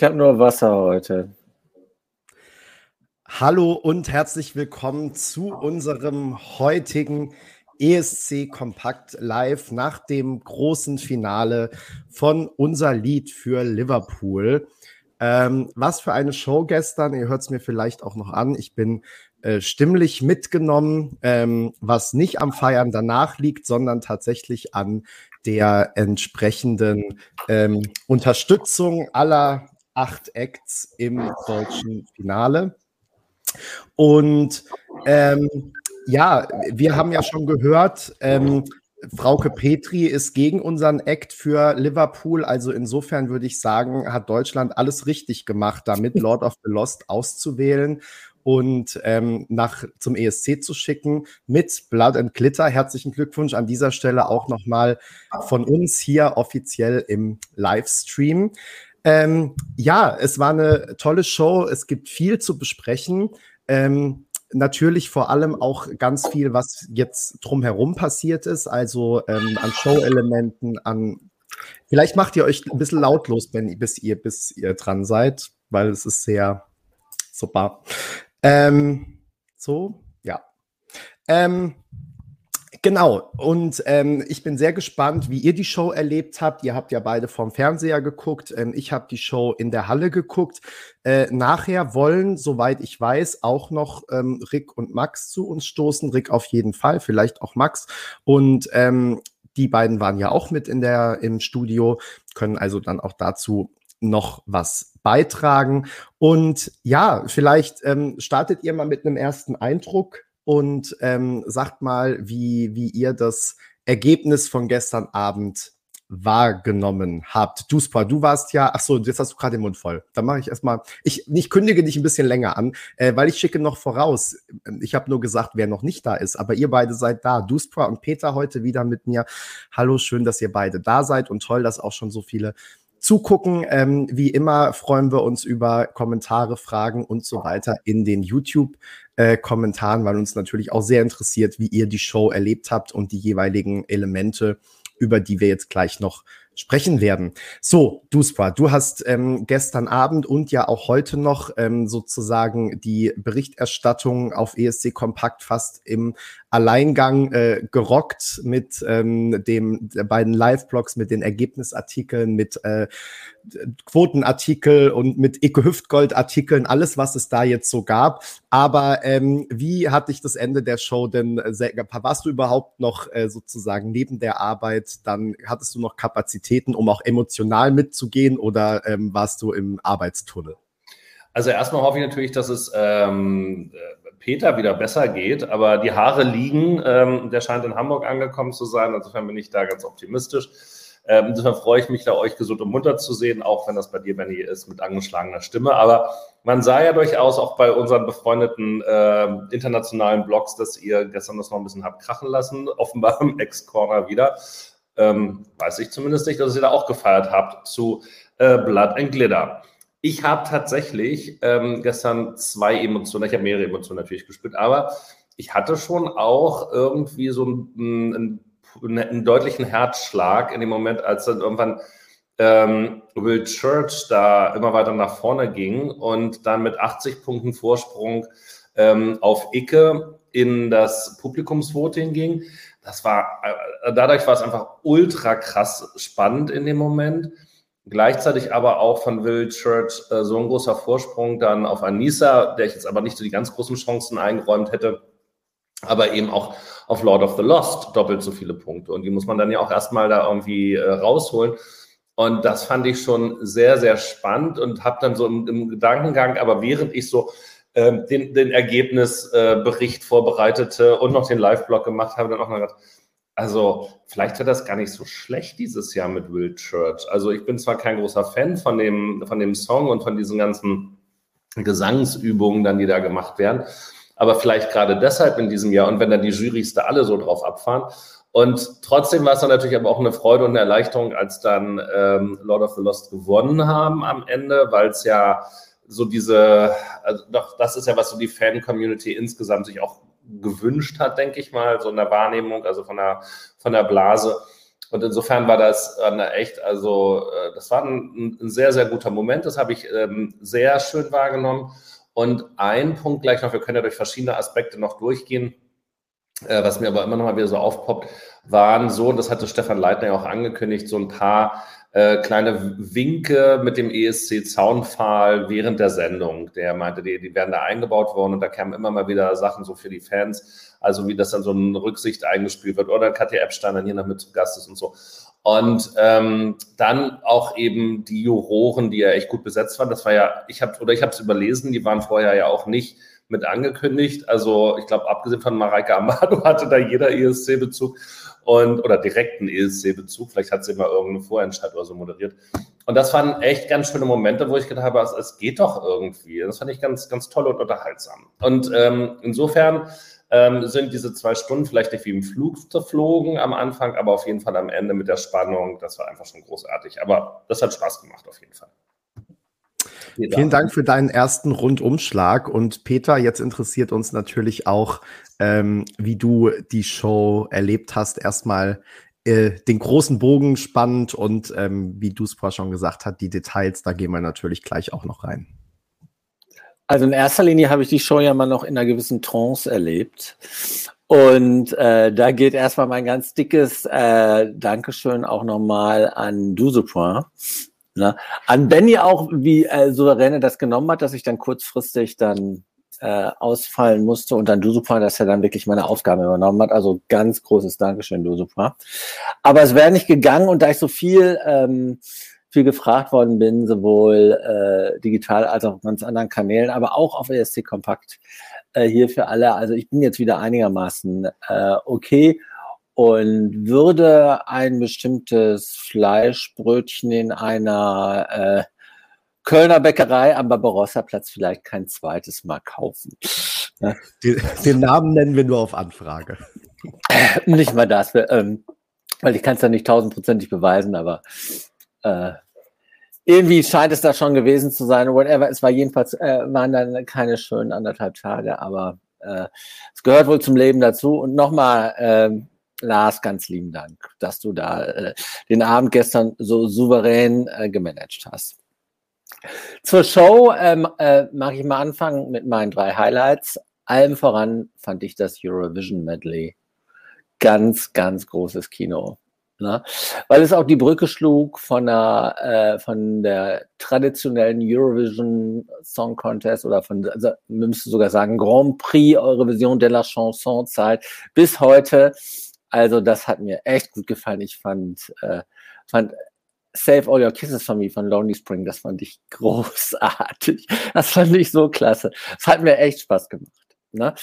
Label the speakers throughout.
Speaker 1: Ich habe nur Wasser heute.
Speaker 2: Hallo und herzlich willkommen zu unserem heutigen ESC Kompakt Live nach dem großen Finale von unser Lied für Liverpool. Ähm, was für eine Show gestern. Ihr hört es mir vielleicht auch noch an. Ich bin äh, stimmlich mitgenommen, ähm, was nicht am Feiern danach liegt, sondern tatsächlich an der entsprechenden ähm, Unterstützung aller acht Acts im deutschen Finale. Und ähm, ja, wir haben ja schon gehört, ähm, Frauke Petri ist gegen unseren Act für Liverpool. Also insofern würde ich sagen, hat Deutschland alles richtig gemacht, damit Lord of the Lost auszuwählen und ähm, nach zum ESC zu schicken mit Blood and Glitter. Herzlichen Glückwunsch an dieser Stelle auch nochmal von uns hier offiziell im Livestream. Ähm, ja, es war eine tolle Show. Es gibt viel zu besprechen. Ähm, natürlich vor allem auch ganz viel, was jetzt drumherum passiert ist, also ähm, an Show-Elementen, an vielleicht macht ihr euch ein bisschen lautlos, wenn, bis ihr, bis ihr dran seid, weil es ist sehr super. Ähm, so, ja. Ähm, Genau, und ähm, ich bin sehr gespannt, wie ihr die Show erlebt habt. Ihr habt ja beide vom Fernseher geguckt. Ähm, ich habe die Show in der Halle geguckt. Äh, nachher wollen, soweit ich weiß, auch noch ähm, Rick und Max zu uns stoßen. Rick auf jeden Fall, vielleicht auch Max. Und ähm, die beiden waren ja auch mit in der, im Studio, können also dann auch dazu noch was beitragen. Und ja, vielleicht ähm, startet ihr mal mit einem ersten Eindruck und ähm, sagt mal, wie, wie ihr das Ergebnis von gestern Abend wahrgenommen habt. Duspa, du warst ja, ach so, jetzt hast du gerade den Mund voll. Dann mache ich erstmal, ich, ich kündige dich ein bisschen länger an, äh, weil ich schicke noch voraus. Ich habe nur gesagt, wer noch nicht da ist, aber ihr beide seid da. Duspa und Peter heute wieder mit mir. Hallo, schön, dass ihr beide da seid und toll, dass auch schon so viele zugucken. Ähm, wie immer freuen wir uns über Kommentare, Fragen und so weiter in den YouTube-Kommentaren, äh, weil uns natürlich auch sehr interessiert, wie ihr die Show erlebt habt und die jeweiligen Elemente, über die wir jetzt gleich noch sprechen werden. So, Duspa, du hast ähm, gestern Abend und ja auch heute noch ähm, sozusagen die Berichterstattung auf ESC Kompakt fast im Alleingang äh, gerockt mit ähm, dem der beiden Live-Blogs, mit den Ergebnisartikeln, mit äh, Quotenartikel und mit Icke Hüftgold-Artikeln, alles, was es da jetzt so gab. Aber ähm, wie hat dich das Ende der Show denn äh, warst du überhaupt noch äh, sozusagen neben der Arbeit, dann hattest du noch Kapazitäten, um auch emotional mitzugehen oder ähm, warst du im Arbeitstunnel?
Speaker 3: Also erstmal hoffe ich natürlich, dass es ähm, Peter wieder besser geht, aber die Haare liegen. Ähm, der scheint in Hamburg angekommen zu sein. Insofern bin ich da ganz optimistisch. Ähm, insofern freue ich mich, da euch gesund und munter zu sehen, auch wenn das bei dir, Benny, ist mit angeschlagener Stimme. Aber man sah ja durchaus auch bei unseren befreundeten äh, internationalen Blogs, dass ihr gestern das noch ein bisschen habt krachen lassen, offenbar im Ex-Corner wieder. Ähm, weiß ich zumindest nicht, dass ihr da auch gefeiert habt zu äh, Blood and Glitter. Ich habe tatsächlich ähm, gestern zwei Emotionen, ich habe mehrere Emotionen natürlich gespürt, aber ich hatte schon auch irgendwie so einen, einen einen deutlichen Herzschlag in dem Moment, als dann irgendwann ähm, Will Church da immer weiter nach vorne ging und dann mit 80 Punkten Vorsprung ähm, auf Icke in das Publikumsvoting ging. Das war, äh, dadurch war es einfach ultra krass spannend in dem Moment. Gleichzeitig aber auch von Will Church äh, so ein großer Vorsprung dann auf Anissa, der ich jetzt aber nicht so die ganz großen Chancen eingeräumt hätte, aber eben auch auf Lord of the Lost doppelt so viele Punkte. Und die muss man dann ja auch erstmal da irgendwie äh, rausholen. Und das fand ich schon sehr, sehr spannend und habe dann so im, im, Gedankengang, aber während ich so äh, den, den Ergebnisbericht äh, vorbereitete und noch den Live-Blog gemacht habe, dann auch mal gedacht, also vielleicht wird das gar nicht so schlecht dieses Jahr mit Will Church. Also ich bin zwar kein großer Fan von dem, von dem Song und von diesen ganzen Gesangsübungen dann, die da gemacht werden, aber vielleicht gerade deshalb in diesem Jahr und wenn dann die Jurys da alle so drauf abfahren. Und trotzdem war es dann natürlich aber auch eine Freude und eine Erleichterung, als dann ähm, Lord of the Lost gewonnen haben am Ende, weil es ja so diese, also doch, das ist ja, was so die Fan-Community insgesamt sich auch gewünscht hat, denke ich mal, so in der Wahrnehmung, also von der, von der Blase. Und insofern war das eine echt, also äh, das war ein, ein, sehr, sehr guter Moment. Das habe ich ähm, sehr schön wahrgenommen. Und ein Punkt gleich noch, wir können ja durch verschiedene Aspekte noch durchgehen, äh, was mir aber immer noch mal wieder so aufpoppt, waren so, und das hatte Stefan Leitner ja auch angekündigt, so ein paar äh, kleine Winke mit dem ESC-Zaunpfahl während der Sendung. Der meinte, die, die werden da eingebaut worden und da kamen immer mal wieder Sachen so für die Fans, also wie das dann so eine Rücksicht eingespielt wird oder Katja Epstein dann hier noch mit zu Gast ist und so. Und ähm, dann auch eben die Juroren, die ja echt gut besetzt waren. Das war ja, ich habe oder ich habe es überlesen, die waren vorher ja auch nicht mit angekündigt. Also ich glaube, abgesehen von Mareike Amado hatte da jeder ESC-Bezug und oder direkten ESC-Bezug. Vielleicht hat sie mal irgendeine Vorentscheidung oder so moderiert. Und das waren echt ganz schöne Momente, wo ich gedacht habe, es, geht doch irgendwie. Das fand ich ganz, ganz toll und unterhaltsam. Und ähm, insofern ähm, sind diese zwei Stunden vielleicht nicht wie im Flug zerflogen am Anfang, aber auf jeden Fall am Ende mit der Spannung. Das war einfach schon großartig. Aber das hat Spaß gemacht auf jeden Fall.
Speaker 2: Vielen Dank für deinen ersten Rundumschlag. Und Peter, jetzt interessiert uns natürlich auch, ähm, wie du die Show erlebt hast. Erstmal äh, den großen Bogen spannend und ähm, wie du es vorher schon gesagt hast, die Details, da gehen wir natürlich gleich auch noch rein.
Speaker 1: Also in erster Linie habe ich die Show ja mal noch in einer gewissen Trance erlebt. Und äh, da geht erstmal mein ganz dickes äh, Dankeschön auch nochmal an Dusepoint, Ne? An Benny auch, wie äh, Souveräne das genommen hat, dass ich dann kurzfristig dann äh, ausfallen musste und dann Dusupa, dass er dann wirklich meine Aufgabe übernommen hat. Also ganz großes Dankeschön, Dusupa. Aber es wäre nicht gegangen und da ich so viel, ähm, viel gefragt worden bin, sowohl äh, digital als auch auf ganz anderen Kanälen, aber auch auf ESC Kompakt äh, hier für alle. Also ich bin jetzt wieder einigermaßen äh, okay und würde ein bestimmtes Fleischbrötchen in einer äh, Kölner Bäckerei am Barbarossa-Platz vielleicht kein zweites Mal kaufen.
Speaker 2: Den, den, Namen nennen wir nur auf Anfrage.
Speaker 1: Nicht mal das, ähm, weil ich kann es ja nicht tausendprozentig beweisen, aber äh, irgendwie scheint es da schon gewesen zu sein. Whatever, es war jedenfalls, äh, waren dann keine schönen anderthalb Tage, aber äh, es gehört wohl zum Leben dazu. Und nochmal, äh, Lars, ganz lieben Dank, dass du da äh, den Abend gestern so souverän äh, gemanagt hast. Zur Show ähm, äh, mag ich mal anfangen mit meinen drei Highlights. Allem voran fand ich das Eurovision Medley ganz, ganz großes Kino. Ne? Weil es auch die Brücke schlug von der, äh, von der traditionellen Eurovision Song Contest oder von, also, müsste sogar sagen, Grand Prix Eurovision de la Chanson Zeit bis heute also das hat mir echt gut gefallen. Ich fand, äh, fand Save All Your Kisses for Me von Lonely Spring, das fand ich großartig. Das fand ich so klasse. Es hat mir echt Spaß gemacht. Ne?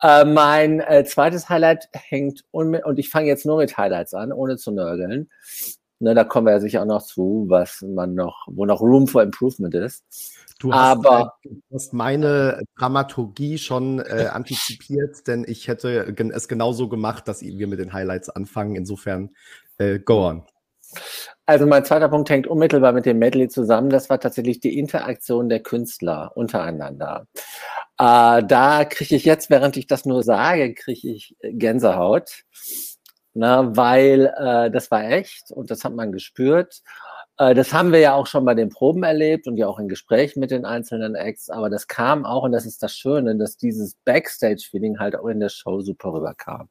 Speaker 1: Äh, mein äh, zweites Highlight hängt, und ich fange jetzt nur mit Highlights an, ohne zu nörgeln. Ne, da kommen wir ja sicher auch noch zu, was man noch, wo noch Room for Improvement ist.
Speaker 2: Du hast, Aber, du hast meine Dramaturgie schon äh, antizipiert, denn ich hätte es genauso gemacht, dass wir mit den Highlights anfangen. Insofern, äh, go on.
Speaker 1: Also mein zweiter Punkt hängt unmittelbar mit dem Medley zusammen. Das war tatsächlich die Interaktion der Künstler untereinander. Äh, da kriege ich jetzt, während ich das nur sage, kriege ich Gänsehaut, na, weil äh, das war echt und das hat man gespürt. Äh, das haben wir ja auch schon bei den Proben erlebt und ja auch in Gesprächen mit den einzelnen Acts, aber das kam auch, und das ist das Schöne, dass dieses Backstage-Feeling halt auch in der Show super rüberkam.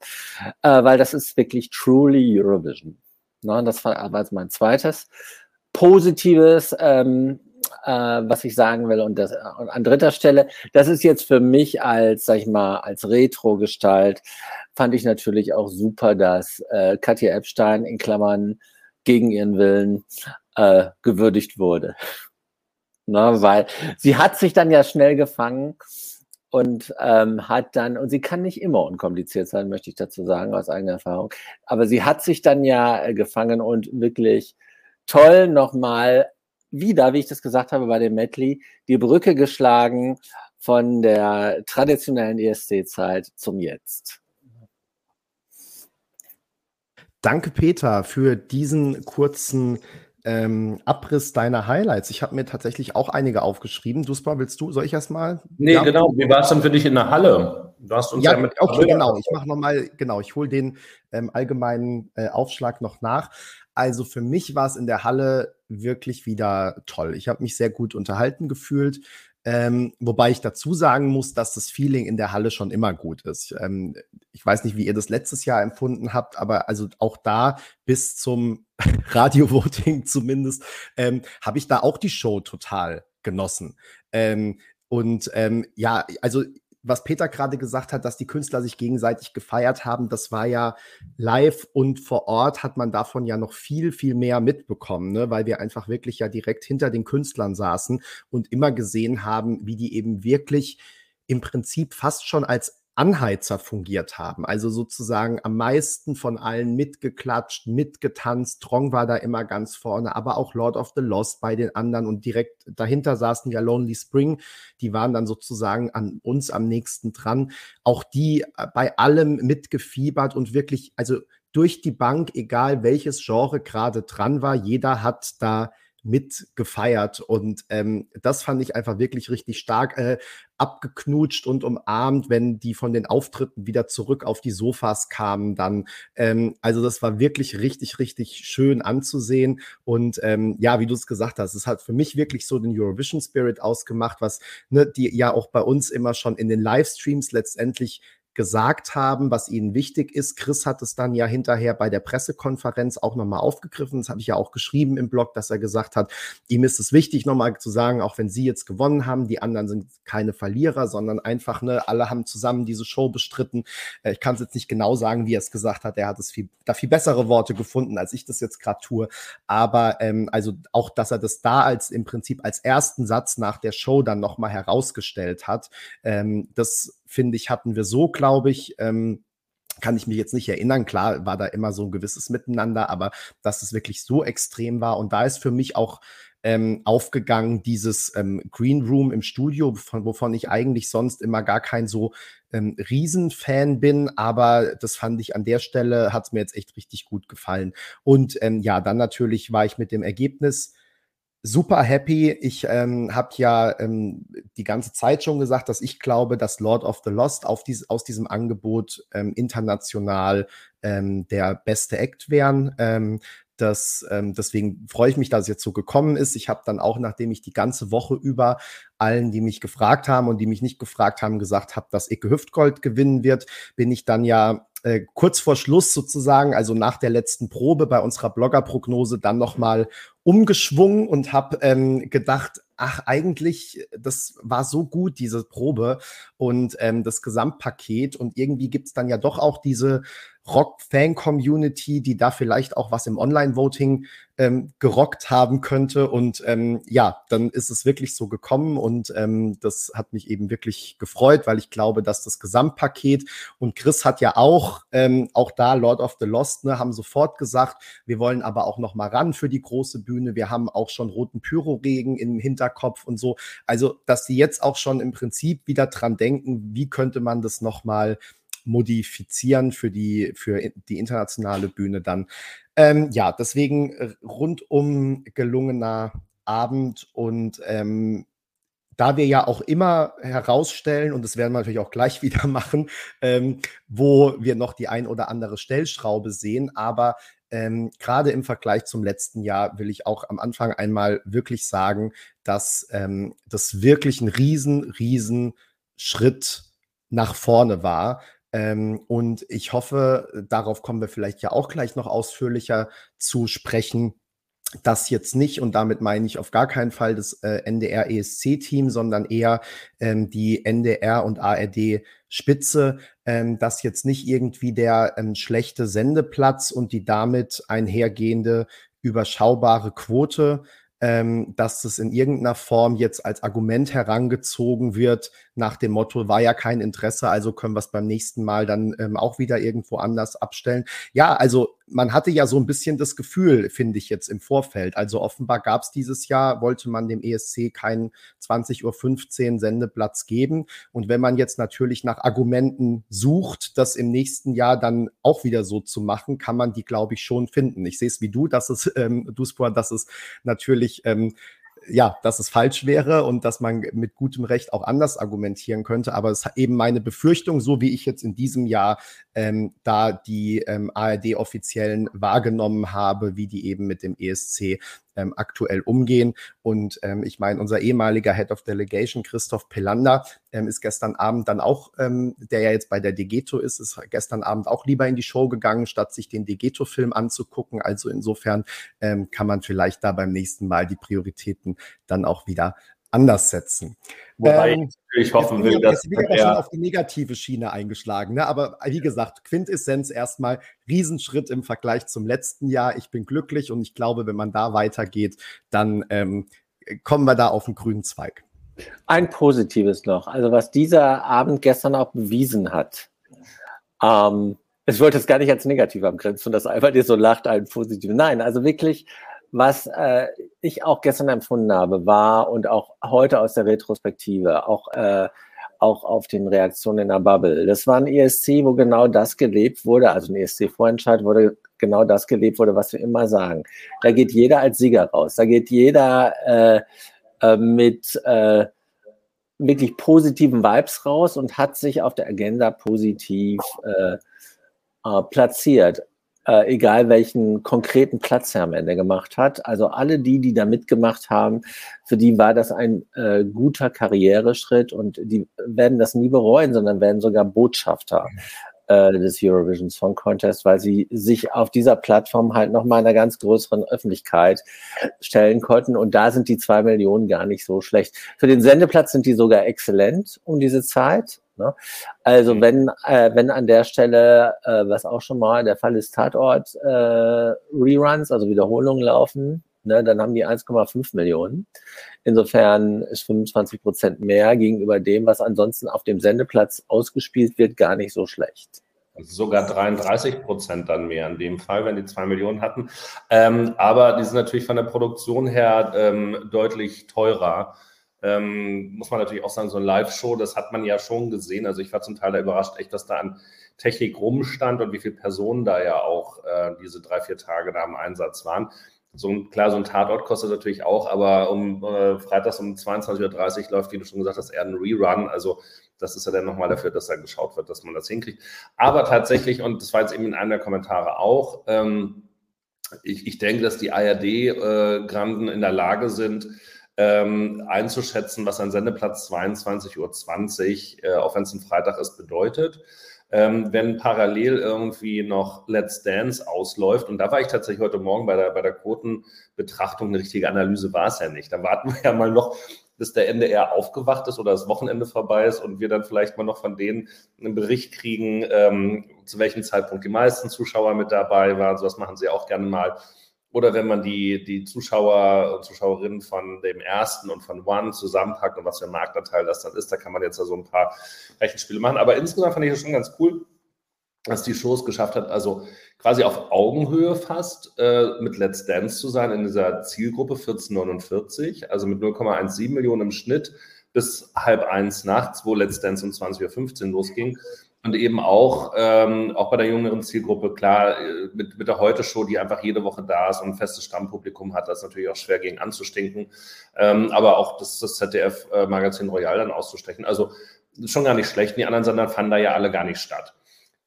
Speaker 1: Äh, weil das ist wirklich truly Eurovision. Ne? Das war aber mein zweites positives, ähm, äh, was ich sagen will. Und, das, und an dritter Stelle, das ist jetzt für mich als, sag ich mal, als Retro-Gestalt, fand ich natürlich auch super, dass äh, Katja Epstein in Klammern gegen ihren Willen äh, gewürdigt wurde. Na, weil sie hat sich dann ja schnell gefangen und ähm, hat dann, und sie kann nicht immer unkompliziert sein, möchte ich dazu sagen, aus eigener Erfahrung, aber sie hat sich dann ja äh, gefangen und wirklich toll nochmal wieder, wie ich das gesagt habe bei dem Medley, die Brücke geschlagen von der traditionellen ESC-Zeit zum Jetzt.
Speaker 2: Danke, Peter, für diesen kurzen ähm, Abriss deiner Highlights. Ich habe mir tatsächlich auch einige aufgeschrieben. Duspa, willst du? Soll ich erst mal?
Speaker 3: Nee, ja. genau. Wie war es denn für dich in der Halle?
Speaker 2: Du hast uns ja, ja mit. Okay, genau. Ich mache nochmal, genau, ich hole den ähm, allgemeinen äh, Aufschlag noch nach. Also für mich war es in der Halle wirklich wieder toll. Ich habe mich sehr gut unterhalten gefühlt. Ähm, wobei ich dazu sagen muss, dass das Feeling in der Halle schon immer gut ist. Ähm, ich weiß nicht, wie ihr das letztes Jahr empfunden habt, aber also auch da bis zum Radio-Voting zumindest ähm, habe ich da auch die Show total genossen. Ähm, und ähm, ja, also was Peter gerade gesagt hat, dass die Künstler sich gegenseitig gefeiert haben, das war ja live und vor Ort hat man davon ja noch viel, viel mehr mitbekommen, ne? weil wir einfach wirklich ja direkt hinter den Künstlern saßen und immer gesehen haben, wie die eben wirklich im Prinzip fast schon als Anheizer fungiert haben. Also sozusagen am meisten von allen mitgeklatscht, mitgetanzt. Trong war da immer ganz vorne, aber auch Lord of the Lost bei den anderen und direkt dahinter saßen ja Lonely Spring. Die waren dann sozusagen an uns am nächsten dran. Auch die äh, bei allem mitgefiebert und wirklich, also durch die Bank, egal welches Genre gerade dran war, jeder hat da mitgefeiert. Und ähm, das fand ich einfach wirklich richtig stark äh, abgeknutscht und umarmt, wenn die von den Auftritten wieder zurück auf die Sofas kamen. Dann, ähm, also das war wirklich richtig, richtig schön anzusehen. Und ähm, ja, wie du es gesagt hast, es hat für mich wirklich so den Eurovision Spirit ausgemacht, was ne, die ja auch bei uns immer schon in den Livestreams letztendlich gesagt haben, was ihnen wichtig ist. Chris hat es dann ja hinterher bei der Pressekonferenz auch nochmal aufgegriffen. Das habe ich ja auch geschrieben im Blog, dass er gesagt hat, ihm ist es wichtig, nochmal zu sagen, auch wenn sie jetzt gewonnen haben, die anderen sind keine Verlierer, sondern einfach, ne, alle haben zusammen diese Show bestritten. Äh, ich kann es jetzt nicht genau sagen, wie er es gesagt hat. Er hat es viel, da viel bessere Worte gefunden, als ich das jetzt gerade tue. Aber ähm, also auch, dass er das da als im Prinzip als ersten Satz nach der Show dann nochmal herausgestellt hat, ähm, das finde ich, hatten wir so, glaube ich, ähm, kann ich mich jetzt nicht erinnern. Klar war da immer so ein gewisses Miteinander, aber dass es wirklich so extrem war. Und da ist für mich auch ähm, aufgegangen, dieses ähm, Green Room im Studio, von, wovon ich eigentlich sonst immer gar kein so ähm, Riesenfan bin, aber das fand ich an der Stelle, hat es mir jetzt echt richtig gut gefallen. Und ähm, ja, dann natürlich war ich mit dem Ergebnis super happy. Ich ähm, habe ja ähm, die ganze Zeit schon gesagt, dass ich glaube, dass Lord of the Lost auf dies, aus diesem Angebot ähm, international ähm, der beste Act wären. Ähm, das, ähm, deswegen freue ich mich, dass es jetzt so gekommen ist. Ich habe dann auch, nachdem ich die ganze Woche über allen, die mich gefragt haben und die mich nicht gefragt haben, gesagt habe, dass Icke Hüftgold gewinnen wird, bin ich dann ja äh, kurz vor Schluss sozusagen, also nach der letzten Probe bei unserer Bloggerprognose, dann nochmal umgeschwungen und habe ähm, gedacht, ach, eigentlich, das war so gut, diese Probe und ähm, das Gesamtpaket. Und irgendwie gibt's dann ja doch auch diese Rock-Fan-Community, die da vielleicht auch was im Online-Voting ähm, gerockt haben könnte. Und ähm, ja, dann ist es wirklich so gekommen und ähm, das hat mich eben wirklich gefreut, weil ich glaube, dass das Gesamtpaket und Chris hat ja auch, ähm, auch da Lord of the Lost, ne, haben sofort gesagt, wir wollen aber auch noch mal ran für die große Bühne. Wir haben auch schon roten Pyroregen im Hinterkopf und so. Also, dass die jetzt auch schon im Prinzip wieder dran denken, wie könnte man das noch mal modifizieren für die, für die internationale Bühne dann. Ähm, ja, deswegen äh, rundum gelungener Abend und ähm, da wir ja auch immer herausstellen, und das werden wir natürlich auch gleich wieder machen, ähm, wo wir noch die ein oder andere Stellschraube sehen, aber ähm, gerade im Vergleich zum letzten Jahr will ich auch am Anfang einmal wirklich sagen, dass ähm, das wirklich ein riesen, riesen Schritt nach vorne war, ähm, und ich hoffe, darauf kommen wir vielleicht ja auch gleich noch ausführlicher zu sprechen, dass jetzt nicht, und damit meine ich auf gar keinen Fall das äh, NDR-ESC-Team, sondern eher ähm, die NDR und ARD-Spitze, ähm, dass jetzt nicht irgendwie der ähm, schlechte Sendeplatz und die damit einhergehende überschaubare Quote ähm, dass es in irgendeiner Form jetzt als Argument herangezogen wird, nach dem Motto, war ja kein Interesse, also können wir es beim nächsten Mal dann ähm, auch wieder irgendwo anders abstellen. Ja, also man hatte ja so ein bisschen das Gefühl, finde ich jetzt im Vorfeld. Also offenbar gab es dieses Jahr, wollte man dem ESC keinen 20.15 Uhr Sendeplatz geben. Und wenn man jetzt natürlich nach Argumenten sucht, das im nächsten Jahr dann auch wieder so zu machen, kann man die, glaube ich, schon finden. Ich sehe es wie du, dass es, ähm, Duspor, dass es natürlich ähm, ja, dass es falsch wäre und dass man mit gutem Recht auch anders argumentieren könnte. Aber es hat eben meine Befürchtung, so wie ich jetzt in diesem Jahr ähm, da die ähm, ARD-Offiziellen wahrgenommen habe, wie die eben mit dem ESC ähm, aktuell umgehen. Und ähm, ich meine, unser ehemaliger Head of Delegation, Christoph Pelander, ähm, ist gestern Abend dann auch, ähm, der ja jetzt bei der Degeto ist, ist gestern Abend auch lieber in die Show gegangen, statt sich den Degeto-Film anzugucken. Also insofern ähm, kann man vielleicht da beim nächsten Mal die Prioritäten dann auch wieder anders setzen.
Speaker 3: Wobei ähm, ich natürlich hoffen will, dass.
Speaker 2: Jetzt bin ich schon auf die negative Schiene eingeschlagen. Ne? Aber wie gesagt, Quintessenz erstmal Riesenschritt im Vergleich zum letzten Jahr. Ich bin glücklich und ich glaube, wenn man da weitergeht, dann ähm, kommen wir da auf den grünen Zweig.
Speaker 1: Ein positives noch, also was dieser Abend gestern auch bewiesen hat. Ähm, ich wollte es gar nicht als negativ abgrenzen und das einfach dir so lacht, ein positives. Nein, also wirklich was äh, ich auch gestern empfunden habe, war und auch heute aus der Retrospektive, auch, äh, auch auf den Reaktionen in der Bubble. Das war ein ESC, wo genau das gelebt wurde, also ein ESC-Vorentscheid wurde genau das gelebt wurde, was wir immer sagen. Da geht jeder als Sieger raus. Da geht jeder äh, äh, mit äh, wirklich positiven Vibes raus und hat sich auf der Agenda positiv äh, äh, platziert äh, egal welchen konkreten Platz er am Ende gemacht hat. Also alle die, die da mitgemacht haben, für die war das ein äh, guter Karriereschritt und die werden das nie bereuen, sondern werden sogar Botschafter äh, des Eurovision Song Contest, weil sie sich auf dieser Plattform halt nochmal einer ganz größeren Öffentlichkeit stellen konnten. Und da sind die zwei Millionen gar nicht so schlecht. Für den Sendeplatz sind die sogar exzellent um diese Zeit. Ne? Also mhm. wenn, äh, wenn an der Stelle, äh, was auch schon mal der Fall ist, Tatort äh, Reruns, also Wiederholungen laufen, ne, dann haben die 1,5 Millionen. Insofern ist 25 Prozent mehr gegenüber dem, was ansonsten auf dem Sendeplatz ausgespielt wird, gar nicht so schlecht.
Speaker 3: Also sogar 33 Prozent dann mehr in dem Fall, wenn die zwei Millionen hatten. Ähm, aber die sind natürlich von der Produktion her ähm, deutlich teurer ähm, muss man natürlich auch sagen, so ein Live-Show, das hat man ja schon gesehen. Also ich war zum Teil da überrascht, echt, was da an Technik rumstand und wie viele Personen da ja auch äh, diese drei, vier Tage da im Einsatz waren. So ein, klar, so ein Tatort kostet natürlich auch, aber um äh, freitags um 22.30 Uhr läuft, wie du schon gesagt hast, eher ein Rerun. Also das ist ja dann nochmal dafür, dass da geschaut wird, dass man das hinkriegt. Aber tatsächlich, und das war jetzt eben in einem der Kommentare auch, ähm, ich, ich denke, dass die ARD-Granden äh, in der Lage sind, ähm, einzuschätzen, was ein Sendeplatz 22.20 Uhr, äh, auch wenn es ein Freitag ist, bedeutet. Ähm, wenn parallel irgendwie noch Let's Dance ausläuft, und da war ich tatsächlich heute Morgen bei der, bei der Quotenbetrachtung, eine richtige Analyse war es ja nicht. Dann warten wir ja mal noch, bis der NDR aufgewacht ist oder das Wochenende vorbei ist und wir dann vielleicht mal noch von denen einen Bericht kriegen, ähm, zu welchem Zeitpunkt die meisten Zuschauer mit dabei waren. So was machen sie auch gerne mal oder wenn man die, die Zuschauer und Zuschauerinnen von dem ersten und von One zusammenpackt und was für ein Marktanteil das dann ist, da kann man jetzt so ein paar Rechenspiele machen. Aber insgesamt fand ich das schon ganz cool, dass die Shows geschafft hat, also quasi auf Augenhöhe fast äh, mit Let's Dance zu sein in dieser Zielgruppe 1449, also mit 0,17 Millionen im Schnitt bis halb eins nachts, wo Let's Dance um 20.15 Uhr losging. Und eben auch, ähm, auch bei der jüngeren Zielgruppe, klar, äh, mit, mit der Heute-Show, die einfach jede Woche da ist und ein festes Stammpublikum hat, das ist natürlich auch schwer gegen anzustinken. Ähm, aber auch das, das ZDF-Magazin äh, Royal dann auszustechen. Also schon gar nicht schlecht. Die anderen Sender fanden da ja alle gar nicht statt.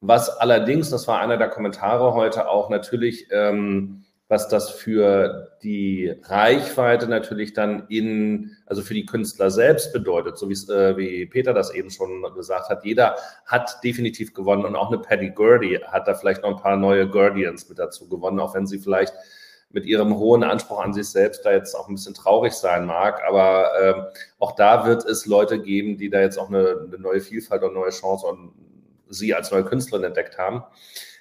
Speaker 3: Was allerdings, das war einer der Kommentare heute auch natürlich, ähm, was das für die Reichweite natürlich dann in, also für die Künstler selbst bedeutet, so äh, wie Peter das eben schon gesagt hat. Jeder hat definitiv gewonnen und auch eine Paddy Gurdy hat da vielleicht noch ein paar neue Guardians mit dazu gewonnen, auch wenn sie vielleicht mit ihrem hohen Anspruch an sich selbst da jetzt auch ein bisschen traurig sein mag. Aber äh, auch da wird es Leute geben, die da jetzt auch eine, eine neue Vielfalt und neue Chance und sie als neue Künstlerin entdeckt haben.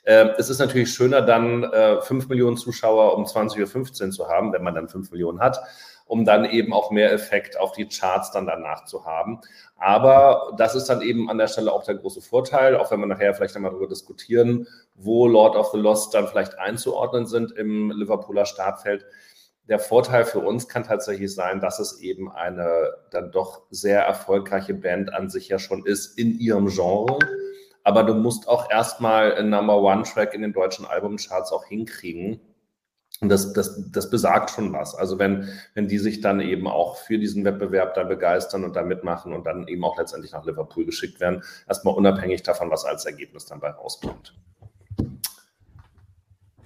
Speaker 3: Äh, es ist natürlich schöner, dann äh, 5 Millionen Zuschauer um 20.15 Uhr zu haben, wenn man dann 5 Millionen hat, um dann eben auch mehr Effekt auf die Charts dann danach zu haben. Aber das ist dann eben an der Stelle auch der große Vorteil, auch wenn wir nachher vielleicht einmal darüber diskutieren, wo Lord of the Lost dann vielleicht einzuordnen sind im Liverpooler Startfeld. Der Vorteil für uns kann tatsächlich sein, dass es eben eine dann doch sehr erfolgreiche Band an sich ja schon ist in ihrem Genre. Aber du musst auch erstmal einen Number One Track in den deutschen Albumcharts auch hinkriegen. Und das, das, das besagt schon was. Also wenn, wenn die sich dann eben auch für diesen Wettbewerb da begeistern und da mitmachen und dann eben auch letztendlich nach Liverpool geschickt werden, erstmal unabhängig davon, was als Ergebnis dann bei rauskommt.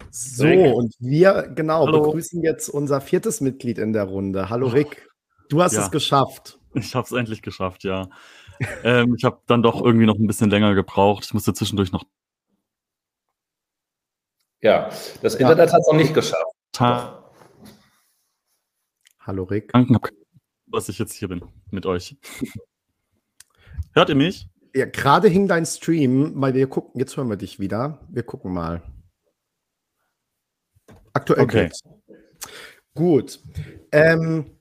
Speaker 2: So, und wir, genau, Hallo. begrüßen jetzt unser viertes Mitglied in der Runde. Hallo Rick, du hast ja. es geschafft.
Speaker 4: Ich habe es endlich geschafft, ja. Ähm, ich habe dann doch irgendwie noch ein bisschen länger gebraucht. Ich musste zwischendurch noch
Speaker 3: ja, das Internet ja. hat es noch nicht geschafft.
Speaker 2: Ta Hallo Rick.
Speaker 4: Danke, dass ich jetzt hier bin mit euch. Hört ihr mich?
Speaker 2: Ja, gerade hing dein Stream, weil wir gucken, jetzt hören wir dich wieder. Wir gucken mal. Aktuell okay. geht's. Gut. Ähm,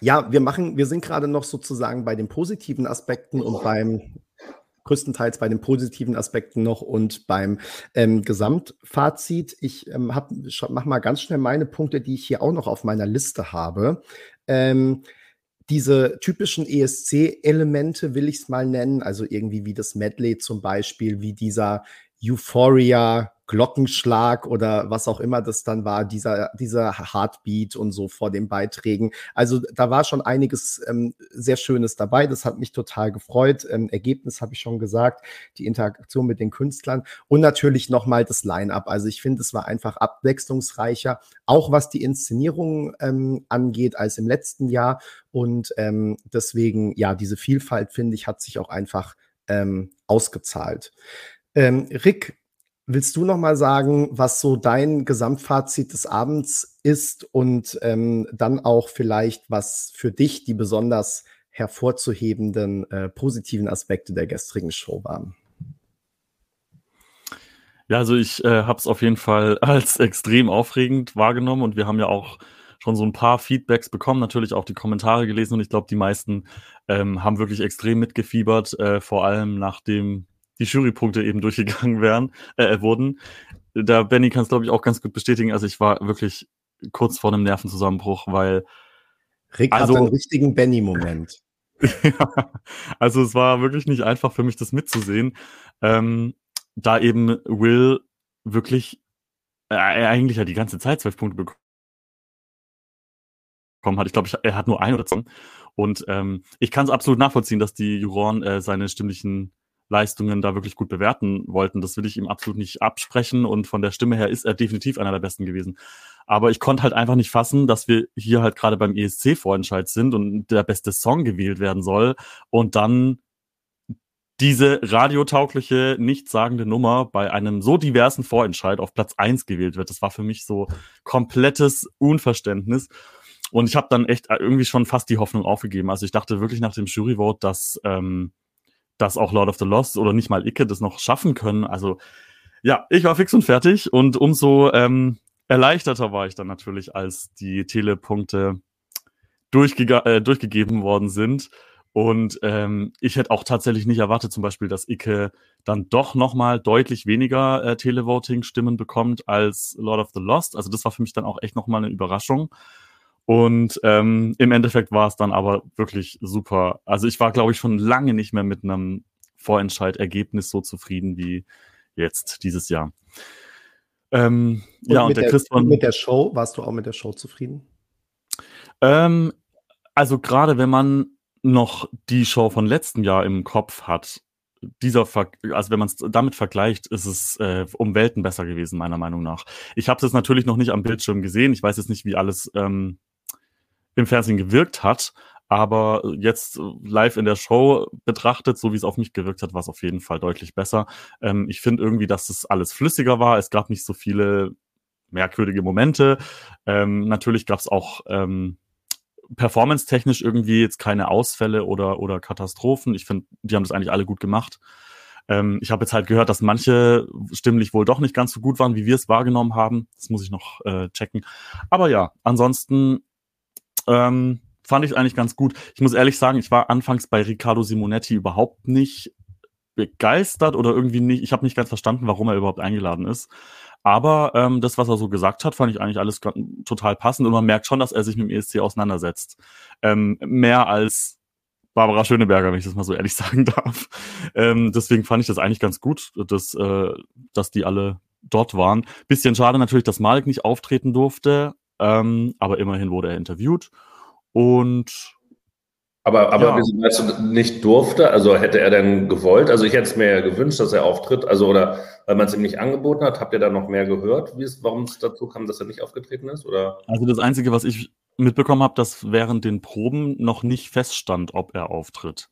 Speaker 2: ja, wir machen, wir sind gerade noch sozusagen bei den positiven Aspekten und beim größtenteils bei den positiven Aspekten noch und beim ähm, Gesamtfazit. Ich ähm, mache mal ganz schnell meine Punkte, die ich hier auch noch auf meiner Liste habe. Ähm, diese typischen ESC-Elemente will ich es mal nennen, also irgendwie wie das Medley zum Beispiel, wie dieser Euphoria Glockenschlag oder was auch immer das dann war, dieser, dieser Heartbeat und so vor den Beiträgen. Also da war schon einiges ähm, sehr Schönes dabei. Das hat mich total gefreut. Ähm, Ergebnis habe ich schon gesagt, die Interaktion mit den Künstlern und natürlich nochmal das Line-up. Also ich finde, es war einfach abwechslungsreicher, auch was die Inszenierung ähm, angeht, als im letzten Jahr. Und ähm, deswegen, ja, diese Vielfalt, finde ich, hat sich auch einfach ähm, ausgezahlt. Ähm, Rick, Willst du noch mal sagen, was so dein Gesamtfazit des Abends ist und ähm, dann auch vielleicht, was für dich die besonders hervorzuhebenden äh, positiven Aspekte der gestrigen Show waren?
Speaker 4: Ja, also ich äh, habe es auf jeden Fall als extrem aufregend wahrgenommen und wir haben ja auch schon so ein paar Feedbacks bekommen, natürlich auch die Kommentare gelesen und ich glaube, die meisten ähm, haben wirklich extrem mitgefiebert, äh, vor allem nach dem die Jurypunkte eben durchgegangen wären, äh, wurden. Da Benny kann es, glaube ich, auch ganz gut bestätigen. Also ich war wirklich kurz vor einem Nervenzusammenbruch, weil.
Speaker 2: Rick also, hat einen richtigen Benny-Moment.
Speaker 4: ja, also es war wirklich nicht einfach für mich, das mitzusehen. Ähm, da eben Will wirklich äh, eigentlich ja die ganze Zeit zwölf Punkte bekommen hat. Ich glaube, er hat nur ein oder zwei. Und ähm, ich kann es absolut nachvollziehen, dass die Juroren äh, seine stimmlichen Leistungen da wirklich gut bewerten wollten. Das will ich ihm absolut nicht absprechen und von der Stimme her ist er definitiv einer der besten gewesen. Aber ich konnte halt einfach nicht fassen, dass wir hier halt gerade beim ESC-Vorentscheid sind und der beste Song gewählt werden soll und dann diese radiotaugliche, nichtssagende Nummer bei einem so diversen Vorentscheid auf Platz eins gewählt wird. Das war für mich so komplettes Unverständnis. Und ich habe dann echt irgendwie schon fast die Hoffnung aufgegeben. Also ich dachte wirklich nach dem Juryvote, dass ähm, dass auch Lord of the Lost oder nicht mal Icke das noch schaffen können. Also ja, ich war fix und fertig und umso ähm, erleichterter war ich dann natürlich, als die Telepunkte durchge äh, durchgegeben worden sind. Und ähm, ich hätte auch tatsächlich nicht erwartet, zum Beispiel, dass Icke dann doch nochmal deutlich weniger äh, Televoting-Stimmen bekommt als Lord of the Lost. Also das war für mich dann auch echt nochmal eine Überraschung. Und ähm, im Endeffekt war es dann aber wirklich super. Also ich war, glaube ich, schon lange nicht mehr mit einem Vorentscheidergebnis so zufrieden wie jetzt dieses Jahr.
Speaker 2: Ähm, und ja, und der, der Christian. Mit der Show, warst du auch mit der Show zufrieden?
Speaker 4: Ähm, also gerade wenn man noch die Show von letztem Jahr im Kopf hat, dieser, Ver also wenn man es damit vergleicht, ist es äh, um Welten besser gewesen, meiner Meinung nach. Ich habe es natürlich noch nicht am Bildschirm gesehen. Ich weiß jetzt nicht, wie alles ähm, im Fernsehen gewirkt hat. Aber jetzt live in der Show betrachtet, so wie es auf mich gewirkt hat, war es auf jeden Fall deutlich besser. Ähm, ich finde irgendwie, dass es alles flüssiger war. Es gab nicht so viele merkwürdige Momente. Ähm, natürlich gab es auch ähm, performance-technisch irgendwie jetzt keine Ausfälle oder, oder Katastrophen. Ich finde, die haben das eigentlich alle gut gemacht. Ähm, ich habe jetzt halt gehört, dass manche stimmlich wohl doch nicht ganz so gut waren, wie wir es wahrgenommen haben. Das muss ich noch äh, checken. Aber ja, ansonsten Ähm, fand ich eigentlich ganz gut. Ich muss ehrlich sagen, ich war anfangs bei Riccardo Simonetti überhaupt nicht begeistert oder irgendwie nicht. Ich habe nicht ganz verstanden, warum er überhaupt eingeladen ist. Aber ähm, das, was er so gesagt hat, fand ich eigentlich alles total passend und man merkt schon, dass er sich mit dem ESC auseinandersetzt. Ähm, mehr als Barbara Schöneberger, wenn ich das mal so ehrlich sagen darf. Ähm, deswegen fand ich das eigentlich ganz gut, dass, äh, dass die alle dort waren. Bisschen schade natürlich, dass Malik nicht auftreten durfte, ähm, aber immerhin wurde er interviewt. Und
Speaker 3: aber, aber ja. wieso weißt du nicht durfte? Also hätte er denn gewollt? Also ich hätte es mir ja gewünscht, dass er auftritt. Also oder weil man es ihm nicht angeboten hat, habt ihr da noch mehr gehört, wie es, warum es dazu kam, dass er nicht aufgetreten ist? Oder?
Speaker 4: Also das Einzige, was ich mitbekommen habe, dass während den Proben noch nicht feststand, ob er auftritt.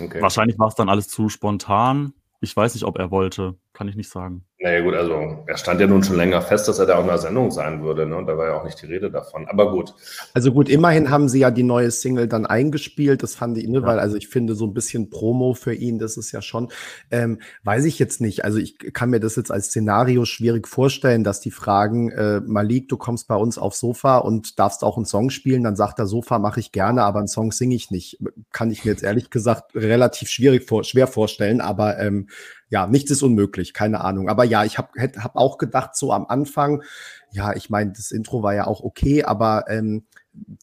Speaker 4: Okay. Wahrscheinlich war es dann alles zu spontan. Ich weiß nicht, ob er wollte. Kann ich nicht sagen.
Speaker 3: Naja gut, also er stand ja nun schon länger fest, dass er da auch in der Sendung sein würde. Ne? Und da war ja auch nicht die Rede davon. Aber gut.
Speaker 2: Also gut, immerhin haben sie ja die neue Single dann eingespielt. Das fand ich, ne, ja. weil also ich finde so ein bisschen Promo für ihn, das ist ja schon, ähm, weiß ich jetzt nicht. Also ich kann mir das jetzt als Szenario schwierig vorstellen, dass die fragen, äh, Malik, du kommst bei uns aufs Sofa und darfst auch einen Song spielen. Dann sagt er, Sofa mache ich gerne, aber einen Song singe ich nicht. Kann ich mir jetzt ehrlich gesagt relativ schwierig vor, schwer vorstellen. Aber ähm, ja, nichts ist unmöglich, keine Ahnung. Aber ja, ich habe hab auch gedacht, so am Anfang, ja, ich meine, das Intro war ja auch okay, aber ähm,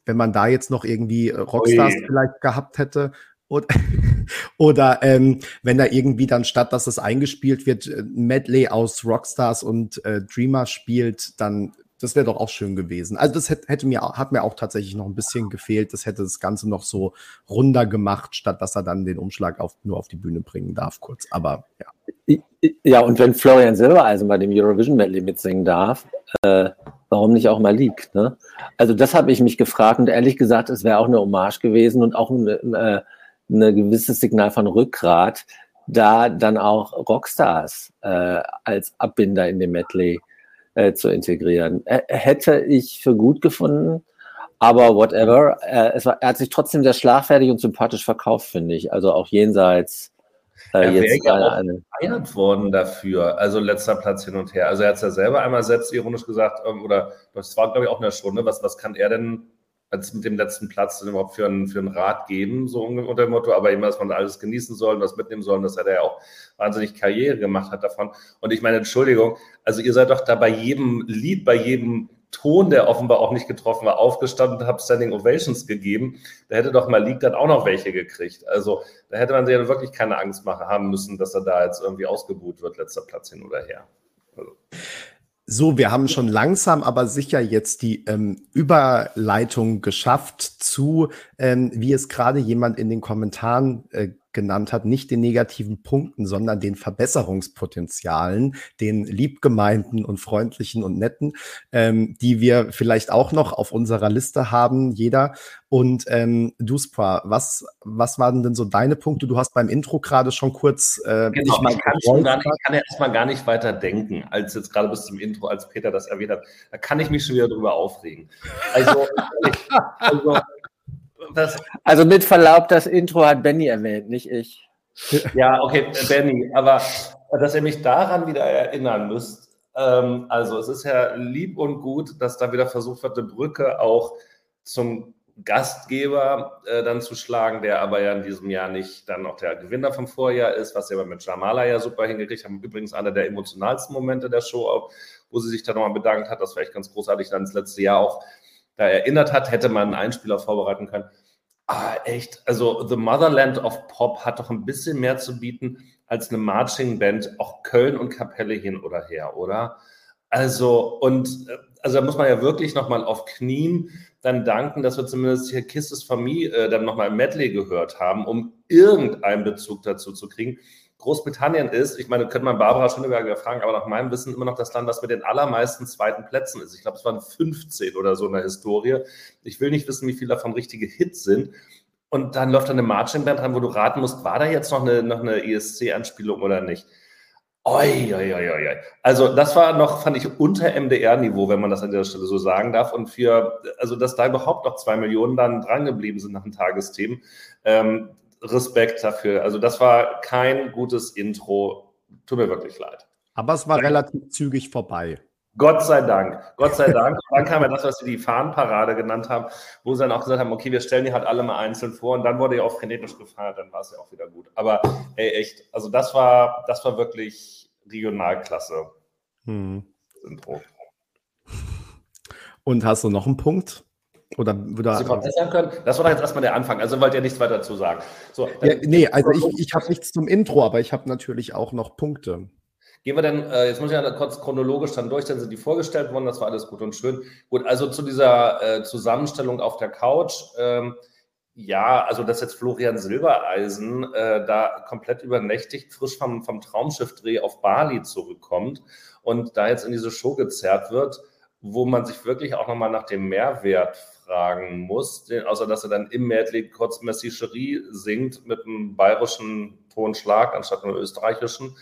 Speaker 2: wenn man da jetzt noch irgendwie Rockstars Ui. vielleicht gehabt hätte oder, oder ähm, wenn da irgendwie dann statt, dass es eingespielt wird, ein Medley aus Rockstars und äh, Dreamer spielt, dann das wäre doch auch schön gewesen. Also das hätte mir, hat mir auch tatsächlich noch ein bisschen gefehlt. Das hätte das Ganze noch so runder gemacht, statt dass er dann den Umschlag auf, nur auf die Bühne bringen darf, kurz. Aber ja.
Speaker 1: Ja, und wenn Florian Silbereisen bei dem Eurovision Medley mitsingen darf, äh, warum nicht auch Malik? Ne? Also das habe ich mich gefragt und ehrlich gesagt, es wäre auch eine Hommage gewesen und auch ein äh, eine gewisses Signal von Rückgrat, da dann auch Rockstars äh, als Abbinder in dem Medley äh, zu integrieren. Äh, hätte ich für gut gefunden, aber whatever. Äh, es war, er hat sich trotzdem sehr schlagfertig und sympathisch verkauft, finde ich. Also auch jenseits
Speaker 3: äh, er jetzt ja auch eine, gefeiert worden dafür. Also letzter Platz hin und her. Also er hat es ja selber einmal selbstironisch gesagt, ähm, oder das war, glaube ich, auch in der Stunde, was, was kann er denn als mit dem letzten Platz denn überhaupt für einen, für einen Rat geben, so unter dem Motto, aber immer, dass man alles genießen soll und was mitnehmen soll, dass er da ja auch wahnsinnig Karriere gemacht hat davon. Und ich meine, Entschuldigung, also ihr seid doch da bei jedem Lied, bei jedem Ton, der offenbar auch nicht getroffen war, aufgestanden und habt Standing Ovations gegeben. Da hätte doch Malik dann auch noch welche gekriegt. Also da hätte man sich ja wirklich keine Angst machen haben müssen, dass er da jetzt irgendwie ausgebuht wird, letzter Platz hin oder her. Also.
Speaker 2: So, wir haben schon langsam, aber sicher jetzt die ähm, Überleitung geschafft zu, ähm, wie es gerade jemand in den Kommentaren äh, genannt hat, nicht den negativen Punkten, sondern den Verbesserungspotenzialen, den liebgemeinten und freundlichen und netten, ähm, die wir vielleicht auch noch auf unserer Liste haben, jeder. Und ähm, Duspra, was, was waren denn so deine Punkte? Du hast beim Intro gerade schon kurz
Speaker 3: äh, genau, ich kann, schon gar nicht, ich kann ja erstmal gar nicht weiter denken, als jetzt gerade bis zum Intro, als Peter das erwähnt hat. Da kann ich mich schon wieder drüber aufregen. Also,
Speaker 1: also das also mit Verlaub, das Intro hat Benny erwähnt, nicht ich.
Speaker 3: Ja, okay, Benny, aber dass ihr mich daran wieder erinnern müsst, ähm, also es ist ja lieb und gut, dass da wieder versucht wird, eine Brücke auch zum Gastgeber äh, dann zu schlagen, der aber ja in diesem Jahr nicht dann auch der Gewinner vom Vorjahr ist, was wir mit Jamala ja super hingekriegt haben. Übrigens einer der emotionalsten Momente der Show, auch, wo sie sich dann nochmal bedankt hat. Das war echt ganz großartig, dann das letzte Jahr auch da erinnert hat, hätte man einen Einspieler vorbereiten können. Ah, echt. Also The Motherland of Pop hat doch ein bisschen mehr zu bieten als eine Marching Band, auch Köln und Kapelle hin oder her, oder? Also, und äh, also da muss man ja wirklich nochmal auf Knien dann danken, dass wir zumindest hier Kisses Familie äh, dann nochmal im Medley gehört haben, um irgendeinen Bezug dazu zu kriegen. Großbritannien ist, ich meine, könnte man Barbara Schöneberger fragen, aber nach meinem Wissen immer noch das Land, was mit den allermeisten zweiten Plätzen ist. Ich glaube, es waren 15 oder so in der Historie. Ich will nicht wissen, wie viele davon richtige Hits sind. Und dann läuft da eine Marching Band dran, wo du raten musst, war da jetzt noch eine, noch eine ESC-Anspielung oder nicht? Oi, oi, oi, oi. Also das war noch, fand ich, unter MDR-Niveau, wenn man das an der Stelle so sagen darf. Und für, also dass da überhaupt noch zwei Millionen dann drangeblieben sind nach den Tagesthemen, ähm, Respekt dafür. Also das war kein gutes Intro. Tut mir wirklich leid.
Speaker 2: Aber es war relativ zügig vorbei.
Speaker 3: Gott sei Dank. Gott sei Dank. Und dann kam ja das, was Sie die Fahnenparade genannt haben, wo sie dann auch gesagt haben, okay, wir stellen die halt alle mal einzeln vor und dann wurde ja auch frenetisch gefeiert, dann war es ja auch wieder gut. Aber ey, echt, also das war, das war wirklich Regionalklasse. Hm. Intro.
Speaker 2: Und hast du noch einen Punkt? Oder würde
Speaker 3: Sie verbessern können? Das war doch jetzt erstmal der Anfang. Also wollt ihr nichts weiter dazu sagen.
Speaker 2: So, ja, nee, also ich, ich habe nichts zum Intro, aber ich habe natürlich auch noch Punkte.
Speaker 3: Gehen wir dann, äh, jetzt muss ich ja kurz chronologisch dann durch, dann sind die vorgestellt worden, das war alles gut und schön. Gut, also zu dieser äh, Zusammenstellung auf der Couch. Ähm, ja, also dass jetzt Florian Silbereisen äh, da komplett übernächtigt, frisch vom, vom Traumschiffdreh auf Bali zurückkommt und da jetzt in diese Show gezerrt wird, wo man sich wirklich auch nochmal nach dem Mehrwert fragen muss, außer dass er dann im Medley kurz Messi Cherie singt mit einem bayerischen Tonschlag anstatt einem österreichischen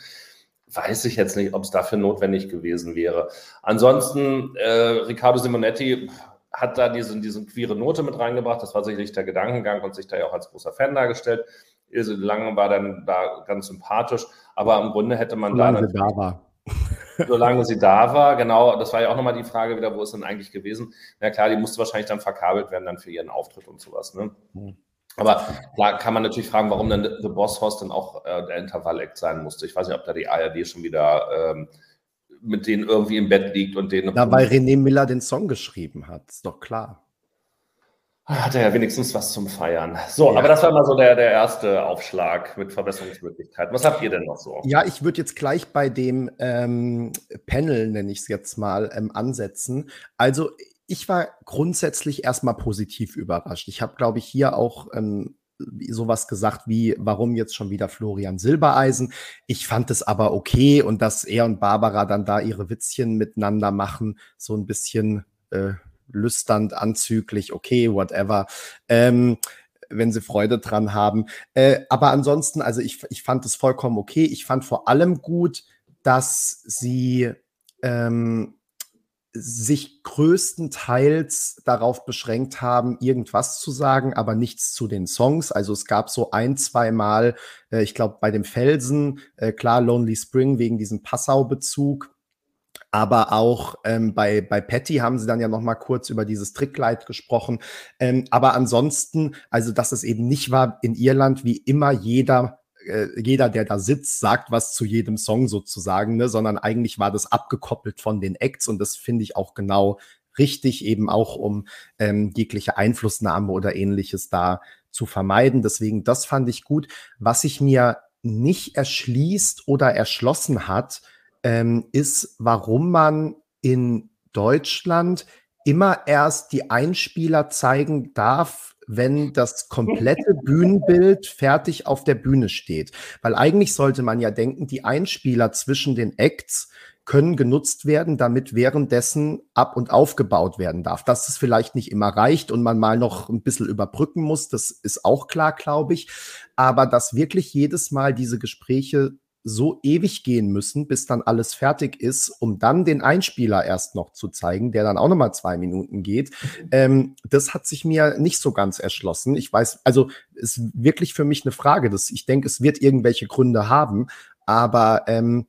Speaker 3: weiß ich jetzt nicht, ob es dafür notwendig gewesen wäre. Ansonsten, äh, Riccardo Simonetti hat da diese, diese queere Note mit reingebracht. Das war sicherlich der Gedankengang und sich da ja auch als großer Fan dargestellt. Ilse Lange war dann da ganz sympathisch, aber im Grunde hätte man
Speaker 2: solange da. Sie da war.
Speaker 3: Solange sie da war, genau. Das war ja auch nochmal die Frage wieder, wo ist denn eigentlich gewesen? Na klar, die musste wahrscheinlich dann verkabelt werden dann für ihren Auftritt und sowas. Ne? Hm. Aber klar kann man natürlich fragen, warum dann The Boss Host dann auch äh, der Intervall-Act sein musste. Ich weiß nicht, ob da die ARD schon wieder ähm, mit denen irgendwie im Bett liegt und denen.
Speaker 2: Na, weil René Miller den Song geschrieben hat, ist doch klar.
Speaker 3: Hat er ja wenigstens was zum Feiern. So, ja. aber das war mal so der, der erste Aufschlag mit Verbesserungsmöglichkeiten. Was habt ihr denn noch so?
Speaker 2: Ja, ich würde jetzt gleich bei dem ähm, Panel, nenne ich es jetzt mal, ähm, ansetzen. Also ich war grundsätzlich erstmal positiv überrascht. Ich habe, glaube ich, hier auch ähm, sowas gesagt wie, warum jetzt schon wieder Florian Silbereisen? Ich fand es aber okay und dass er und Barbara dann da ihre Witzchen miteinander machen, so ein bisschen äh, lüsternd, anzüglich, okay, whatever. Ähm, wenn sie Freude dran haben. Äh, aber ansonsten, also ich, ich fand es vollkommen okay. Ich fand vor allem gut, dass sie ähm, sich größtenteils darauf beschränkt haben, irgendwas zu sagen, aber nichts zu den Songs. Also es gab so ein, zwei Mal, äh, ich glaube bei dem Felsen, äh, klar Lonely Spring wegen diesem Passau-Bezug, aber auch ähm, bei, bei Patty haben sie dann ja noch mal kurz über dieses Trickkleid gesprochen. Ähm, aber ansonsten, also dass es eben nicht war in Irland, wie immer jeder äh, jeder, der da sitzt, sagt was zu jedem Song sozusagen, ne? sondern eigentlich war das abgekoppelt von den Acts und das finde ich auch genau richtig, eben auch um ähm, jegliche Einflussnahme oder ähnliches da zu vermeiden. Deswegen, das fand ich gut. Was sich mir nicht erschließt oder erschlossen hat, ähm, ist, warum man in Deutschland immer erst die Einspieler zeigen darf, wenn das komplette Bühnenbild fertig auf der Bühne steht. Weil eigentlich sollte man ja denken, die Einspieler zwischen den Acts können genutzt werden, damit währenddessen ab und aufgebaut werden darf. Dass es vielleicht nicht immer reicht und man mal noch ein bisschen überbrücken muss, das ist auch klar, glaube ich. Aber dass wirklich jedes Mal diese Gespräche so ewig gehen müssen, bis dann alles fertig ist, um dann den Einspieler erst noch zu zeigen, der dann auch nochmal zwei Minuten geht. Ähm, das hat sich mir nicht so ganz erschlossen. Ich weiß, also ist wirklich für mich eine Frage. Dass ich denke, es wird irgendwelche Gründe haben, aber ähm,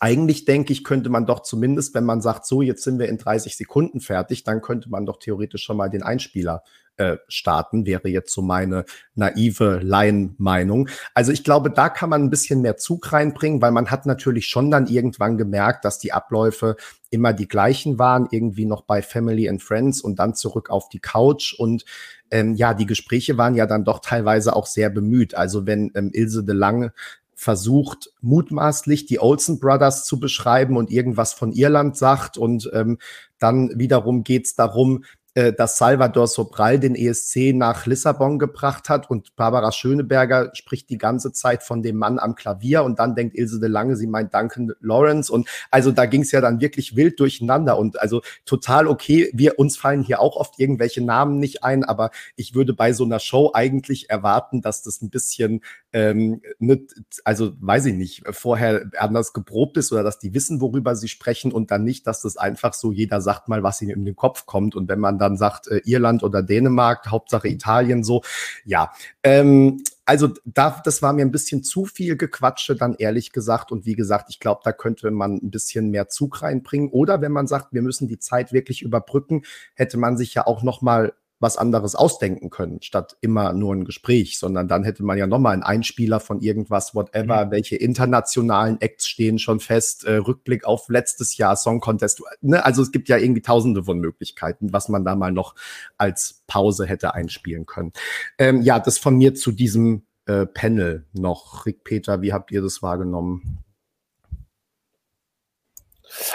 Speaker 2: eigentlich denke ich, könnte man doch zumindest, wenn man sagt, so, jetzt sind wir in 30 Sekunden fertig, dann könnte man doch theoretisch schon mal den Einspieler äh, starten, wäre jetzt so meine naive Laienmeinung. Also ich glaube, da kann man ein bisschen mehr Zug reinbringen, weil man hat natürlich schon dann irgendwann gemerkt, dass die Abläufe immer die gleichen waren, irgendwie noch bei Family and Friends und dann zurück auf die Couch und ähm, ja, die Gespräche waren ja dann doch teilweise auch sehr bemüht. Also wenn ähm, Ilse de Lange versucht, mutmaßlich die Olsen Brothers zu beschreiben und irgendwas von Irland sagt. Und ähm, dann wiederum geht es darum, äh, dass Salvador Sobral den ESC nach Lissabon gebracht hat und Barbara Schöneberger spricht die ganze Zeit von dem Mann am Klavier und dann denkt Ilse de Lange, sie meint Duncan Lawrence und also da ging es ja dann wirklich wild durcheinander und also total okay. Wir uns fallen hier auch oft irgendwelche Namen nicht ein, aber ich würde bei so einer Show eigentlich erwarten, dass das ein bisschen ähm, ne, also weiß ich nicht, vorher anders geprobt ist oder dass die wissen, worüber sie sprechen und dann nicht, dass das einfach so jeder sagt mal, was ihnen in den Kopf kommt und wenn man dann dann sagt äh, Irland oder Dänemark, Hauptsache Italien so. Ja, ähm, also da, das war mir ein bisschen zu viel Gequatsche, dann ehrlich gesagt. Und wie gesagt, ich glaube, da könnte man ein bisschen mehr Zug reinbringen. Oder wenn man sagt, wir müssen die Zeit wirklich überbrücken, hätte man sich ja auch noch mal was anderes ausdenken können, statt immer nur ein Gespräch, sondern dann hätte man ja nochmal einen Einspieler von irgendwas, whatever, mhm. welche internationalen Acts stehen schon fest, äh, Rückblick auf letztes Jahr, Song Contest, ne? also es gibt ja irgendwie tausende von Möglichkeiten, was man da mal noch als Pause hätte einspielen können. Ähm, ja, das von mir zu diesem äh, Panel noch. Rick Peter, wie habt ihr das wahrgenommen?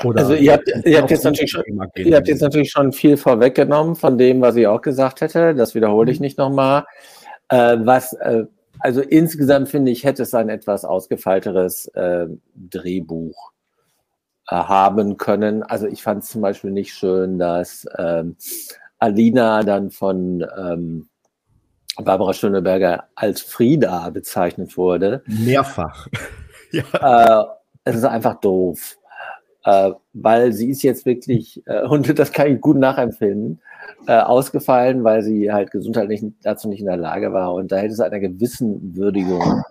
Speaker 1: Oder also ihr habt, ihr, habt jetzt natürlich schon, ihr habt jetzt natürlich schon viel vorweggenommen von dem, was ich auch gesagt hätte. Das wiederhole ich mhm. nicht nochmal. Äh, was, äh, also insgesamt finde ich, hätte es ein etwas ausgefeilteres äh, Drehbuch äh, haben können. Also ich fand es zum Beispiel nicht schön, dass ähm, Alina dann von ähm, Barbara Schöneberger als Frieda bezeichnet wurde.
Speaker 2: Mehrfach.
Speaker 1: ja. Äh, es ist einfach doof äh, weil sie ist jetzt wirklich, äh, und das kann ich gut nachempfinden, äh, ausgefallen, weil sie halt gesundheitlich dazu nicht in der Lage war. Und da hätte es einer gewissen Würdigung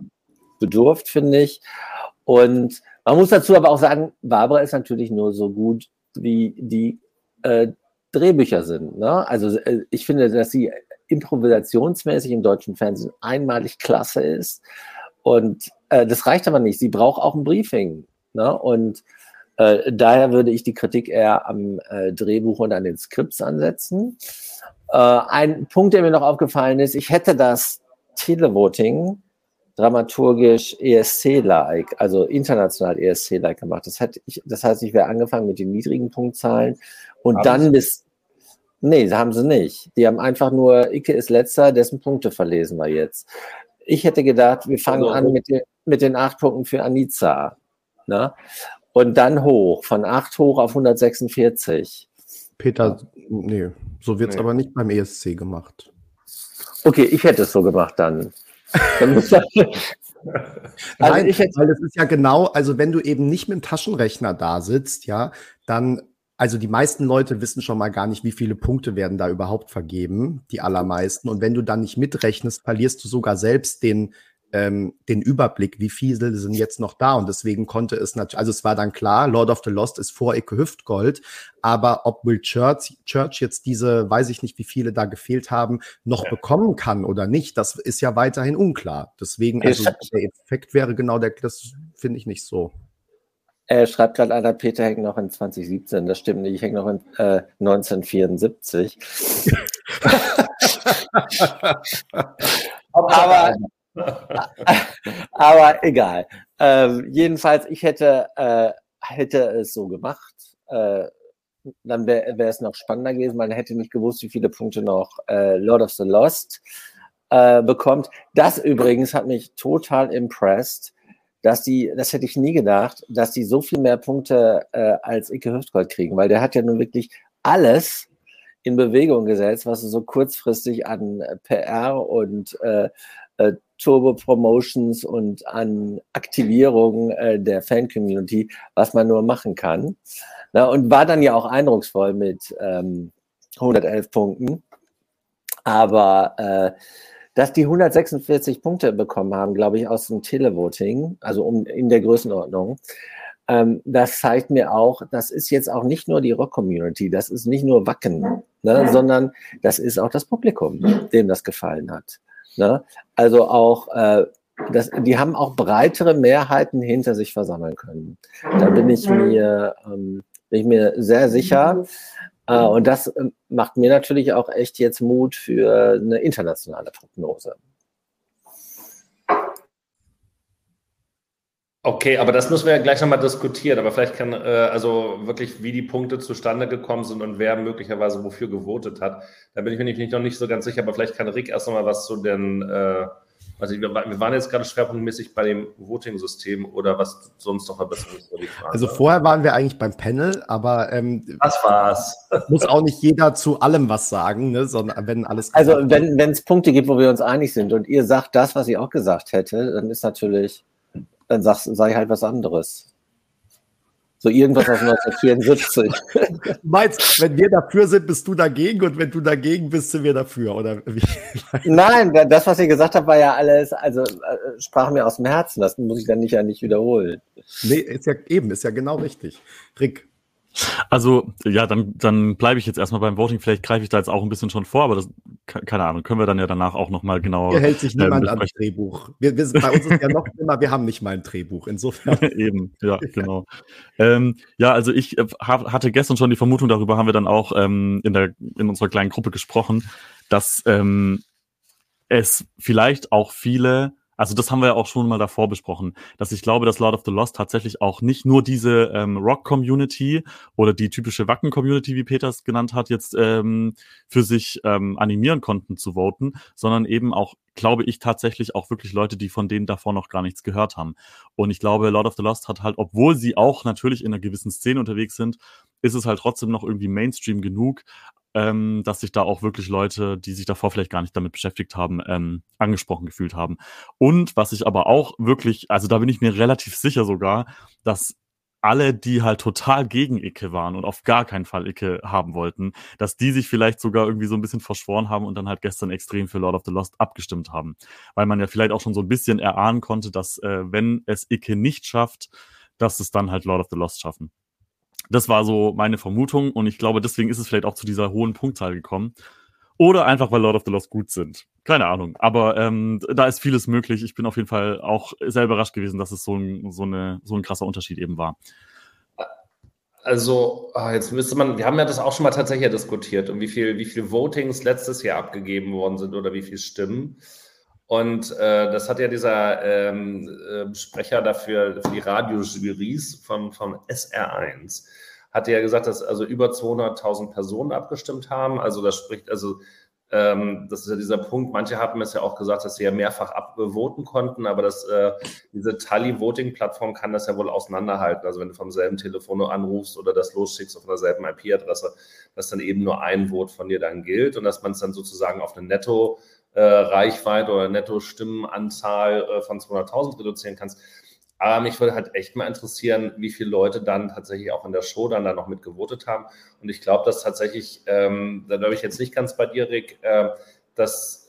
Speaker 1: bedurft, finde ich. Und man muss dazu aber auch sagen, Barbara ist natürlich nur so gut, wie die äh, Drehbücher sind. Ne? Also äh, ich finde, dass sie improvisationsmäßig im deutschen Fernsehen einmalig klasse ist. Und äh, das reicht aber nicht. Sie braucht auch ein Briefing. Ne? Und äh, daher würde ich die Kritik eher am äh, Drehbuch und an den Skripts ansetzen. Äh, ein Punkt, der mir noch aufgefallen ist, ich hätte das Televoting dramaturgisch ESC-like, also international ESC-like gemacht. Das, hätte ich, das heißt, ich wäre angefangen mit den niedrigen Punktzahlen und haben dann bis. Nee, haben sie nicht. Die haben einfach nur, Icke ist letzter, dessen Punkte verlesen wir jetzt. Ich hätte gedacht, wir fangen also, an mit, den, mit den acht Punkten für Anica. Ne? Und dann hoch, von 8 hoch auf 146.
Speaker 2: Peter, nee, so wird es nee. aber nicht beim ESC gemacht.
Speaker 1: Okay, ich hätte es so gemacht dann.
Speaker 2: dann also Nein, ich hätte, weil das ist ja genau, also wenn du eben nicht mit dem Taschenrechner da sitzt, ja, dann, also die meisten Leute wissen schon mal gar nicht, wie viele Punkte werden da überhaupt vergeben, die allermeisten. Und wenn du dann nicht mitrechnest, verlierst du sogar selbst den, ähm, den Überblick, wie viele sind jetzt noch da. Und deswegen konnte es natürlich, also es war dann klar, Lord of the Lost ist vor Icke Hüftgold, aber ob Will Church, Church jetzt diese, weiß ich nicht, wie viele da gefehlt haben, noch ja. bekommen kann oder nicht, das ist ja weiterhin unklar. Deswegen, also der Effekt wäre genau der, das finde ich nicht so.
Speaker 1: Er schreibt gerade einer, Peter hängt noch in 2017. Das stimmt nicht, ich hänge noch in äh, 1974. aber, Aber egal. Ähm, jedenfalls, ich hätte, äh, hätte es so gemacht. Äh, dann wäre wär es noch spannender gewesen. Man hätte nicht gewusst, wie viele Punkte noch äh, Lord of the Lost äh, bekommt. Das übrigens hat mich total impressed, dass die, das hätte ich nie gedacht, dass die so viel mehr Punkte äh, als Icke Hüftgold kriegen, weil der hat ja nun wirklich alles in Bewegung gesetzt, was so kurzfristig an PR und äh, äh, Turbo-Promotions und an Aktivierung äh, der Fan-Community, was man nur machen kann. Na, und war dann ja auch eindrucksvoll mit ähm, 111 Punkten. Aber äh, dass die 146 Punkte bekommen haben, glaube ich, aus dem Televoting, also um, in der Größenordnung, ähm, das zeigt mir auch, das ist jetzt auch nicht nur die Rock-Community, das ist nicht nur Wacken, ne, sondern das ist auch das Publikum, dem das gefallen hat. Ne? Also auch, äh, das, die haben auch breitere Mehrheiten hinter sich versammeln können. Da bin ich mir, ähm, bin ich mir sehr sicher. Äh, und das äh, macht mir natürlich auch echt jetzt Mut für eine internationale Prognose.
Speaker 3: Okay, aber das müssen wir ja gleich nochmal diskutieren. Aber vielleicht kann, äh, also wirklich, wie die Punkte zustande gekommen sind und wer möglicherweise wofür gewotet hat. Da bin ich mir nicht, noch nicht so ganz sicher, aber vielleicht kann Rick erst nochmal was zu den, äh, also wir, wir waren jetzt gerade schwerpunktmäßig bei dem Voting-System oder was sonst noch verbessern ist.
Speaker 2: Also vorher waren wir eigentlich beim Panel, aber ähm,
Speaker 3: was war's?
Speaker 2: muss auch nicht jeder zu allem was sagen, ne, sondern wenn alles.
Speaker 1: Also wenn es Punkte gibt, wo wir uns einig sind und ihr sagt das, was ich auch gesagt hätte, dann ist natürlich dann sag, ich halt was anderes. So irgendwas aus 1974.
Speaker 2: Du meinst, wenn wir dafür sind, bist du dagegen und wenn du dagegen bist, sind wir dafür, oder wie?
Speaker 1: Nein, das, was ihr gesagt habt, war ja alles, also äh, sprach mir aus dem Herzen. Das muss ich dann nicht ja nicht wiederholen.
Speaker 2: Nee, ist ja eben, ist ja genau richtig. Rick,
Speaker 4: also, ja, dann, dann bleibe ich jetzt erstmal beim Voting. Vielleicht greife ich da jetzt auch ein bisschen schon vor, aber das, keine Ahnung, können wir dann ja danach auch nochmal genauer.
Speaker 2: Hier hält sich niemand an das Drehbuch. Wir, wir, bei uns ist ja noch immer, wir haben nicht mal ein Drehbuch, insofern.
Speaker 4: Eben, ja, genau. ähm, ja, also ich äh, hatte gestern schon die Vermutung, darüber haben wir dann auch ähm, in, der, in unserer kleinen Gruppe gesprochen, dass ähm, es vielleicht auch viele also das haben wir ja auch schon mal davor besprochen, dass ich glaube, dass Lord of the Lost tatsächlich auch nicht nur diese ähm, Rock-Community oder die typische Wacken-Community, wie Peter es genannt hat, jetzt ähm, für sich ähm, animieren konnten zu voten, sondern eben auch, glaube ich, tatsächlich auch wirklich Leute, die von denen davor noch gar nichts gehört haben. Und ich glaube, Lord of the Lost hat halt, obwohl sie auch natürlich in einer gewissen Szene unterwegs sind, ist es halt trotzdem noch irgendwie Mainstream genug, ähm, dass sich da auch wirklich Leute, die sich davor vielleicht gar nicht damit beschäftigt haben, ähm, angesprochen gefühlt haben. Und was ich aber auch wirklich, also da bin ich mir relativ sicher sogar, dass alle, die halt total gegen Icke waren und auf gar keinen Fall Icke haben wollten, dass die sich vielleicht sogar irgendwie so ein bisschen verschworen haben und dann halt gestern extrem für Lord of the Lost abgestimmt haben. Weil man ja vielleicht auch schon so ein bisschen erahnen konnte, dass äh, wenn es Icke nicht schafft, dass es dann halt Lord of the Lost schaffen. Das war so meine Vermutung und ich glaube, deswegen ist es vielleicht auch zu dieser hohen Punktzahl gekommen. Oder einfach, weil Lord of the Lost gut sind. Keine Ahnung. Aber ähm, da ist vieles möglich. Ich bin auf jeden Fall auch sehr überrascht gewesen, dass es so ein, so eine, so ein krasser Unterschied eben war.
Speaker 3: Also, ah, jetzt müsste man, wir haben ja das auch schon mal tatsächlich diskutiert, um wie viel, wie viel Votings letztes Jahr abgegeben worden sind oder wie viel Stimmen. Und äh, das hat ja dieser ähm, äh, Sprecher dafür für die Radiojuries von, von SR1 hat ja gesagt, dass also über 200.000 Personen abgestimmt haben. Also das spricht, also ähm, das ist ja dieser Punkt. Manche haben es ja auch gesagt, dass sie ja mehrfach abvoten konnten, aber das, äh, diese Tally-Voting-Plattform kann das ja wohl auseinanderhalten. Also wenn du vom selben Telefon anrufst oder das losschickst auf derselben IP-Adresse, dass dann eben nur ein Vote von dir dann gilt und dass man es dann sozusagen auf eine Netto- äh, Reichweite oder Netto-Stimmenanzahl äh, von 200.000 reduzieren kannst. Aber mich würde halt echt mal interessieren, wie viele Leute dann tatsächlich auch in der Show dann da noch mitgevotet haben. Und ich glaube, dass tatsächlich, ähm, da glaube ich jetzt nicht ganz bei dir, Rick, äh, dass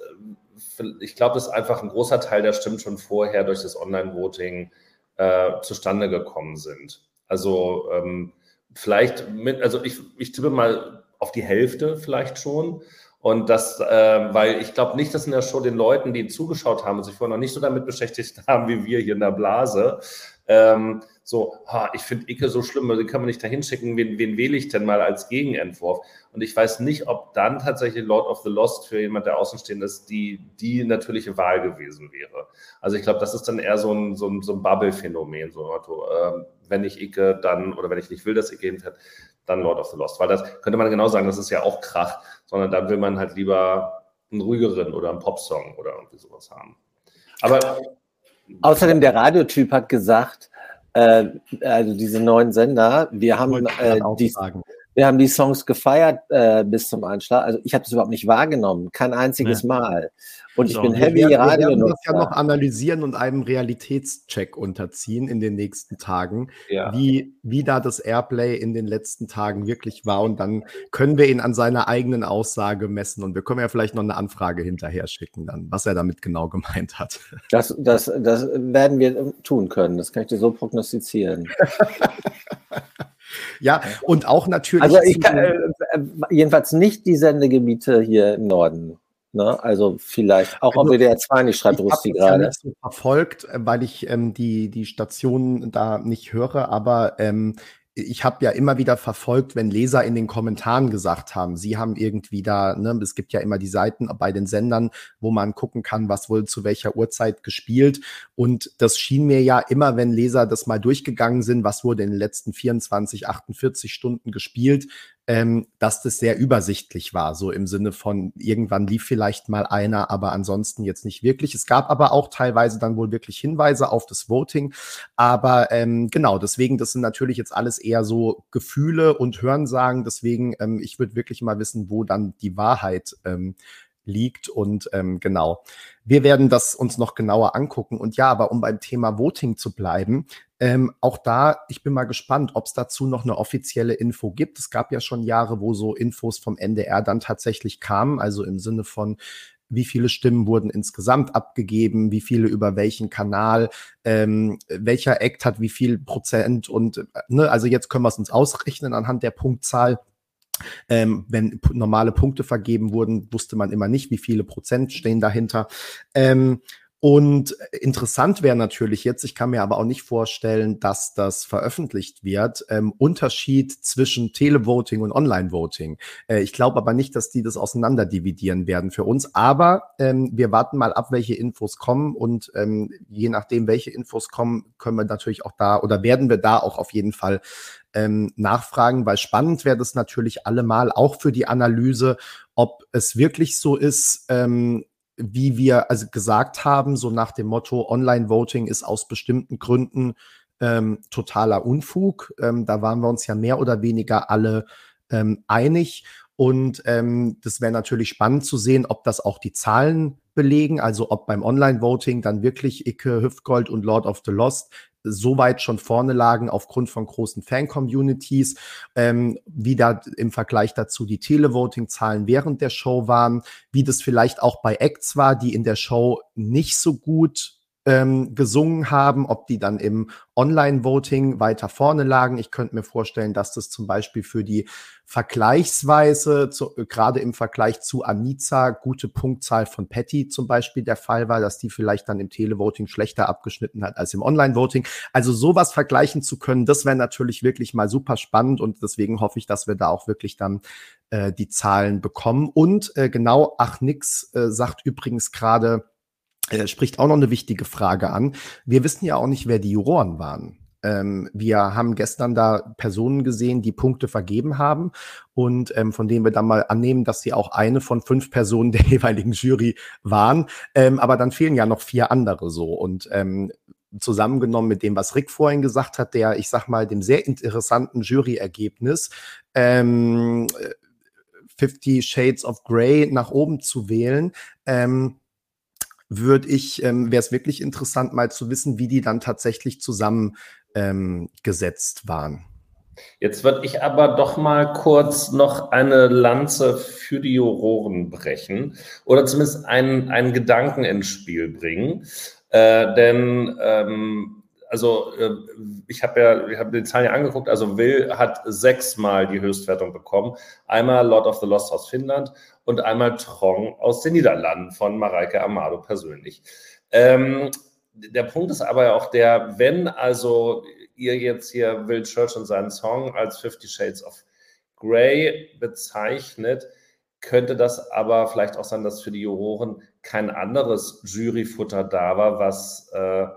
Speaker 3: äh, ich glaube, dass einfach ein großer Teil der Stimmen schon vorher durch das Online-Voting äh, zustande gekommen sind. Also ähm, vielleicht mit, also ich, ich tippe mal auf die Hälfte vielleicht schon. Und das, äh, weil ich glaube nicht, dass in der Show den Leuten, die zugeschaut haben und sich vorher noch nicht so damit beschäftigt haben wie wir hier in der Blase, ähm, so, ha, ich finde Icke so schlimm, den kann man nicht da hinschicken, wen, wen wähle ich denn mal als Gegenentwurf? Und ich weiß nicht, ob dann tatsächlich Lord of the Lost für jemand, der außenstehend ist, die, die natürliche Wahl gewesen wäre. Also ich glaube, das ist dann eher so ein, so ein, so ein Bubble-Phänomen, so äh, wenn ich Icke dann, oder wenn ich nicht will, dass Icke hinfährt, dann Lord of the Lost. Weil das könnte man genau sagen, das ist ja auch Krach, sondern dann will man halt lieber einen ruhigeren oder einen Popsong oder irgendwie sowas haben. Aber
Speaker 1: außerdem der Radiotyp hat gesagt, äh, also diese neuen Sender, wir haben äh, die, wir haben die Songs gefeiert äh, bis zum Anschlag. Also ich habe das überhaupt nicht wahrgenommen, kein einziges nee. Mal. Und ich so, bin heavy
Speaker 2: wir, Radio. Wir werden das ja noch analysieren und einem Realitätscheck unterziehen in den nächsten Tagen, ja. wie, wie da das Airplay in den letzten Tagen wirklich war. Und dann können wir ihn an seiner eigenen Aussage messen. Und wir können ja vielleicht noch eine Anfrage hinterher schicken, dann, was er damit genau gemeint hat.
Speaker 1: Das, das, das werden wir tun können. Das kann ich dir so prognostizieren.
Speaker 2: Ja, und auch natürlich.
Speaker 1: Also ich kann, äh, jedenfalls nicht die Sendegebiete hier im Norden. Ne? Also vielleicht auch also, auf WDR 2 nicht schreibt Rusti gerade. Ich
Speaker 2: so verfolgt, äh, weil ich ähm, die, die Stationen da nicht höre, aber ähm, ich habe ja immer wieder verfolgt, wenn Leser in den Kommentaren gesagt haben, sie haben irgendwie da, ne, es gibt ja immer die Seiten bei den Sendern, wo man gucken kann, was wohl zu welcher Uhrzeit gespielt. Und das schien mir ja immer, wenn Leser das mal durchgegangen sind, was wurde in den letzten 24, 48 Stunden gespielt, ähm, dass das sehr übersichtlich war, so im Sinne von irgendwann lief vielleicht mal einer, aber ansonsten jetzt nicht wirklich. Es gab aber auch teilweise dann wohl wirklich Hinweise auf das Voting. Aber ähm, genau, deswegen, das sind natürlich jetzt alles eher so Gefühle und Hörensagen. Deswegen, ähm, ich würde wirklich mal wissen, wo dann die Wahrheit ähm, liegt. Und ähm, genau, wir werden das uns noch genauer angucken. Und ja, aber um beim Thema Voting zu bleiben, ähm, auch da, ich bin mal gespannt, ob es dazu noch eine offizielle Info gibt. Es gab ja schon Jahre, wo so Infos vom NDR dann tatsächlich kamen, also im Sinne von, wie viele Stimmen wurden insgesamt abgegeben, wie viele über welchen Kanal, ähm, welcher Act hat wie viel Prozent und äh, ne, also jetzt können wir es uns ausrechnen anhand der Punktzahl. Ähm, wenn normale Punkte vergeben wurden, wusste man immer nicht, wie viele Prozent stehen dahinter. Ähm, und interessant wäre natürlich jetzt, ich kann mir aber auch nicht vorstellen, dass das veröffentlicht wird, ähm, Unterschied zwischen Televoting und Online-Voting. Äh, ich glaube aber nicht, dass die das auseinander dividieren werden für uns. Aber ähm, wir warten mal ab, welche Infos kommen und ähm, je nachdem, welche Infos kommen, können wir natürlich auch da oder werden wir da auch auf jeden Fall ähm, nachfragen, weil spannend wäre das natürlich allemal auch für die Analyse, ob es wirklich so ist, ähm, wie wir also gesagt haben, so nach dem Motto, Online-Voting ist aus bestimmten Gründen ähm, totaler Unfug. Ähm, da waren wir uns ja mehr oder weniger alle ähm, einig. Und ähm, das wäre natürlich spannend zu sehen, ob das auch die Zahlen belegen, also ob beim Online-Voting dann wirklich Icke, Hüftgold und Lord of the Lost so weit schon vorne lagen aufgrund von großen Fan-Communities, ähm, wie da im Vergleich dazu die Televoting-Zahlen während der Show waren, wie das vielleicht auch bei Acts war, die in der Show nicht so gut ähm, gesungen haben, ob die dann im Online-Voting weiter vorne lagen. Ich könnte mir vorstellen, dass das zum Beispiel für die vergleichsweise, zu, gerade im Vergleich zu Aniza, gute Punktzahl von Patty zum Beispiel der Fall war, dass die vielleicht dann im Televoting schlechter abgeschnitten hat als im Online-Voting. Also sowas vergleichen zu können, das wäre natürlich wirklich mal super spannend und deswegen hoffe ich, dass wir da auch wirklich dann äh, die Zahlen bekommen. Und äh, genau, ach nix äh, sagt übrigens gerade, äh, spricht auch noch eine wichtige Frage an. Wir wissen ja auch nicht, wer die Juroren waren. Ähm, wir haben gestern da Personen gesehen, die Punkte vergeben haben und ähm, von denen wir dann mal annehmen, dass sie auch eine von fünf Personen der jeweiligen Jury waren. Ähm, aber dann fehlen ja noch vier andere so und ähm, zusammengenommen mit dem, was Rick vorhin gesagt hat, der, ich sag mal, dem sehr interessanten Juryergebnis, ähm, 50 Shades of Grey nach oben zu wählen, ähm, würde ich, ähm, wäre es wirklich interessant, mal zu wissen, wie die dann tatsächlich zusammengesetzt ähm, waren.
Speaker 3: Jetzt würde ich aber doch mal kurz noch eine Lanze für die Juroren brechen oder zumindest einen, einen Gedanken ins Spiel bringen. Äh, denn ähm, also äh, ich habe ja, ich habe die Zahlen ja angeguckt, also Will hat sechsmal die Höchstwertung bekommen. Einmal Lord of the Lost aus Finnland und einmal Trong aus den Niederlanden von Mareike Amado persönlich. Ähm, der Punkt ist aber ja auch der, wenn also ihr jetzt hier Will Church und seinen Song als Fifty Shades of Grey bezeichnet, könnte das aber vielleicht auch sein, dass für die Juroren kein anderes Juryfutter da war, was äh,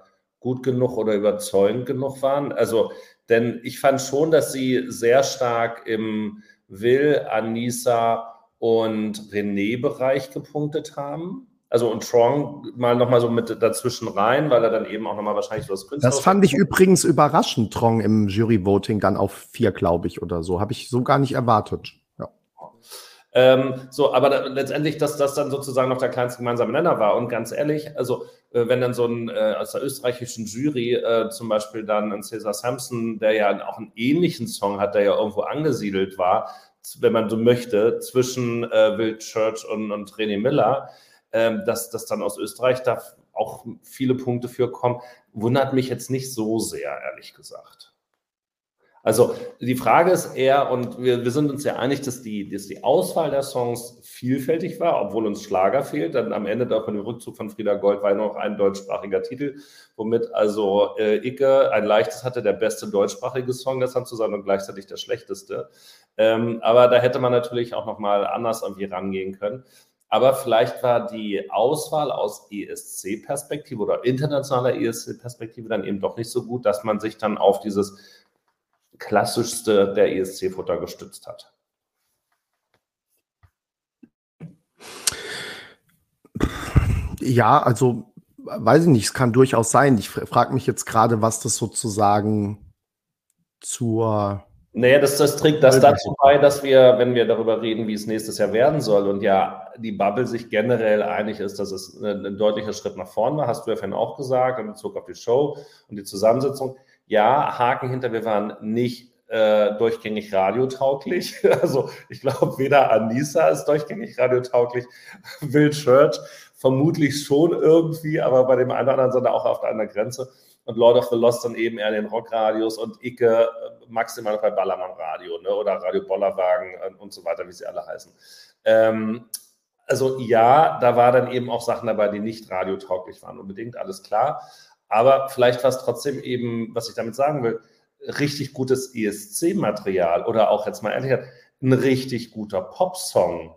Speaker 3: gut genug oder überzeugend genug waren. Also, denn ich fand schon, dass sie sehr stark im Will, Anissa und René-Bereich gepunktet haben. Also und Trong mal nochmal so mit dazwischen rein, weil er dann eben auch nochmal wahrscheinlich so
Speaker 2: das Künstler. Das fand ich übrigens überraschend, Trong im Jury-Voting dann auf vier, glaube ich, oder so. Habe ich so gar nicht erwartet.
Speaker 3: Ähm, so, aber da, letztendlich, dass das dann sozusagen noch der kleinste gemeinsame Nenner war. Und ganz ehrlich, also wenn dann so ein äh, aus der österreichischen Jury äh, zum Beispiel dann ein Cesar Sampson, der ja auch einen ähnlichen Song hat, der ja irgendwo angesiedelt war, wenn man so möchte, zwischen äh, Will Church und, und René Miller, ähm, dass das dann aus Österreich da auch viele Punkte für kommen, wundert mich jetzt nicht so sehr, ehrlich gesagt. Also die Frage ist eher, und wir, wir sind uns ja einig, dass die, dass die Auswahl der Songs vielfältig war, obwohl uns Schlager fehlt. Dann am Ende da von dem Rückzug von Frieda Gold war ja noch ein deutschsprachiger Titel, womit also äh, Icke ein leichtes hatte, der beste deutschsprachige Song gestern zu sein und gleichzeitig der schlechteste. Ähm, aber da hätte man natürlich auch nochmal anders irgendwie rangehen können. Aber vielleicht war die Auswahl aus ESC-Perspektive oder internationaler ESC-Perspektive dann eben doch nicht so gut, dass man sich dann auf dieses klassischste der ESC-Futter gestützt hat?
Speaker 2: Ja, also weiß ich nicht, es kann durchaus sein. Ich frage mich jetzt gerade, was das sozusagen zur.
Speaker 3: Naja, das, das trägt das dazu bei, dass wir, wenn wir darüber reden, wie es nächstes Jahr werden soll und ja die Bubble sich generell einig ist, dass es ein, ein deutlicher Schritt nach vorn war, hast du ja vorhin auch gesagt, in Bezug auf die Show und die Zusammensetzung. Ja, Haken hinter, wir waren nicht äh, durchgängig radiotauglich. Also ich glaube, weder Anissa ist durchgängig radiotauglich, Will Church vermutlich schon irgendwie, aber bei dem einen oder anderen sind wir auch auf der anderen Grenze. Und Lord of the Lost dann eben eher den Rockradios und Icke äh, maximal bei Ballermann Radio ne? oder Radio Bollerwagen äh, und so weiter, wie sie alle heißen. Ähm, also ja, da war dann eben auch Sachen dabei, die nicht radiotauglich waren, unbedingt, alles klar. Aber vielleicht war es trotzdem eben, was ich damit sagen will, richtig gutes ESC-Material oder auch jetzt mal ehrlich, ein richtig guter Popsong,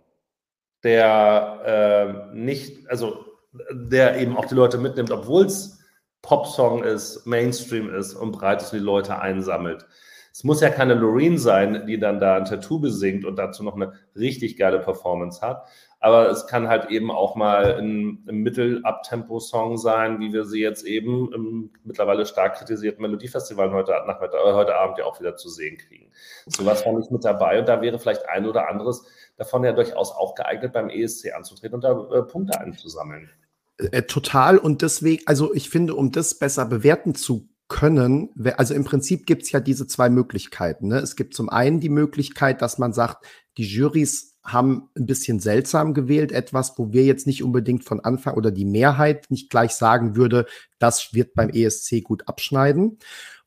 Speaker 3: der äh, nicht, also der eben auch die Leute mitnimmt, obwohl es Popsong ist, Mainstream ist und breit ist und die Leute einsammelt. Es muss ja keine Loreen sein, die dann da ein Tattoo besingt und dazu noch eine richtig geile Performance hat, aber es kann halt eben auch mal ein, ein Mittel-Abtempo-Song sein, wie wir sie jetzt eben im mittlerweile stark kritisierten Melodiefestival heute, Nachmittag, äh, heute Abend ja auch wieder zu sehen kriegen. Sowas fand ich mit dabei und da wäre vielleicht ein oder anderes davon ja durchaus auch geeignet, beim ESC anzutreten und da äh, Punkte einzusammeln.
Speaker 2: Äh, total und deswegen, also ich finde, um das besser bewerten zu können, also im Prinzip gibt es ja diese zwei Möglichkeiten. Ne? Es gibt zum einen die Möglichkeit, dass man sagt, die Jurys haben ein bisschen seltsam gewählt, etwas, wo wir jetzt nicht unbedingt von Anfang oder die Mehrheit nicht gleich sagen würde, das wird beim ESC gut abschneiden.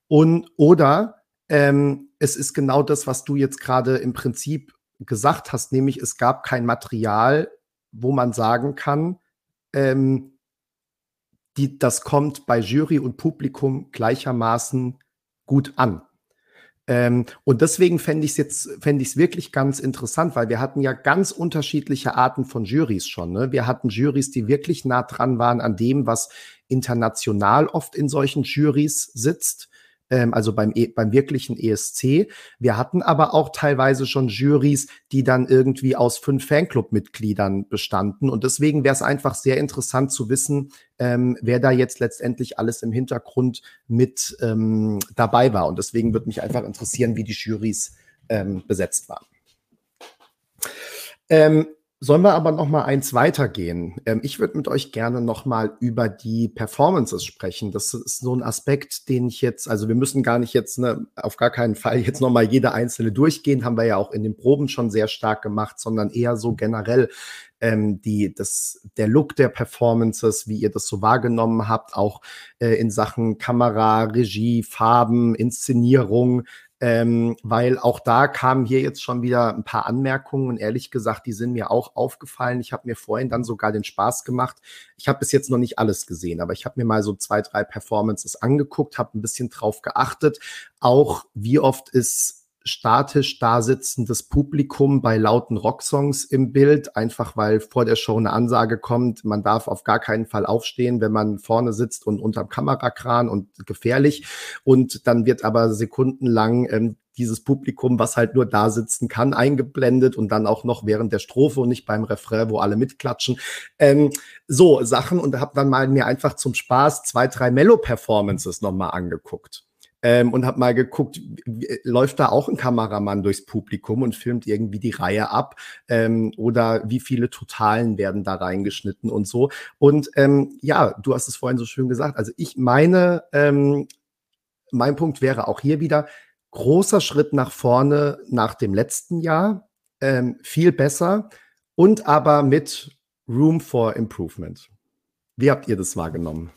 Speaker 2: Und oder ähm, es ist genau das, was du jetzt gerade im Prinzip gesagt hast, nämlich es gab kein Material, wo man sagen kann, ähm, die, das kommt bei Jury und Publikum gleichermaßen gut an. Ähm, und deswegen fände ich es jetzt, fände ich es wirklich ganz interessant, weil wir hatten ja ganz unterschiedliche Arten von Juries schon. Ne? Wir hatten Juries, die wirklich nah dran waren an dem, was international oft in solchen Juries sitzt also beim, e beim wirklichen ESC. Wir hatten aber auch teilweise schon Juries, die dann irgendwie aus fünf Fanclub-Mitgliedern bestanden. Und deswegen wäre es einfach sehr interessant zu wissen, ähm, wer da jetzt letztendlich alles im Hintergrund mit ähm, dabei war. Und deswegen würde mich einfach interessieren, wie die Juries ähm, besetzt waren. Ähm, Sollen wir aber noch mal eins weitergehen? Ähm, ich würde mit euch gerne noch mal über die Performances sprechen. Das ist so ein Aspekt, den ich jetzt, also wir müssen gar nicht jetzt, ne, auf gar keinen Fall jetzt noch mal jede einzelne durchgehen, haben wir ja auch in den Proben schon sehr stark gemacht, sondern eher so generell ähm, die, das, der Look der Performances, wie ihr das so wahrgenommen habt, auch äh, in Sachen Kamera, Regie, Farben, Inszenierung, ähm, weil auch da kamen hier jetzt schon wieder ein paar Anmerkungen und ehrlich gesagt, die sind mir auch aufgefallen. Ich habe mir vorhin dann sogar den Spaß gemacht. Ich habe bis jetzt noch nicht alles gesehen, aber ich habe mir mal so zwei, drei Performances angeguckt, habe ein bisschen drauf geachtet, auch wie oft ist statisch da sitzendes Publikum bei lauten Rocksongs im Bild, einfach weil vor der Show eine Ansage kommt, man darf auf gar keinen Fall aufstehen, wenn man vorne sitzt und unterm Kamerakran und gefährlich. Und dann wird aber sekundenlang ähm, dieses Publikum, was halt nur da sitzen kann, eingeblendet und dann auch noch während der Strophe und nicht beim Refrain, wo alle mitklatschen. Ähm, so Sachen und habe dann mal mir einfach zum Spaß zwei, drei Mellow-Performances nochmal angeguckt ähm, und habe mal geguckt, läuft da auch ein Kameramann durchs Publikum und filmt irgendwie die Reihe ab ähm, oder wie viele Totalen werden da reingeschnitten und so. Und ähm, ja, du hast es vorhin so schön gesagt. Also ich meine, ähm, mein Punkt wäre auch hier wieder großer Schritt nach vorne nach dem letzten Jahr, ähm, viel besser und aber mit Room for Improvement. Wie habt ihr das wahrgenommen?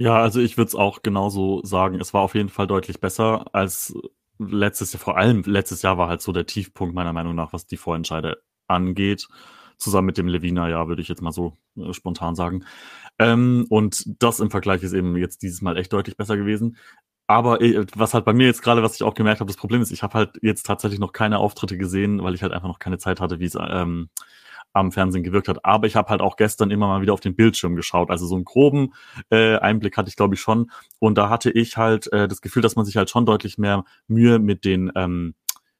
Speaker 4: Ja, also ich würde es auch genauso sagen. Es war auf jeden Fall deutlich besser als letztes Jahr. Vor allem letztes Jahr war halt so der Tiefpunkt meiner Meinung nach, was die Vorentscheide angeht. Zusammen mit dem Levina-Jahr, würde ich jetzt mal so äh, spontan sagen. Ähm, und das im Vergleich ist eben jetzt dieses Mal echt deutlich besser gewesen. Aber äh, was halt bei mir jetzt gerade, was ich auch gemerkt habe, das Problem ist, ich habe halt jetzt tatsächlich noch keine Auftritte gesehen, weil ich halt einfach noch keine Zeit hatte, wie es ähm, am Fernsehen gewirkt hat. Aber ich habe halt auch gestern immer mal wieder auf den Bildschirm geschaut. Also so einen groben äh, Einblick hatte ich, glaube ich, schon. Und da hatte ich halt äh, das Gefühl, dass man sich halt schon deutlich mehr Mühe mit den ähm,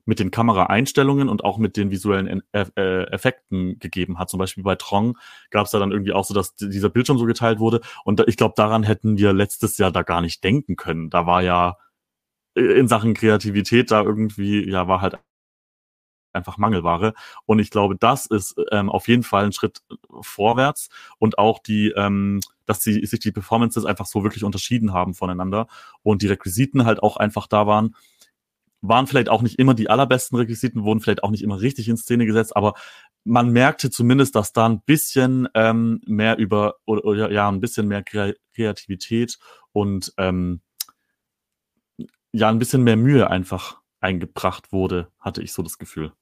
Speaker 4: mit den Kameraeinstellungen und auch mit den visuellen äh, äh, Effekten gegeben hat. Zum Beispiel bei Trong gab es da dann irgendwie auch so, dass dieser Bildschirm so geteilt wurde. Und ich glaube, daran hätten wir letztes Jahr da gar nicht denken können. Da war ja äh, in Sachen Kreativität da irgendwie, ja, war halt einfach Mangelware. Und ich glaube, das ist ähm, auf jeden Fall ein Schritt vorwärts und auch die, ähm, dass sie, sich die Performances einfach so wirklich unterschieden haben voneinander und die Requisiten halt auch einfach da waren. Waren vielleicht auch nicht immer die allerbesten Requisiten, wurden vielleicht auch nicht immer richtig in Szene gesetzt, aber man merkte zumindest, dass da ein bisschen ähm, mehr über oder, oder ja ein bisschen mehr Kreativität und ähm, ja ein bisschen mehr Mühe einfach eingebracht wurde, hatte ich so das Gefühl.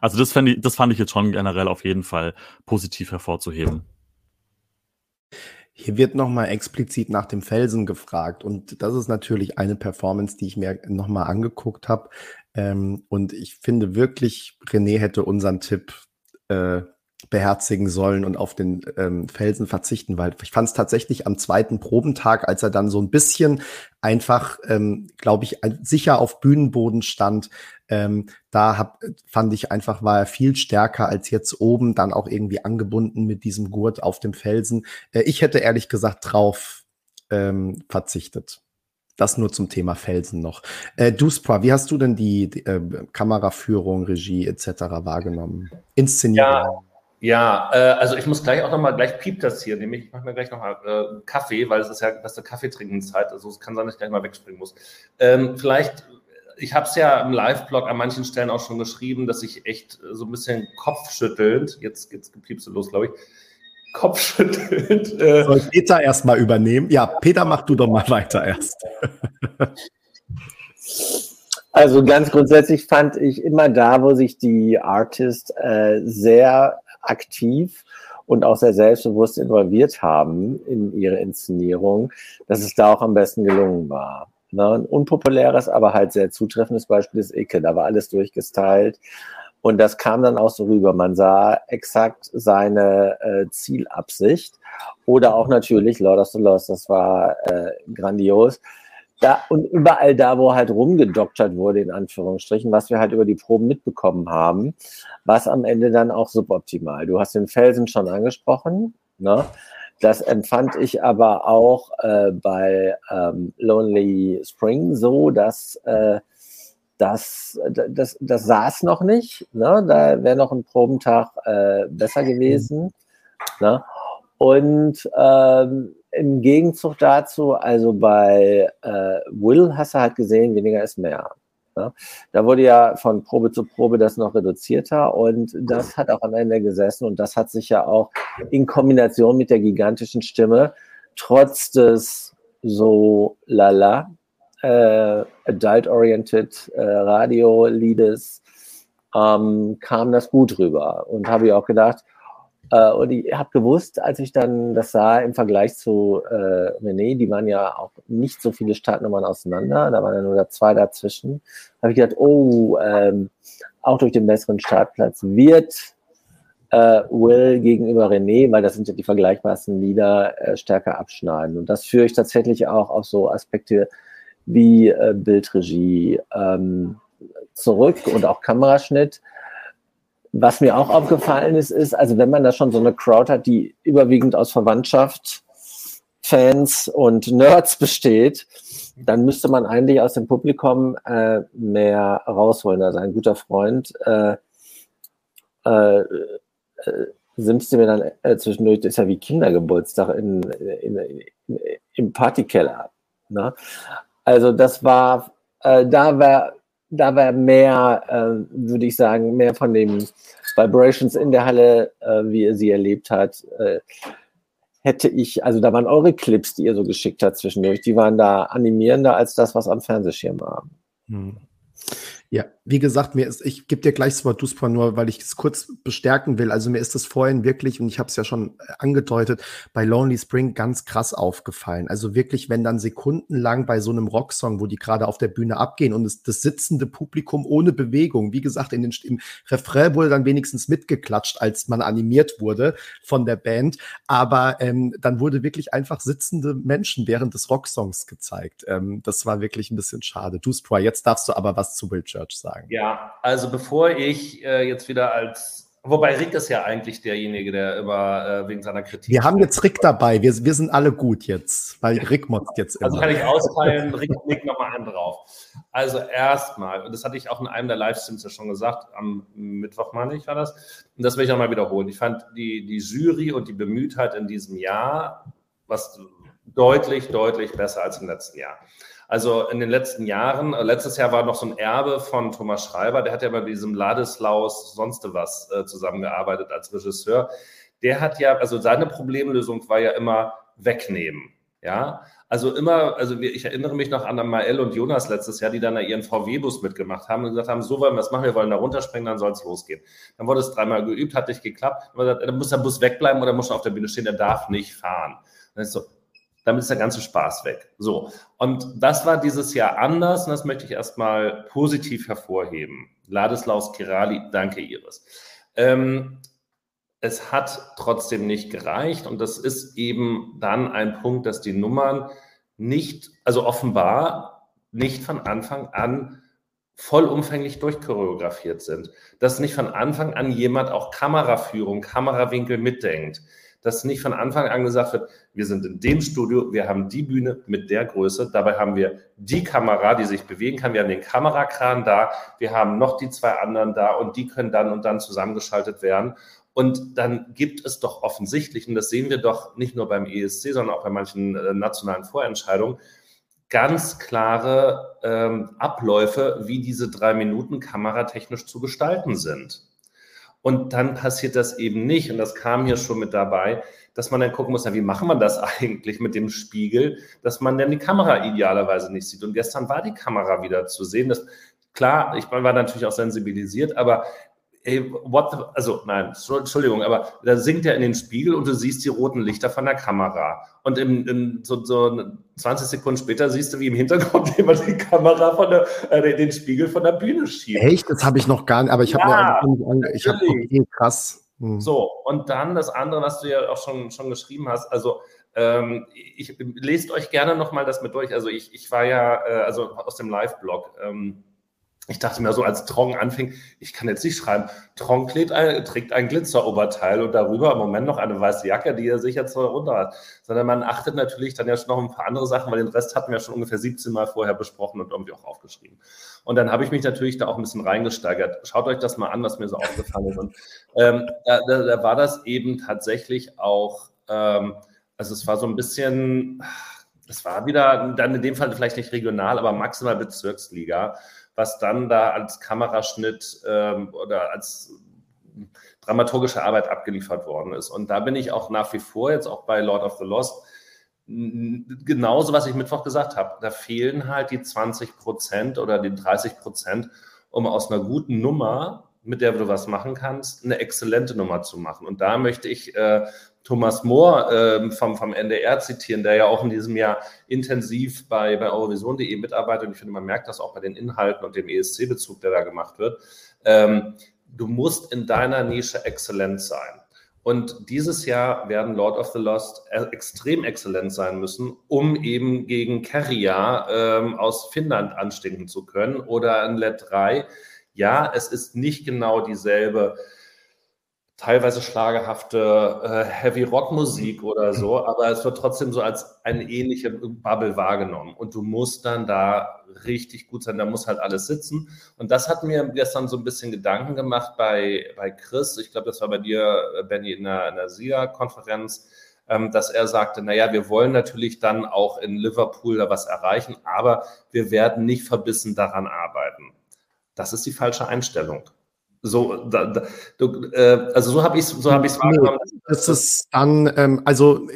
Speaker 4: Also das fand ich, das fand ich jetzt schon generell auf jeden Fall positiv hervorzuheben.
Speaker 2: Hier wird nochmal explizit nach dem Felsen gefragt und das ist natürlich eine Performance, die ich mir nochmal angeguckt habe. Ähm, und ich finde wirklich, René hätte unseren Tipp äh, beherzigen sollen und auf den ähm, Felsen verzichten, weil ich fand es tatsächlich am zweiten Probentag, als er dann so ein bisschen einfach, ähm, glaube ich, sicher auf Bühnenboden stand, ähm, da hab, fand ich einfach, war er viel stärker als jetzt oben, dann auch irgendwie angebunden mit diesem Gurt auf dem Felsen. Äh, ich hätte ehrlich gesagt drauf ähm, verzichtet. Das nur zum Thema Felsen noch. Äh, Duspra, wie hast du denn die, die äh, Kameraführung, Regie etc. wahrgenommen? Inszenierung?
Speaker 3: Ja. Ja, äh, also ich muss gleich auch nochmal, gleich piept das hier, nämlich ich mache mir gleich nochmal äh, Kaffee, weil es ist ja beste Kaffeetrinkenzeit, also es kann sein, dass ich gleich mal wegspringen muss. Ähm, vielleicht, ich habe es ja im Live-Blog an manchen Stellen auch schon geschrieben, dass ich echt so ein bisschen kopfschüttelnd, jetzt geht's gepiepst los, glaube ich, kopfschüttelnd.
Speaker 2: Äh, Soll Peter erstmal übernehmen? Ja, Peter, mach du doch mal weiter erst.
Speaker 1: Also ganz grundsätzlich fand ich immer da, wo sich die Artist äh, sehr aktiv und auch sehr selbstbewusst involviert haben in ihre Inszenierung, dass es da auch am besten gelungen war. Ne? Ein unpopuläres, aber halt sehr zutreffendes Beispiel ist Icke. Da war alles durchgestylt. Und das kam dann auch so rüber. Man sah exakt seine äh, Zielabsicht. Oder auch natürlich Lord of the Lost, das war äh, grandios da und überall da, wo halt rumgedoktert wurde, in Anführungsstrichen, was wir halt über die Proben mitbekommen haben, war es am Ende dann auch suboptimal. Du hast den Felsen schon angesprochen, ne? Das empfand ich aber auch äh, bei ähm, Lonely Spring so, dass äh, das, das, das saß noch nicht. Ne? Da wäre noch ein Probentag äh, besser gewesen. Ne? Und ähm, im Gegenzug dazu, also bei äh, Will hast du halt gesehen, weniger ist mehr. Ne? Da wurde ja von Probe zu Probe das noch reduzierter und das hat auch am Ende gesessen und das hat sich ja auch in Kombination mit der gigantischen Stimme trotz des so lala äh, adult-oriented äh, Radio-Liedes ähm, kam das gut rüber und habe ich auch gedacht, äh, und ich habe gewusst, als ich dann das sah im Vergleich zu äh, René, die waren ja auch nicht so viele Startnummern auseinander, da waren ja nur da zwei dazwischen, habe ich gedacht, oh, ähm, auch durch den besseren Startplatz wird äh, Will gegenüber René, weil das sind ja die vergleichbarsten Lieder, äh, stärker abschneiden. Und das führe ich tatsächlich auch auf so Aspekte wie äh, Bildregie ähm, zurück und auch Kameraschnitt was mir auch aufgefallen ist, ist, also wenn man da schon so eine Crowd hat, die überwiegend aus Verwandtschaft, Fans und Nerds besteht, dann müsste man eigentlich aus dem Publikum äh, mehr rausholen. Also ein guter Freund äh, äh, äh simste mir dann äh, zwischendurch, das ist ja wie Kindergeburtstag in, in, in, im Partykeller. Ne? Also das war, äh, da war da war mehr, äh, würde ich sagen, mehr von den Vibrations in der Halle, äh, wie ihr sie erlebt hat, äh, hätte ich, also da waren eure Clips, die ihr so geschickt habt zwischendurch, die waren da animierender als das, was am Fernsehschirm war. Hm.
Speaker 2: Ja, wie gesagt, mir ist, ich gebe dir gleich das Wort Duspa nur, weil ich es kurz bestärken will. Also mir ist das vorhin wirklich, und ich habe es ja schon äh, angedeutet, bei Lonely Spring ganz krass aufgefallen. Also wirklich, wenn dann sekundenlang bei so einem Rocksong, wo die gerade auf der Bühne abgehen und das, das sitzende Publikum ohne Bewegung, wie gesagt, in den, im Refrain wurde dann wenigstens mitgeklatscht, als man animiert wurde von der Band. Aber ähm, dann wurde wirklich einfach sitzende Menschen während des Rocksongs gezeigt. Ähm, das war wirklich ein bisschen schade. Duspa, jetzt darfst du aber was zu Bildschirm Church sagen?
Speaker 3: Ja, also bevor ich äh, jetzt wieder als Wobei Rick ist ja eigentlich derjenige, der immer äh, wegen seiner Kritik.
Speaker 2: Wir haben jetzt Rick dabei. Wir, wir sind alle gut jetzt, weil Rick motzt jetzt
Speaker 3: also immer. Also kann ich austeilen, Rick legt nochmal einen drauf. Also erstmal, und das hatte ich auch in einem der Livestreams ja schon gesagt, am Mittwoch, meine ich, war das. Und das will ich nochmal wiederholen. Ich fand die, die Jury und die Bemühtheit in diesem Jahr was deutlich, deutlich besser als im letzten Jahr. Also in den letzten Jahren, äh, letztes Jahr war noch so ein Erbe von Thomas Schreiber, der hat ja bei diesem Ladislaus sonst was äh, zusammengearbeitet als Regisseur. Der hat ja, also seine Problemlösung war ja immer wegnehmen. Ja, also immer, also ich erinnere mich noch an Mael und Jonas letztes Jahr, die dann da ihren VW-Bus mitgemacht haben und gesagt haben, so wollen wir es machen, wir wollen da runterspringen, dann soll es losgehen. Dann wurde es dreimal geübt, hat nicht geklappt. Dann muss der Bus wegbleiben oder muss er auf der Bühne stehen, der darf nicht fahren. Dann ist so, damit ist der ganze Spaß weg. So. Und das war dieses Jahr anders und das möchte ich erstmal positiv hervorheben. Ladislaus Kirali, danke Iris. Ähm, es hat trotzdem nicht gereicht und das ist eben dann ein Punkt, dass die Nummern nicht, also offenbar nicht von Anfang an vollumfänglich durchchoreografiert sind. Dass nicht von Anfang an jemand auch Kameraführung, Kamerawinkel mitdenkt dass nicht von Anfang an gesagt wird, wir sind in dem Studio, wir haben die Bühne mit der Größe, dabei haben wir die Kamera, die sich bewegen kann, wir haben den Kamerakran da, wir haben noch die zwei anderen da und die können dann und dann zusammengeschaltet werden. Und dann gibt es doch offensichtlich, und das sehen wir doch nicht nur beim ESC, sondern auch bei manchen äh, nationalen Vorentscheidungen, ganz klare ähm, Abläufe, wie diese drei Minuten kameratechnisch zu gestalten sind. Und dann passiert das eben nicht. Und das kam hier schon mit dabei, dass man dann gucken muss, na, wie machen wir das eigentlich mit dem Spiegel, dass man dann die Kamera idealerweise nicht sieht. Und gestern war die Kamera wieder zu sehen. Das, klar, ich war natürlich auch sensibilisiert, aber ey, what the, also nein, Entschuldigung, aber da sinkt er in den Spiegel und du siehst die roten Lichter von der Kamera. Und im, im, so, so 20 Sekunden später siehst du, wie im Hintergrund jemand die Kamera von der, äh, den Spiegel von der Bühne schiebt.
Speaker 2: Echt? Das habe ich noch gar nicht, aber ich habe ja, nur, ich habe okay, krass.
Speaker 3: Hm. So, und dann das andere, was du ja auch schon, schon geschrieben hast, also ähm, ich lest euch gerne nochmal das mit durch. Also ich, ich war ja, äh, also aus dem Live-Blog, ähm, ich dachte mir so, als Trong anfing, ich kann jetzt nicht schreiben, Trong ein, trägt ein Glitzeroberteil und darüber im Moment noch eine weiße Jacke, die er sich jetzt runter hat. Sondern man achtet natürlich dann ja schon noch ein paar andere Sachen, weil den Rest hatten wir schon ungefähr 17 Mal vorher besprochen und irgendwie auch aufgeschrieben. Und dann habe ich mich natürlich da auch ein bisschen reingesteigert. Schaut euch das mal an, was mir so aufgefallen ist. Und ähm, da, da, da, war das eben tatsächlich auch, ähm, also es war so ein bisschen, es war wieder, dann in dem Fall vielleicht nicht regional, aber maximal Bezirksliga was dann da als Kameraschnitt ähm, oder als dramaturgische Arbeit abgeliefert worden ist. Und da bin ich auch nach wie vor jetzt auch bei Lord of the Lost genauso, was ich Mittwoch gesagt habe. Da fehlen halt die 20 Prozent oder die 30 Prozent, um aus einer guten Nummer, mit der du was machen kannst, eine exzellente Nummer zu machen. Und da möchte ich äh, Thomas Mohr äh, vom, vom NDR zitieren, der ja auch in diesem Jahr intensiv bei, bei Eurovision.de mitarbeitet. Und ich finde, man merkt das auch bei den Inhalten und dem ESC-Bezug, der da gemacht wird. Ähm, du musst in deiner Nische exzellent sein. Und dieses Jahr werden Lord of the Lost e-, extrem exzellent sein müssen, um eben gegen Kerria ähm, aus Finnland anstinken zu können oder ein Let 3. Ja, es ist nicht genau dieselbe teilweise schlagerhafte äh, Heavy Rock Musik oder so, aber es wird trotzdem so als eine ähnliche Bubble wahrgenommen. Und du musst dann da richtig gut sein, da muss halt alles sitzen. Und das hat mir gestern so ein bisschen Gedanken gemacht bei, bei Chris, ich glaube, das war bei dir, Benny, in der, in der SIA-Konferenz, ähm, dass er sagte, naja, wir wollen natürlich dann auch in Liverpool da was erreichen, aber wir werden nicht verbissen daran arbeiten. Das ist die falsche Einstellung. So, da, da, du, äh, also so habe ich es so hab ich's wahrgenommen.
Speaker 2: Das ist dann, ähm, also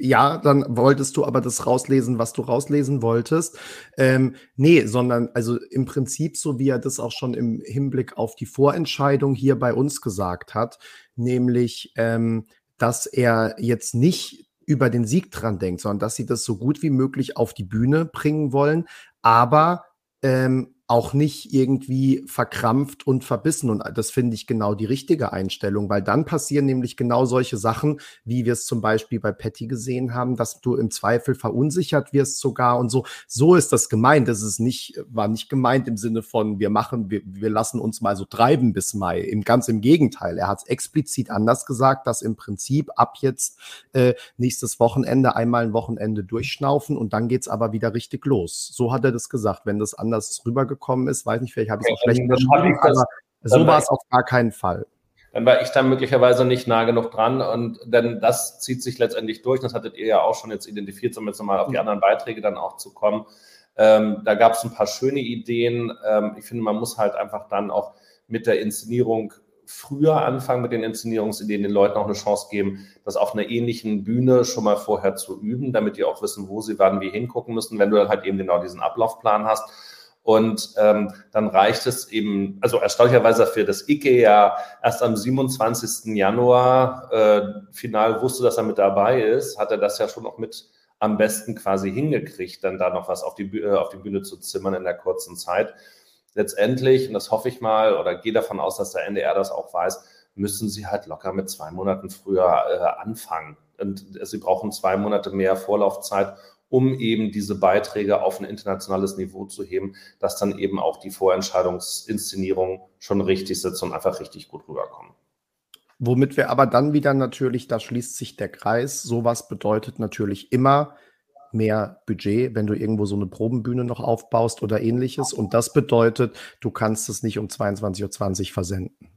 Speaker 2: ja, dann wolltest du aber das rauslesen, was du rauslesen wolltest. Ähm, nee, sondern also im Prinzip so, wie er das auch schon im Hinblick auf die Vorentscheidung hier bei uns gesagt hat, nämlich, ähm, dass er jetzt nicht über den Sieg dran denkt, sondern dass sie das so gut wie möglich auf die Bühne bringen wollen, aber ähm, auch nicht irgendwie verkrampft und verbissen. Und das finde ich genau die richtige Einstellung, weil dann passieren nämlich genau solche Sachen, wie wir es zum Beispiel bei Patty gesehen haben, dass du im Zweifel verunsichert wirst sogar und so. So ist das gemeint. Das ist nicht, war nicht gemeint im Sinne von, wir machen, wir, wir lassen uns mal so treiben bis Mai. Im, ganz im Gegenteil. Er hat es explizit anders gesagt, dass im Prinzip ab jetzt äh, nächstes Wochenende einmal ein Wochenende durchschnaufen und dann geht's aber wieder richtig los. So hat er das gesagt. Wenn das anders rübergekommen ist, weiß nicht, vielleicht habe ich es auch schlecht beschrieben, aber so war es auf gar keinen Fall
Speaker 3: dann war ich da möglicherweise nicht nah genug dran. Und denn das zieht sich letztendlich durch. Das hattet ihr ja auch schon jetzt identifiziert, um jetzt nochmal auf die anderen Beiträge dann auch zu kommen. Ähm, da gab es ein paar schöne Ideen. Ähm, ich finde, man muss halt einfach dann auch mit der Inszenierung früher anfangen mit den Inszenierungsideen, den Leuten auch eine Chance geben, das auf einer ähnlichen Bühne schon mal vorher zu üben, damit die auch wissen, wo sie wann wie hingucken müssen, wenn du dann halt eben genau diesen Ablaufplan hast. Und ähm, dann reicht es eben, also erstaunlicherweise für das IKEA erst am 27. Januar äh, final wusste, dass er mit dabei ist, hat er das ja schon auch mit am besten quasi hingekriegt, dann da noch was auf die, äh, auf die Bühne zu zimmern in der kurzen Zeit letztendlich, und das hoffe ich mal oder gehe davon aus, dass der NDR das auch weiß, müssen sie halt locker mit zwei Monaten früher äh, anfangen. Und sie brauchen zwei Monate mehr Vorlaufzeit, um eben diese Beiträge auf ein internationales Niveau zu heben, dass dann eben auch die Vorentscheidungsinszenierungen schon richtig sitzen und einfach richtig gut rüberkommen.
Speaker 2: Womit wir aber dann wieder natürlich, da schließt sich der Kreis, sowas bedeutet natürlich immer, mehr Budget, wenn du irgendwo so eine Probenbühne noch aufbaust oder ähnliches. Und das bedeutet, du kannst es nicht um 22.20 Uhr versenden.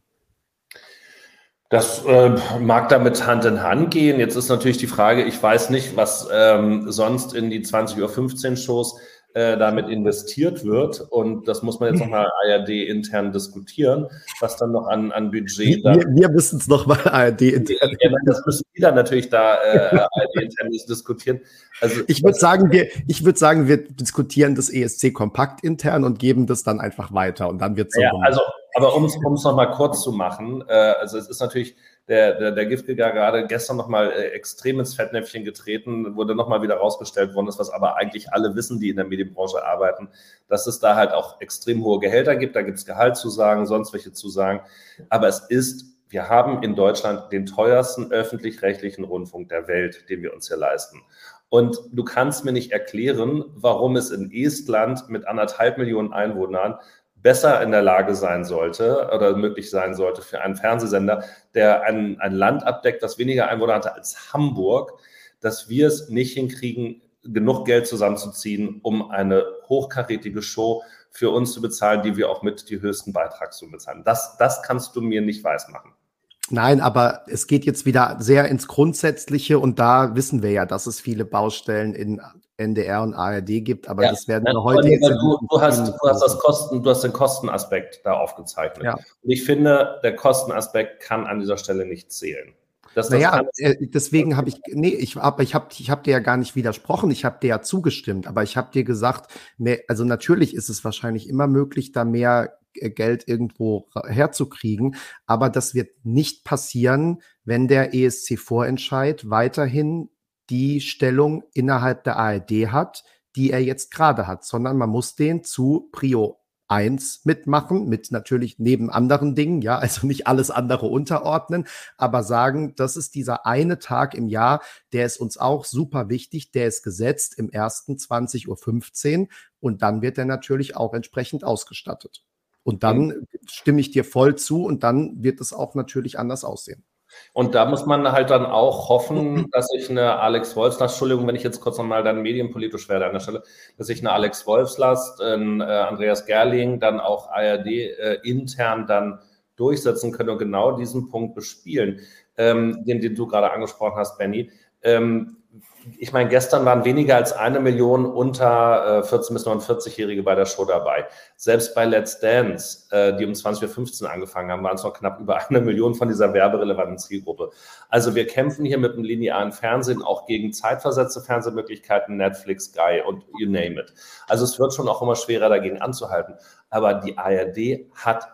Speaker 3: Das äh, mag damit Hand in Hand gehen. Jetzt ist natürlich die Frage, ich weiß nicht, was ähm, sonst in die 20.15 Uhr Shows äh, damit investiert wird. Und das muss man jetzt nochmal ARD intern diskutieren, was dann noch an, an Budget
Speaker 2: da. Wir, wir müssen es nochmal ARD intern.
Speaker 3: Ja, das müssen die dann natürlich da äh, ARD intern diskutieren.
Speaker 2: Also, ich würde sagen, wir, ich würde sagen, wir diskutieren das ESC kompakt intern und geben das dann einfach weiter und dann wird es
Speaker 3: so. Ja, also, aber um es nochmal kurz zu machen, äh, also es ist natürlich der, der, der Giftgeger gerade gestern nochmal äh, extrem ins Fettnäpfchen getreten, wurde nochmal wieder rausgestellt worden ist, was aber eigentlich alle wissen, die in der Medienbranche arbeiten, dass es da halt auch extrem hohe Gehälter gibt. Da gibt es Gehaltszusagen, sonst welche Zusagen. Aber es ist, wir haben in Deutschland den teuersten öffentlich-rechtlichen Rundfunk der Welt, den wir uns hier leisten. Und du kannst mir nicht erklären, warum es in Estland mit anderthalb Millionen Einwohnern besser in der Lage sein sollte oder möglich sein sollte für einen Fernsehsender, der ein, ein Land abdeckt, das weniger Einwohner hatte als Hamburg, dass wir es nicht hinkriegen, genug Geld zusammenzuziehen, um eine hochkarätige Show für uns zu bezahlen, die wir auch mit die höchsten Beitragssummen bezahlen. Das, das kannst du mir nicht weismachen.
Speaker 2: Nein, aber es geht jetzt wieder sehr ins Grundsätzliche und da wissen wir ja, dass es viele Baustellen in NDR und ARD gibt, aber ja, das werden wir heute
Speaker 3: jetzt. Du, du, hast, du hast das Kosten, du hast den Kostenaspekt da aufgezeichnet. Ja. Und ich finde, der Kostenaspekt kann an dieser Stelle nicht zählen.
Speaker 2: Das, das naja, äh, deswegen habe ich, nee, ich habe ich hab, ich hab dir ja gar nicht widersprochen, ich habe dir ja zugestimmt, aber ich habe dir gesagt, mehr, also natürlich ist es wahrscheinlich immer möglich, da mehr Geld irgendwo herzukriegen, aber das wird nicht passieren, wenn der ESC-Vorentscheid weiterhin die Stellung innerhalb der ARD hat, die er jetzt gerade hat, sondern man muss den zu Prio 1 mitmachen, mit natürlich neben anderen Dingen, ja, also nicht alles andere unterordnen, aber sagen, das ist dieser eine Tag im Jahr, der ist uns auch super wichtig, der ist gesetzt im ersten 20.15 Uhr und dann wird er natürlich auch entsprechend ausgestattet. Und dann mhm. stimme ich dir voll zu und dann wird es auch natürlich anders aussehen.
Speaker 3: Und da muss man halt dann auch hoffen, dass ich eine Alex Wolfslast, Entschuldigung, wenn ich jetzt kurz nochmal dann medienpolitisch werde an der Stelle, dass ich eine Alex Wolfslast, ein äh, Andreas Gerling, dann auch ARD äh, intern dann durchsetzen können und genau diesen Punkt bespielen, ähm, den, den du gerade angesprochen hast, Benny. Ähm, ich meine, gestern waren weniger als eine Million unter äh, 14 bis 49-Jährige bei der Show dabei. Selbst bei Let's Dance, äh, die um 20.15 Uhr angefangen haben, waren es noch knapp über eine Million von dieser werberelevanten Zielgruppe. Also wir kämpfen hier mit dem linearen Fernsehen auch gegen zeitversetzte Fernsehmöglichkeiten, Netflix, Sky und you name it. Also es wird schon auch immer schwerer dagegen anzuhalten. Aber die ARD hat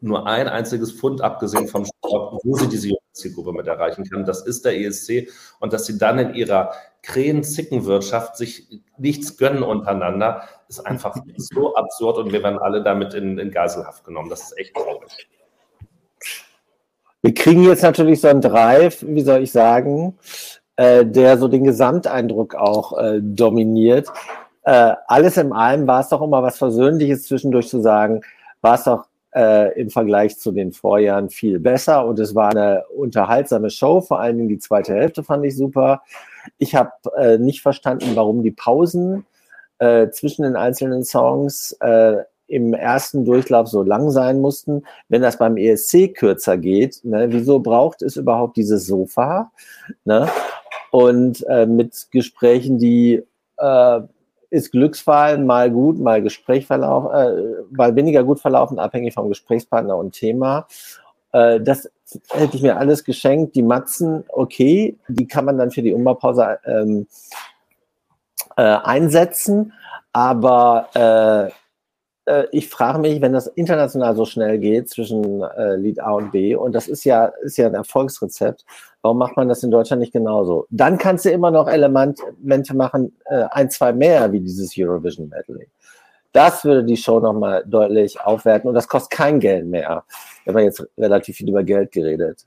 Speaker 3: nur ein einziges Pfund abgesehen vom Sport, wo sie diese Zielgruppe mit erreichen kann. Das ist der ESC und dass sie dann in ihrer Krähen-Zickenwirtschaft sich nichts gönnen untereinander, ist einfach so absurd und wir werden alle damit in, in Geiselhaft genommen. Das ist echt traurig.
Speaker 1: Wir kriegen jetzt natürlich so einen Drive, wie soll ich sagen, äh, der so den Gesamteindruck auch äh, dominiert. Äh, alles in allem war es doch immer was Versöhnliches zwischendurch zu sagen, war es doch äh, im Vergleich zu den Vorjahren viel besser und es war eine unterhaltsame Show, vor allen Dingen die zweite Hälfte fand ich super. Ich habe äh, nicht verstanden, warum die Pausen äh, zwischen den einzelnen Songs äh, im ersten Durchlauf so lang sein mussten. Wenn das beim ESC kürzer geht, ne, wieso braucht es überhaupt dieses Sofa? Ne? Und äh, mit Gesprächen, die äh, ist Glücksfall mal gut, mal Gesprächverlauf, äh, mal weniger gut verlaufen, abhängig vom Gesprächspartner und Thema. Äh, das hätte ich mir alles geschenkt. Die Matzen, okay, die kann man dann für die Umbaupause ähm, äh, einsetzen, aber äh, ich frage mich, wenn das international so schnell geht zwischen äh, Lied A und B, und das ist ja, ist ja ein Erfolgsrezept, warum macht man das in Deutschland nicht genauso? Dann kannst du immer noch Elemente machen, äh, ein, zwei mehr, wie dieses Eurovision Medley. Das würde die Show nochmal deutlich aufwerten und das kostet kein Geld mehr. Wir haben jetzt relativ viel über Geld geredet.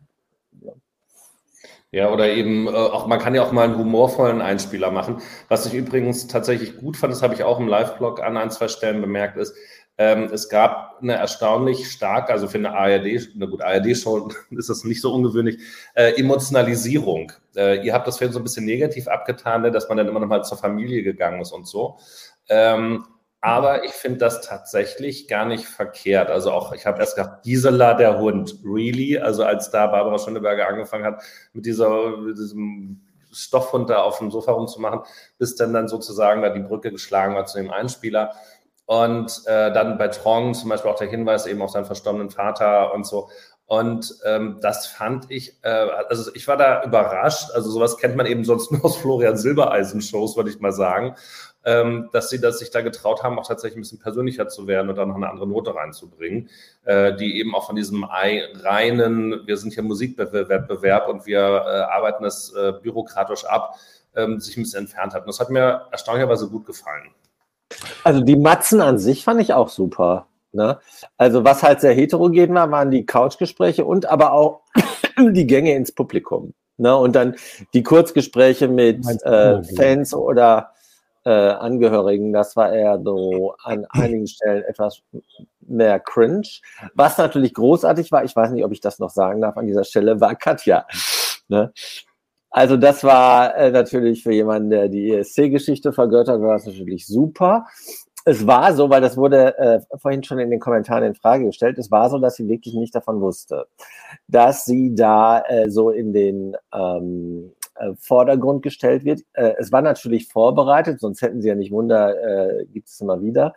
Speaker 3: Ja, oder eben äh, auch, man kann ja auch mal einen humorvollen Einspieler machen. Was ich übrigens tatsächlich gut fand, das habe ich auch im Live-Blog an ein, zwei Stellen bemerkt, ist, ähm, es gab eine erstaunlich starke, also für eine ARD, eine gute ARD-Show ist das nicht so ungewöhnlich, äh, Emotionalisierung. Äh, ihr habt das vorhin so ein bisschen negativ abgetan, ne, dass man dann immer noch mal zur Familie gegangen ist und so. Ähm, aber ich finde das tatsächlich gar nicht verkehrt. Also auch, ich habe erst gedacht, Gisela der Hund, really? Also als da Barbara Schöneberger angefangen hat, mit, dieser, mit diesem Stoffhund da auf dem Sofa rumzumachen, bis dann dann sozusagen da die Brücke geschlagen war zu dem Einspieler. Und äh, dann bei Trong zum Beispiel auch der Hinweis eben auf seinen verstorbenen Vater und so. Und ähm, das fand ich, äh, also ich war da überrascht. Also sowas kennt man eben sonst nur aus Florian Silbereisen-Shows, würde ich mal sagen ähm, dass sie das sich da getraut haben, auch tatsächlich ein bisschen persönlicher zu werden und da noch eine andere Note reinzubringen, äh, die eben auch von diesem reinen, wir sind hier Musikwettbewerb und wir äh, arbeiten es äh, bürokratisch ab, ähm, sich ein bisschen entfernt hat. Und das hat mir erstaunlicherweise gut gefallen.
Speaker 1: Also die Matzen an sich fand ich auch super. Ne? Also was halt sehr heterogen war, waren die Couchgespräche und aber auch die Gänge ins Publikum. Ne? Und dann die Kurzgespräche mit äh, Fans oder äh, Angehörigen. Das war eher so an einigen Stellen etwas mehr cringe. Was natürlich großartig war, ich weiß nicht, ob ich das noch sagen darf an dieser Stelle, war Katja. Ne? Also das war äh, natürlich für jemanden, der die ESC-Geschichte vergöttert, war das natürlich super. Es war so, weil das wurde äh, vorhin schon in den Kommentaren in Frage gestellt, es war so, dass sie wirklich nicht davon wusste, dass sie da äh, so in den ähm, äh, Vordergrund gestellt wird. Äh, es war natürlich vorbereitet, sonst hätten sie ja nicht Wunder, äh, gibt es immer wieder,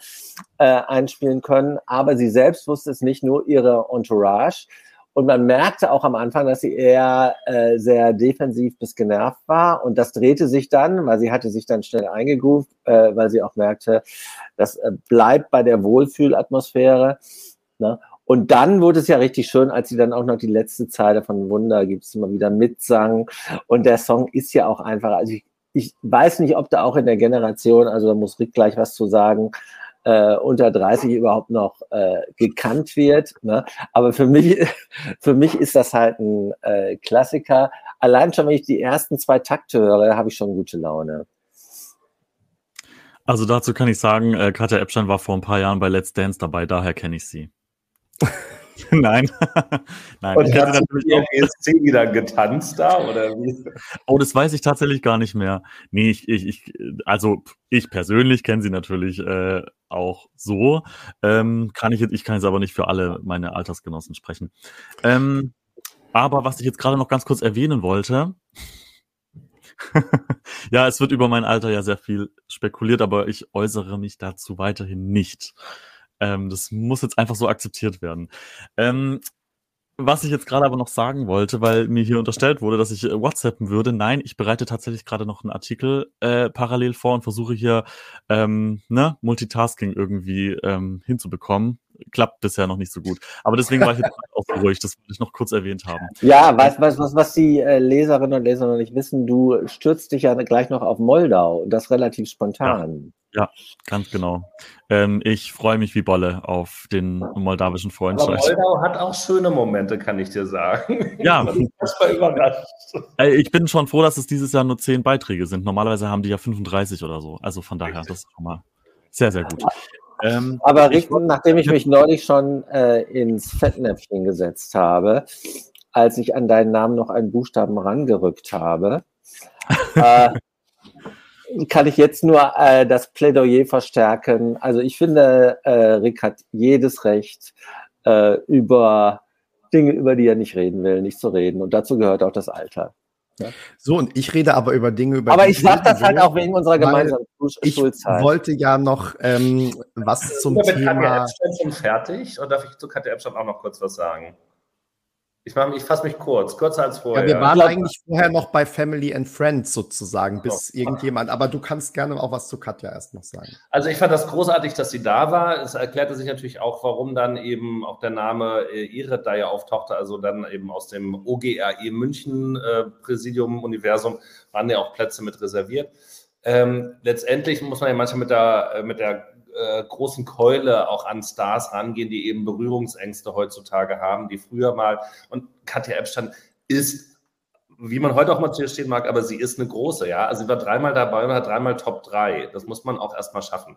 Speaker 1: äh, einspielen können. Aber sie selbst wusste es nicht, nur ihre Entourage. Und man merkte auch am Anfang, dass sie eher äh, sehr defensiv bis genervt war. Und das drehte sich dann, weil sie hatte sich dann schnell eingegroovt, äh, weil sie auch merkte, das äh, bleibt bei der Wohlfühlatmosphäre. Ne? Und dann wurde es ja richtig schön, als sie dann auch noch die letzte Zeile von Wunder gibt immer wieder mitsang. Und der Song ist ja auch einfach, also ich, ich weiß nicht, ob da auch in der Generation, also da muss Rick gleich was zu sagen, äh, unter 30 überhaupt noch äh, gekannt wird. Ne? Aber für mich, für mich ist das halt ein äh, Klassiker. Allein schon, wenn ich die ersten zwei Takte höre, habe ich schon gute Laune.
Speaker 4: Also dazu kann ich sagen, äh, Katja Epstein war vor ein paar Jahren bei Let's Dance dabei, daher kenne ich sie. Nein.
Speaker 3: Nein. Und hat natürlich auch ESC wieder getanzt da oder wie?
Speaker 4: Oh, das weiß ich tatsächlich gar nicht mehr. Nee, ich, ich, ich also ich persönlich kenne sie natürlich äh, auch so. Ähm, kann ich jetzt, ich kann jetzt aber nicht für alle meine Altersgenossen sprechen. Ähm, aber was ich jetzt gerade noch ganz kurz erwähnen wollte, ja, es wird über mein Alter ja sehr viel spekuliert, aber ich äußere mich dazu weiterhin nicht. Ähm, das muss jetzt einfach so akzeptiert werden. Ähm, was ich jetzt gerade aber noch sagen wollte, weil mir hier unterstellt wurde, dass ich äh, WhatsAppen würde. Nein, ich bereite tatsächlich gerade noch einen Artikel äh, parallel vor und versuche hier ähm, ne, Multitasking irgendwie ähm, hinzubekommen. klappt bisher noch nicht so gut. Aber deswegen war ich jetzt auch ruhig, das wollte ich noch kurz erwähnt haben.
Speaker 1: Ja, was, was, was, was die äh, Leserinnen und Leser noch nicht wissen, du stürzt dich ja gleich noch auf Moldau und das relativ spontan.
Speaker 4: Ja, ganz genau. Ähm, ich freue mich wie Bolle auf den moldawischen Freundschaftsstreit.
Speaker 3: Moldau hat auch schöne Momente, kann ich dir sagen.
Speaker 4: Ja. das war überrascht. Ich bin schon froh, dass es dieses Jahr nur zehn Beiträge sind. Normalerweise haben die ja 35 oder so. Also von daher, das ist schon mal sehr, sehr gut.
Speaker 1: Ähm, Aber Richten, nachdem ich mich neulich schon äh, ins Fettnäpfchen gesetzt habe, als ich an deinen Namen noch einen Buchstaben rangerückt habe, äh, kann ich jetzt nur äh, das Plädoyer verstärken. Also ich finde, äh, Rick hat jedes Recht, äh, über Dinge, über die er nicht reden will, nicht zu reden. Und dazu gehört auch das Alter.
Speaker 2: Ja. So, und ich rede aber über Dinge, über
Speaker 1: Aber ich sage das halt auch wegen unserer gemeinsamen
Speaker 2: Ich Schulzeit. wollte ja noch ähm, was zum Thema...
Speaker 3: Katja schon fertig? Oder darf ich zu Katja Epstein auch noch kurz was sagen? Ich, ich fasse mich kurz, kürzer als vorher.
Speaker 2: Ja, wir waren eigentlich vorher noch bei Family and Friends sozusagen, bis oh. irgendjemand, aber du kannst gerne auch was zu Katja erst noch sagen.
Speaker 3: Also ich fand das großartig, dass sie da war. Es erklärte sich natürlich auch, warum dann eben auch der Name äh, Iret da ja auftauchte, also dann eben aus dem OGRE München äh, Präsidium Universum waren ja auch Plätze mit reserviert. Ähm, letztendlich muss man ja manchmal mit der, äh, mit der äh, großen Keule auch an Stars rangehen, die eben Berührungsängste heutzutage haben, die früher mal, und Katja Epstein ist, wie man heute auch mal zu ihr stehen mag, aber sie ist eine große, ja. Also sie war dreimal dabei und hat dreimal Top 3. Das muss man auch erstmal schaffen.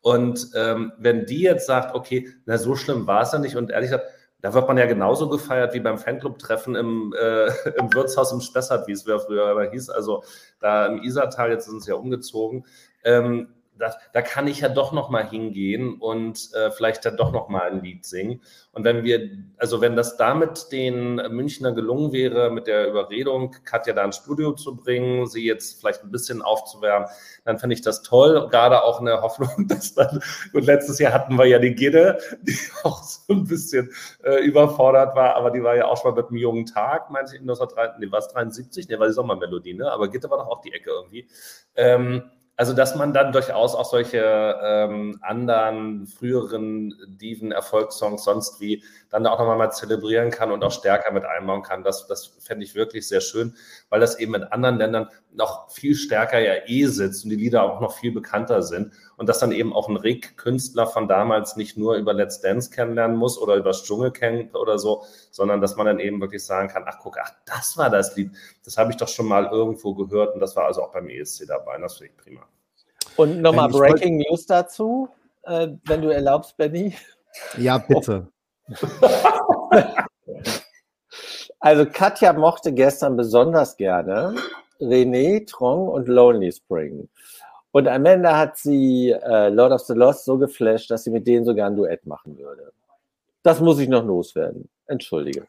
Speaker 3: Und ähm, wenn die jetzt sagt, okay, na so schlimm war es ja nicht und ehrlich gesagt, da wird man ja genauso gefeiert wie beim Fanclub-Treffen im, äh, im Wirtshaus im Spessart, wie es früher immer hieß. Also da im Isartal, jetzt sind sie ja umgezogen. Ähm, das, da kann ich ja doch noch mal hingehen und äh, vielleicht dann doch noch mal ein Lied singen. Und wenn wir, also wenn das damit den Münchner gelungen wäre, mit der Überredung, Katja da ins Studio zu bringen, sie jetzt vielleicht ein bisschen aufzuwärmen, dann finde ich das toll. Gerade auch eine Hoffnung, dass dann, und letztes Jahr hatten wir ja die Gidde, die auch so ein bisschen äh, überfordert war, aber die war ja auch schon mal mit einem jungen Tag, meinte ich, 1973, nee, war es 73? Nee, war die Sommermelodie, ne? Aber Gitte war doch auch die Ecke irgendwie. Ähm, also, dass man dann durchaus auch solche ähm, anderen früheren Diven-Erfolgssongs sonst wie dann auch nochmal mal zelebrieren kann und auch stärker mit einbauen kann. Das, das fände ich wirklich sehr schön, weil das eben in anderen Ländern noch viel stärker ja eh sitzt und die Lieder auch noch viel bekannter sind. Und dass dann eben auch ein Rick-Künstler von damals nicht nur über Let's Dance kennenlernen muss oder über das Dschungelcamp oder so, sondern dass man dann eben wirklich sagen kann, ach guck, ach, das war das Lied. Das habe ich doch schon mal irgendwo gehört und das war also auch beim ESC dabei. Das finde ich prima.
Speaker 1: Und nochmal ähm, Breaking News dazu, äh, wenn du erlaubst, Benny.
Speaker 2: Ja, bitte.
Speaker 1: also Katja mochte gestern besonders gerne René, Trong und Lonely Spring. Und am Ende hat sie äh, Lord of the Lost so geflasht, dass sie mit denen sogar ein Duett machen würde. Das muss ich noch loswerden. Entschuldige.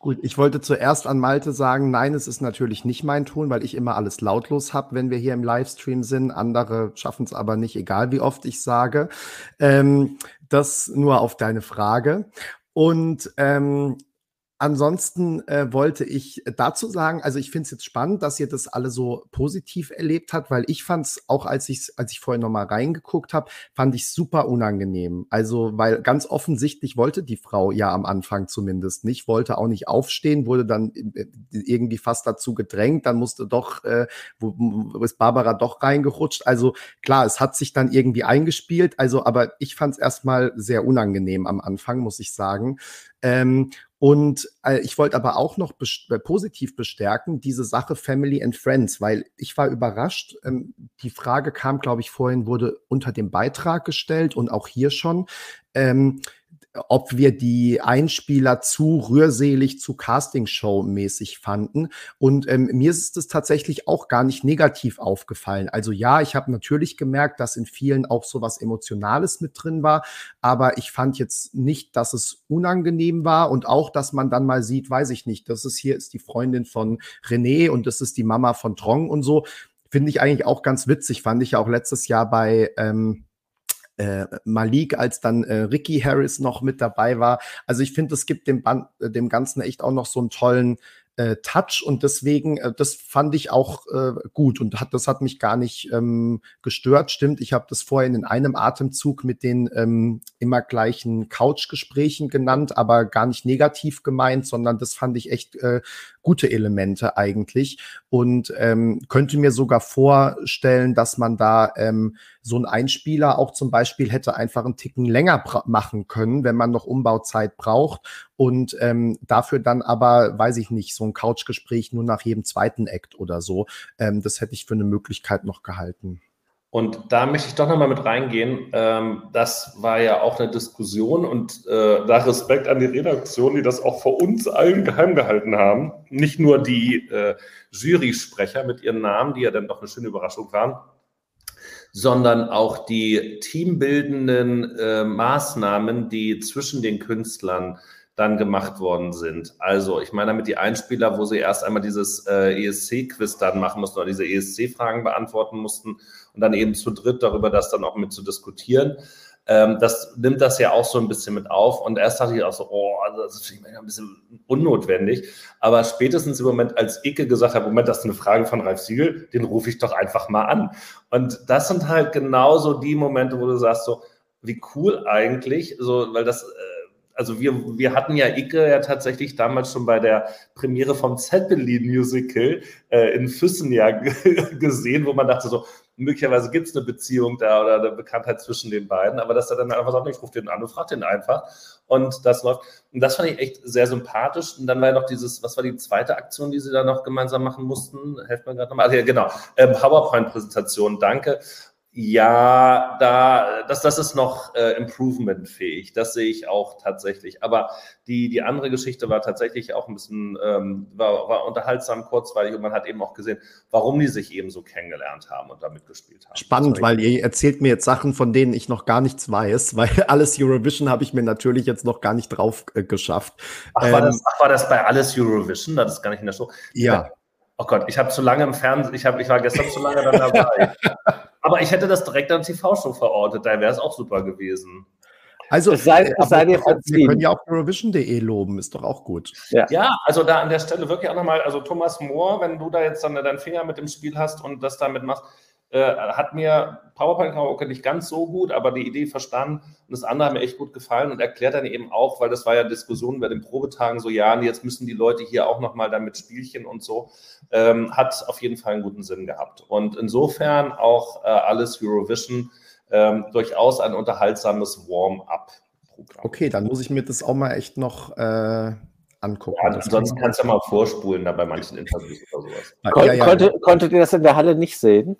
Speaker 2: Gut, ich wollte zuerst an Malte sagen, nein, es ist natürlich nicht mein Ton, weil ich immer alles lautlos habe, wenn wir hier im Livestream sind. Andere schaffen es aber nicht, egal wie oft ich sage. Ähm, das nur auf deine Frage. Und ähm, Ansonsten äh, wollte ich dazu sagen, also ich finde es jetzt spannend, dass ihr das alle so positiv erlebt habt, weil ich fand es auch, als ich als ich vorhin noch mal reingeguckt habe, fand ich super unangenehm. Also weil ganz offensichtlich wollte die Frau ja am Anfang zumindest nicht, wollte auch nicht aufstehen, wurde dann äh, irgendwie fast dazu gedrängt, dann musste doch, äh, wo, wo ist Barbara doch reingerutscht. Also klar, es hat sich dann irgendwie eingespielt. Also, aber ich fand es erstmal sehr unangenehm am Anfang, muss ich sagen. Ähm, und äh, ich wollte aber auch noch best äh, positiv bestärken, diese Sache Family and Friends, weil ich war überrascht. Ähm, die Frage kam, glaube ich, vorhin, wurde unter dem Beitrag gestellt und auch hier schon. Ähm, ob wir die Einspieler zu rührselig, zu Castingshow-mäßig fanden. Und ähm, mir ist es tatsächlich auch gar nicht negativ aufgefallen. Also ja, ich habe natürlich gemerkt, dass in vielen auch so was Emotionales mit drin war, aber ich fand jetzt nicht, dass es unangenehm war und auch, dass man dann mal sieht, weiß ich nicht, das ist hier ist die Freundin von René und das ist die Mama von Trong und so. Finde ich eigentlich auch ganz witzig, fand ich ja auch letztes Jahr bei ähm, äh, Malik, als dann äh, Ricky Harris noch mit dabei war. Also ich finde, es gibt dem, Band, äh, dem Ganzen echt auch noch so einen tollen äh, Touch und deswegen, äh, das fand ich auch äh, gut und hat, das hat mich gar nicht ähm, gestört. Stimmt, ich habe das vorhin in einem Atemzug mit den ähm, immer gleichen Couchgesprächen genannt, aber gar nicht negativ gemeint, sondern das fand ich echt äh, gute Elemente eigentlich und ähm, könnte mir sogar vorstellen, dass man da ähm, so ein Einspieler auch zum Beispiel hätte einfach einen Ticken länger machen können, wenn man noch Umbauzeit braucht und ähm, dafür dann aber, weiß ich nicht, so ein Couchgespräch nur nach jedem zweiten Act oder so. Ähm, das hätte ich für eine Möglichkeit noch gehalten.
Speaker 3: Und da möchte ich doch nochmal mit reingehen. Ähm, das war ja auch eine Diskussion und äh, da Respekt an die Redaktion, die das auch vor uns allen geheim gehalten haben. Nicht nur die äh, Jury-Sprecher mit ihren Namen, die ja dann doch eine schöne Überraschung waren, sondern auch die teambildenden äh, Maßnahmen, die zwischen den Künstlern dann gemacht worden sind. Also ich meine damit die Einspieler, wo sie erst einmal dieses äh, ESC-Quiz dann machen mussten oder diese ESC-Fragen beantworten mussten und dann eben zu dritt darüber das dann auch mit zu diskutieren. Ähm, das nimmt das ja auch so ein bisschen mit auf. Und erst dachte ich auch so, oh, das ist ein bisschen unnotwendig. Aber spätestens im Moment, als Icke gesagt hat, Moment, das ist eine Frage von Ralf Siegel, den rufe ich doch einfach mal an. Und das sind halt genauso die Momente, wo du sagst so, wie cool eigentlich, so, weil das, äh, also wir, wir hatten ja Icke ja tatsächlich damals schon bei der Premiere vom Zeppelin-Musical äh, in Füssen ja gesehen, wo man dachte so, möglicherweise gibt es eine Beziehung da oder eine Bekanntheit zwischen den beiden, aber dass er dann einfach sagt, ich rufe den an und frage den einfach. Und das läuft. Und das fand ich echt sehr sympathisch. Und dann war ja noch dieses, was war die zweite Aktion, die sie da noch gemeinsam machen mussten? Helft mir gerade nochmal. Also, ja, genau. Ähm, PowerPoint-Präsentation, danke. Ja, da, das, das ist noch äh, improvement-fähig. Das sehe ich auch tatsächlich. Aber die, die andere Geschichte war tatsächlich auch ein bisschen, ähm, war, war unterhaltsam, kurzweilig und man hat eben auch gesehen, warum die sich eben so kennengelernt haben und da mitgespielt haben.
Speaker 2: Spannend, weil ihr erzählt mir jetzt Sachen, von denen ich noch gar nichts weiß, weil alles Eurovision habe ich mir natürlich jetzt noch gar nicht drauf äh, geschafft.
Speaker 3: Ach, war, ähm, das, ach, war das bei alles Eurovision? Das ist gar nicht in der Show.
Speaker 2: Ja.
Speaker 3: Oh Gott, ich habe zu lange im Fernsehen, ich, hab, ich war gestern zu lange dann dabei. Aber ich hätte das direkt an TV-Show verortet, da wäre es auch super gewesen.
Speaker 2: Also, es sei, es sei dir wir können ja auch Eurovision.de loben, ist doch auch gut.
Speaker 3: Ja. ja. also da an der Stelle wirklich auch nochmal, also Thomas Mohr, wenn du da jetzt dann deinen Finger mit dem Spiel hast und das damit machst, äh, hat mir PowerPoint Karaoke nicht ganz so gut, aber die Idee verstanden und das andere hat mir echt gut gefallen und erklärt dann eben auch, weil das war ja Diskussion bei den Probetagen so, ja, jetzt müssen die Leute hier auch nochmal damit Spielchen und so, ähm, hat auf jeden Fall einen guten Sinn gehabt. Und insofern auch äh, alles Eurovision ähm, durchaus ein unterhaltsames Warm-up-Programm.
Speaker 2: Okay, dann muss ich mir das auch mal echt noch äh, angucken.
Speaker 3: Ja, ansonsten kannst du ja mal vorspulen da bei manchen Interviews oder sowas.
Speaker 1: Kon ja, ja, konnte, konntet ihr das in der Halle nicht sehen?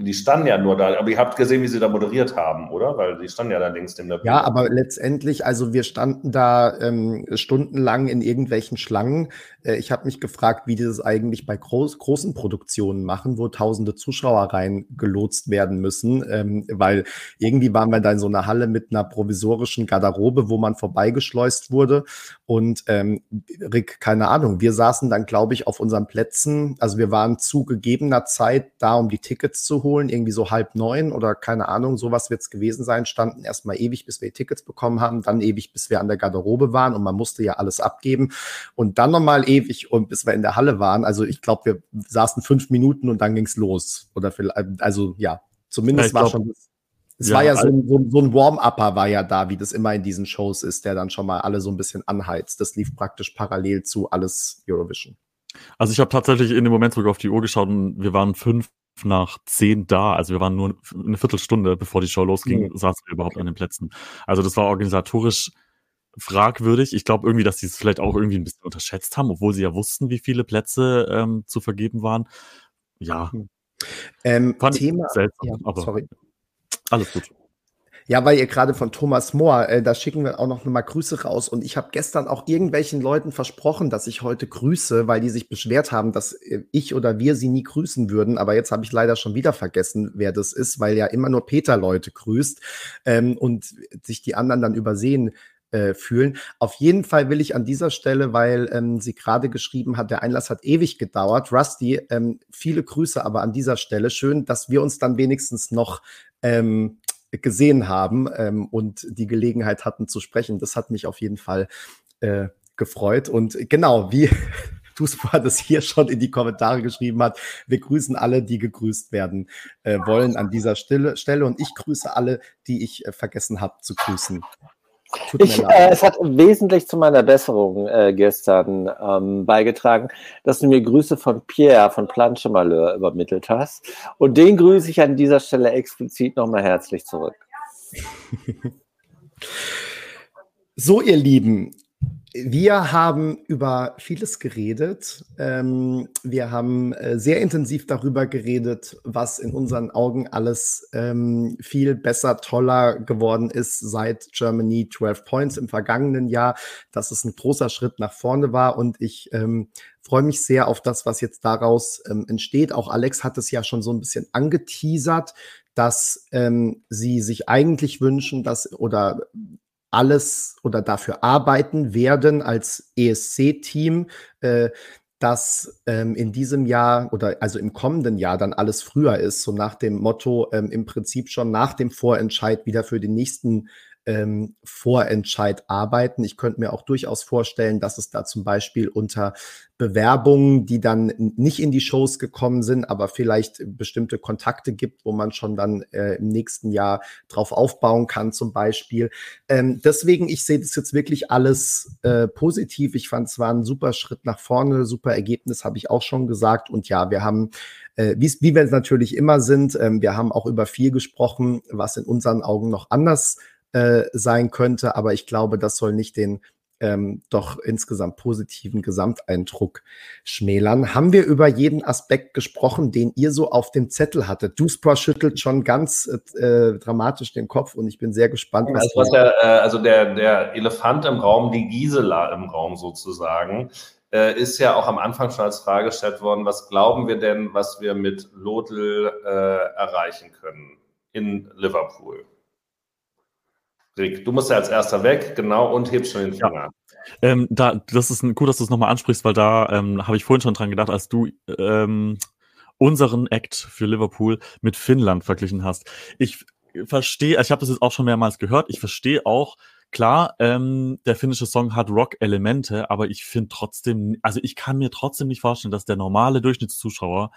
Speaker 3: Die standen ja nur da, aber ihr habt gesehen, wie sie da moderiert haben, oder? Weil die standen ja da links dem
Speaker 2: der Ja, aber letztendlich, also wir standen da ähm, stundenlang in irgendwelchen Schlangen. Äh, ich habe mich gefragt, wie die das eigentlich bei groß, großen Produktionen machen, wo tausende Zuschauer reingelotst werden müssen, ähm, weil irgendwie waren wir da in so einer Halle mit einer provisorischen Garderobe, wo man vorbeigeschleust wurde. Und ähm, Rick, keine Ahnung, wir saßen dann, glaube ich, auf unseren Plätzen. Also wir waren zu gegebener Zeit da, um die Tickets zu holen holen, irgendwie so halb neun oder keine Ahnung, sowas wird es gewesen sein, standen erstmal ewig, bis wir Tickets bekommen haben, dann ewig, bis wir an der Garderobe waren und man musste ja alles abgeben und dann nochmal ewig und bis wir in der Halle waren. Also ich glaube, wir saßen fünf Minuten und dann ging es los. Oder vielleicht, also ja, zumindest ja, war glaub, schon. Es ja, war ja so ein, so, so ein Warm-Upper war ja da, wie das immer in diesen Shows ist, der dann schon mal alle so ein bisschen anheizt. Das lief praktisch parallel zu alles Eurovision.
Speaker 4: Also ich habe tatsächlich in dem Moment sogar auf die Uhr geschaut und wir waren fünf nach zehn da. Also wir waren nur eine Viertelstunde, bevor die Show losging, mhm. saßen wir überhaupt an den Plätzen. Also das war organisatorisch fragwürdig. Ich glaube irgendwie, dass sie es vielleicht auch irgendwie ein bisschen unterschätzt haben, obwohl sie ja wussten, wie viele Plätze ähm, zu vergeben waren. Ja.
Speaker 2: Mhm. Ähm, Thema, seltsam, ja,
Speaker 4: sorry. alles gut.
Speaker 2: Ja, weil ihr gerade von Thomas Mohr, äh, da schicken wir auch noch mal Grüße raus. Und ich habe gestern auch irgendwelchen Leuten versprochen, dass ich heute grüße, weil die sich beschwert haben, dass äh, ich oder wir sie nie grüßen würden. Aber jetzt habe ich leider schon wieder vergessen, wer das ist, weil ja immer nur Peter Leute grüßt ähm, und sich die anderen dann übersehen äh, fühlen. Auf jeden Fall will ich an dieser Stelle, weil ähm, sie gerade geschrieben hat, der Einlass hat ewig gedauert. Rusty, ähm, viele Grüße aber an dieser Stelle. Schön, dass wir uns dann wenigstens noch ähm, gesehen haben ähm, und die Gelegenheit hatten zu sprechen. Das hat mich auf jeden Fall äh, gefreut. Und genau, wie Fußball das hier schon in die Kommentare geschrieben hat. Wir grüßen alle, die gegrüßt werden äh, wollen an dieser Stelle, Stelle. Und ich grüße alle, die ich äh, vergessen habe zu grüßen.
Speaker 1: Ich, äh, es hat wesentlich zu meiner Besserung äh, gestern ähm, beigetragen, dass du mir Grüße von Pierre von Planche Malheur übermittelt hast. Und den grüße ich an dieser Stelle explizit nochmal herzlich zurück.
Speaker 2: so, ihr Lieben, wir haben über vieles geredet. Ähm, wir haben äh, sehr intensiv darüber geredet, was in unseren Augen alles ähm, viel besser, toller geworden ist seit Germany 12 Points im vergangenen Jahr, dass es ein großer Schritt nach vorne war. Und ich ähm, freue mich sehr auf das, was jetzt daraus ähm, entsteht. Auch Alex hat es ja schon so ein bisschen angeteasert, dass ähm, sie sich eigentlich wünschen, dass oder alles oder dafür arbeiten werden als ESC-Team, äh, dass ähm, in diesem Jahr oder also im kommenden Jahr dann alles früher ist, so nach dem Motto ähm, im Prinzip schon nach dem Vorentscheid wieder für den nächsten ähm, Vorentscheid arbeiten. Ich könnte mir auch durchaus vorstellen, dass es da zum Beispiel unter Bewerbungen, die dann nicht in die Shows gekommen sind, aber vielleicht bestimmte Kontakte gibt, wo man schon dann äh, im nächsten Jahr drauf aufbauen kann, zum Beispiel. Ähm, deswegen, ich sehe das jetzt wirklich alles äh, positiv. Ich fand es war ein super Schritt nach vorne, super Ergebnis, habe ich auch schon gesagt. Und ja, wir haben äh, wie wir es natürlich immer sind, ähm, wir haben auch über viel gesprochen, was in unseren Augen noch anders äh, sein könnte. Aber ich glaube, das soll nicht den ähm, doch insgesamt positiven Gesamteindruck schmälern. Haben wir über jeden Aspekt gesprochen, den ihr so auf dem Zettel hattet? Duspra schüttelt schon ganz äh, dramatisch den Kopf und ich bin sehr gespannt,
Speaker 3: was, also, was der, äh, also der, der Elefant im Raum, die Gisela im Raum sozusagen, äh, ist ja auch am Anfang schon als Frage gestellt worden, was glauben wir denn, was wir mit Lodl äh, erreichen können in Liverpool? Rick, du musst ja als erster weg, genau, und hebst schon den Finger. Ja.
Speaker 4: Ähm, da, das ist gut, dass du es nochmal ansprichst, weil da ähm, habe ich vorhin schon dran gedacht, als du ähm, unseren Act für Liverpool mit Finnland verglichen hast. Ich verstehe, ich habe das jetzt auch schon mehrmals gehört, ich verstehe auch, klar, ähm, der finnische Song hat Rock-Elemente, aber ich finde trotzdem, also ich kann mir trotzdem nicht vorstellen, dass der normale Durchschnittszuschauer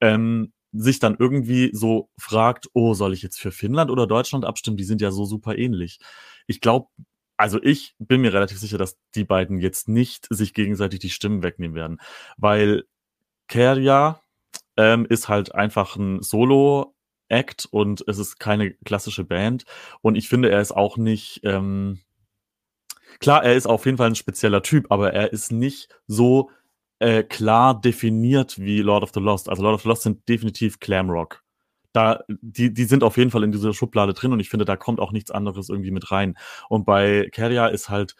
Speaker 4: ähm, sich dann irgendwie so fragt, oh, soll ich jetzt für Finnland oder Deutschland abstimmen? Die sind ja so super ähnlich. Ich glaube, also ich bin mir relativ sicher, dass die beiden jetzt nicht sich gegenseitig die Stimmen wegnehmen werden, weil Kerja ähm, ist halt einfach ein Solo-Act und es ist keine klassische Band und ich finde, er ist auch nicht, ähm, klar, er ist auf jeden Fall ein spezieller Typ, aber er ist nicht so äh, klar definiert wie Lord of the Lost. Also Lord of the Lost sind definitiv Glamrock. Da, die, die sind auf jeden Fall in dieser Schublade drin und ich finde, da kommt auch nichts anderes irgendwie mit rein. Und bei Keria ist halt,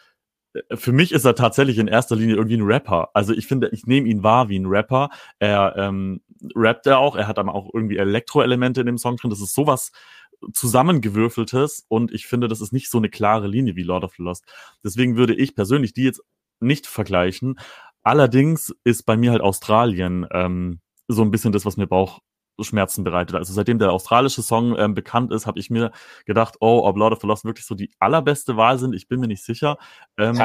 Speaker 4: äh, für mich ist er tatsächlich in erster Linie irgendwie ein Rapper. Also ich finde, ich nehme ihn wahr wie ein Rapper. Er ähm, rappt er auch, er hat aber auch irgendwie Elektroelemente in dem Song drin. Das ist sowas zusammengewürfeltes und ich finde, das ist nicht so eine klare Linie wie Lord of the Lost. Deswegen würde ich persönlich die jetzt nicht vergleichen, Allerdings ist bei mir halt Australien ähm, so ein bisschen das, was mir Bauchschmerzen bereitet. Also seitdem der australische Song ähm, bekannt ist, habe ich mir gedacht, oh, ob Lord of the Lost wirklich so die allerbeste Wahl sind, ich bin mir nicht sicher. Ähm,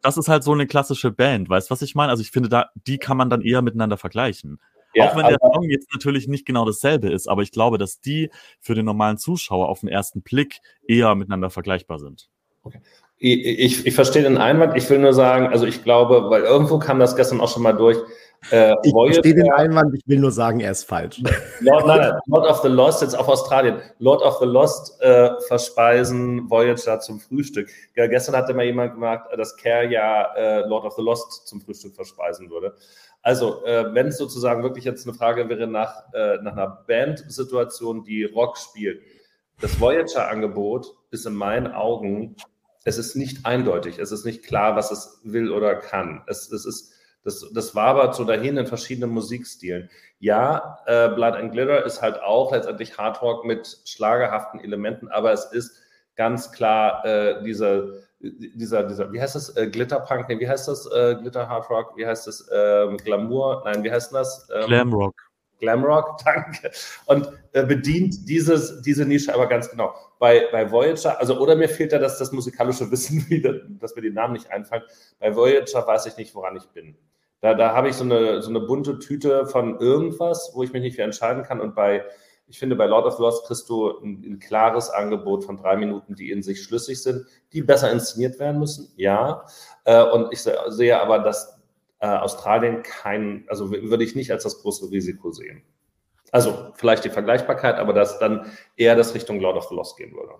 Speaker 4: das ist halt so eine klassische Band, weißt du, was ich meine? Also ich finde, da, die kann man dann eher miteinander vergleichen. Ja, Auch wenn der Song jetzt natürlich nicht genau dasselbe ist, aber ich glaube, dass die für den normalen Zuschauer auf den ersten Blick eher miteinander vergleichbar sind.
Speaker 3: Okay ich, ich verstehe den Einwand. Ich will nur sagen, also ich glaube, weil irgendwo kam das gestern auch schon mal durch.
Speaker 2: Äh, ich Voyager, verstehe den Einwand, ich will nur sagen, er ist falsch.
Speaker 3: Lord, nein, Lord of the Lost, jetzt auf Australien. Lord of the Lost äh, verspeisen Voyager zum Frühstück. Ja, gestern hatte mal jemand gemacht, dass Care ja äh, Lord of the Lost zum Frühstück verspeisen würde. Also, äh, wenn es sozusagen wirklich jetzt eine Frage wäre nach, äh, nach einer Band-Situation, die Rock spielt, das Voyager-Angebot ist in meinen Augen es ist nicht eindeutig, es ist nicht klar, was es will oder kann. Es, es ist, das, das wabert so dahin in verschiedenen Musikstilen. Ja, äh, Blood and Glitter ist halt auch letztendlich Hardrock mit schlagerhaften Elementen, aber es ist ganz klar äh, dieser, dieser, dieser, wie heißt das, äh, Glitterpunk, nee, wie heißt das, äh, Glitter Hardrock, wie heißt das, ähm, Glamour, nein, wie heißt das?
Speaker 4: Ähm, Glamrock.
Speaker 3: Glamrock, danke, und äh, bedient dieses, diese Nische aber ganz genau. Bei, bei Voyager, also oder mir fehlt da das, das musikalische Wissen wieder, dass mir die Namen nicht einfallen. Bei Voyager weiß ich nicht, woran ich bin. Da, da habe ich so eine, so eine bunte Tüte von irgendwas, wo ich mich nicht für entscheiden kann. Und bei, ich finde, bei Lord of Lost kriegst du ein, ein, klares Angebot von drei Minuten, die in sich schlüssig sind, die besser inszeniert werden müssen, ja. Äh, und ich sehe aber, dass äh, Australien kein, also würde ich nicht als das große Risiko sehen. Also vielleicht die Vergleichbarkeit, aber dass dann eher das Richtung Lord of the Lost gehen würde.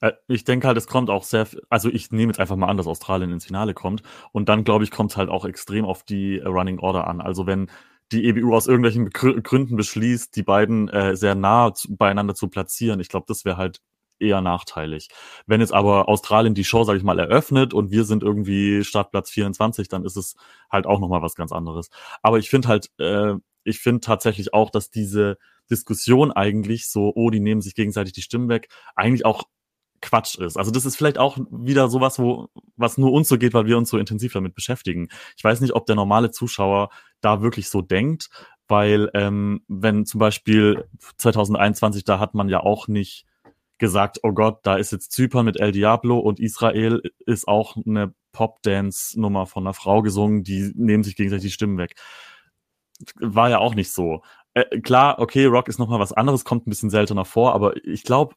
Speaker 4: Äh, ich denke halt, es kommt auch sehr, also ich nehme jetzt einfach mal an, dass Australien ins Finale kommt. Und dann, glaube ich, kommt es halt auch extrem auf die äh, Running Order an. Also wenn die EBU aus irgendwelchen Gründen beschließt, die beiden äh, sehr nah zu, beieinander zu platzieren, ich glaube, das wäre halt eher nachteilig. Wenn jetzt aber Australien die Show, sage ich mal, eröffnet und wir sind irgendwie Startplatz 24, dann ist es halt auch nochmal was ganz anderes. Aber ich finde halt, äh, ich finde tatsächlich auch, dass diese Diskussion eigentlich so, oh, die nehmen sich gegenseitig die Stimmen weg, eigentlich auch Quatsch ist. Also das ist vielleicht auch wieder sowas, wo was nur uns so geht, weil wir uns so intensiv damit beschäftigen. Ich weiß nicht, ob der normale Zuschauer da wirklich so denkt, weil ähm, wenn zum Beispiel 2021, da hat man ja auch nicht gesagt, oh Gott, da ist jetzt Zypern mit El Diablo und Israel ist auch eine Pop-Dance-Nummer von einer Frau gesungen, die nehmen sich gegenseitig die Stimmen weg. War ja auch nicht so. Äh, klar, okay, Rock ist nochmal was anderes, kommt ein bisschen seltener vor, aber ich glaube,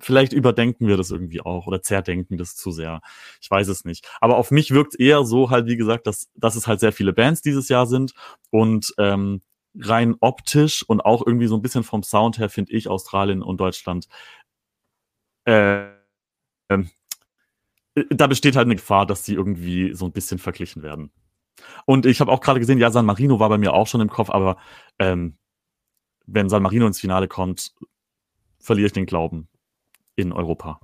Speaker 4: vielleicht überdenken wir das irgendwie auch oder zerdenken das zu sehr. Ich weiß es nicht. Aber auf mich wirkt eher so halt, wie gesagt, dass, dass es halt sehr viele Bands dieses Jahr sind und ähm, rein optisch und auch irgendwie so ein bisschen vom Sound her finde ich Australien und Deutschland äh, äh, da besteht halt eine Gefahr, dass sie irgendwie so ein bisschen verglichen werden. Und ich habe auch gerade gesehen, ja, San Marino war bei mir auch schon im Kopf, aber ähm, wenn San Marino ins Finale kommt, verliere ich den Glauben in Europa?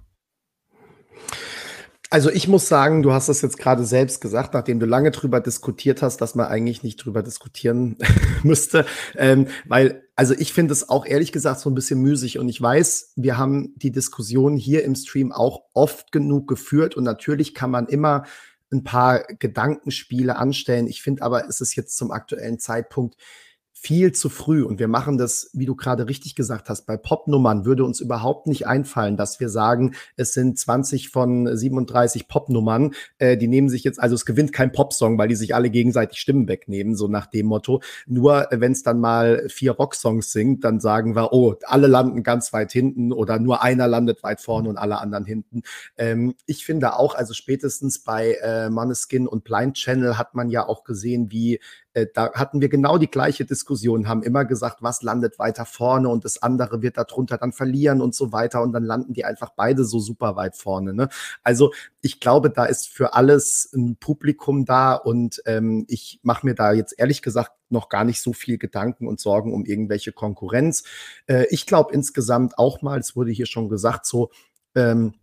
Speaker 2: Also ich muss sagen, du hast das jetzt gerade selbst gesagt, nachdem du lange drüber diskutiert hast, dass man eigentlich nicht drüber diskutieren müsste, ähm, weil also ich finde es auch ehrlich gesagt so ein bisschen müßig und ich weiß, wir haben die Diskussion hier im Stream auch oft genug geführt und natürlich kann man immer ein paar Gedankenspiele anstellen. Ich finde aber, es ist jetzt zum aktuellen Zeitpunkt viel zu früh. Und wir machen das, wie du gerade richtig gesagt hast, bei Popnummern würde uns überhaupt nicht einfallen, dass wir sagen, es sind 20 von 37 Popnummern. Äh, die nehmen sich jetzt, also es gewinnt kein Popsong, weil die sich alle gegenseitig Stimmen wegnehmen, so nach dem Motto. Nur äh, wenn es dann mal vier Rocksongs singt, dann sagen wir, oh, alle landen ganz weit hinten oder nur einer landet weit vorne und alle anderen hinten. Ähm, ich finde auch, also spätestens bei äh, Maneskin und Blind Channel hat man ja auch gesehen, wie äh, da hatten wir genau die gleiche Diskussion, haben immer gesagt, was landet weiter vorne und das andere wird darunter dann verlieren und so weiter und dann landen die einfach beide so super weit vorne. Ne? Also ich glaube, da ist für alles ein Publikum da und ähm, ich mache mir da jetzt ehrlich gesagt noch gar nicht so viel Gedanken und Sorgen um irgendwelche Konkurrenz. Äh, ich glaube insgesamt auch mal, es wurde hier schon gesagt, so ähm,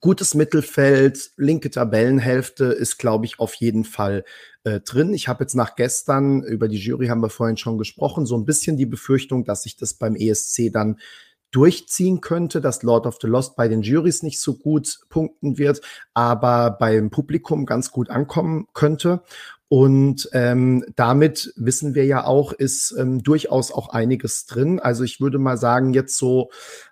Speaker 2: gutes Mittelfeld, linke Tabellenhälfte ist, glaube ich, auf jeden Fall äh, drin. Ich habe jetzt nach gestern, über die Jury haben wir vorhin schon gesprochen, so ein bisschen die Befürchtung, dass sich das beim ESC dann durchziehen könnte, dass Lord of the Lost bei den Juries nicht so gut punkten wird, aber beim Publikum ganz gut ankommen könnte. Und ähm, damit wissen wir ja auch, ist ähm, durchaus auch einiges drin. Also ich würde mal sagen, jetzt so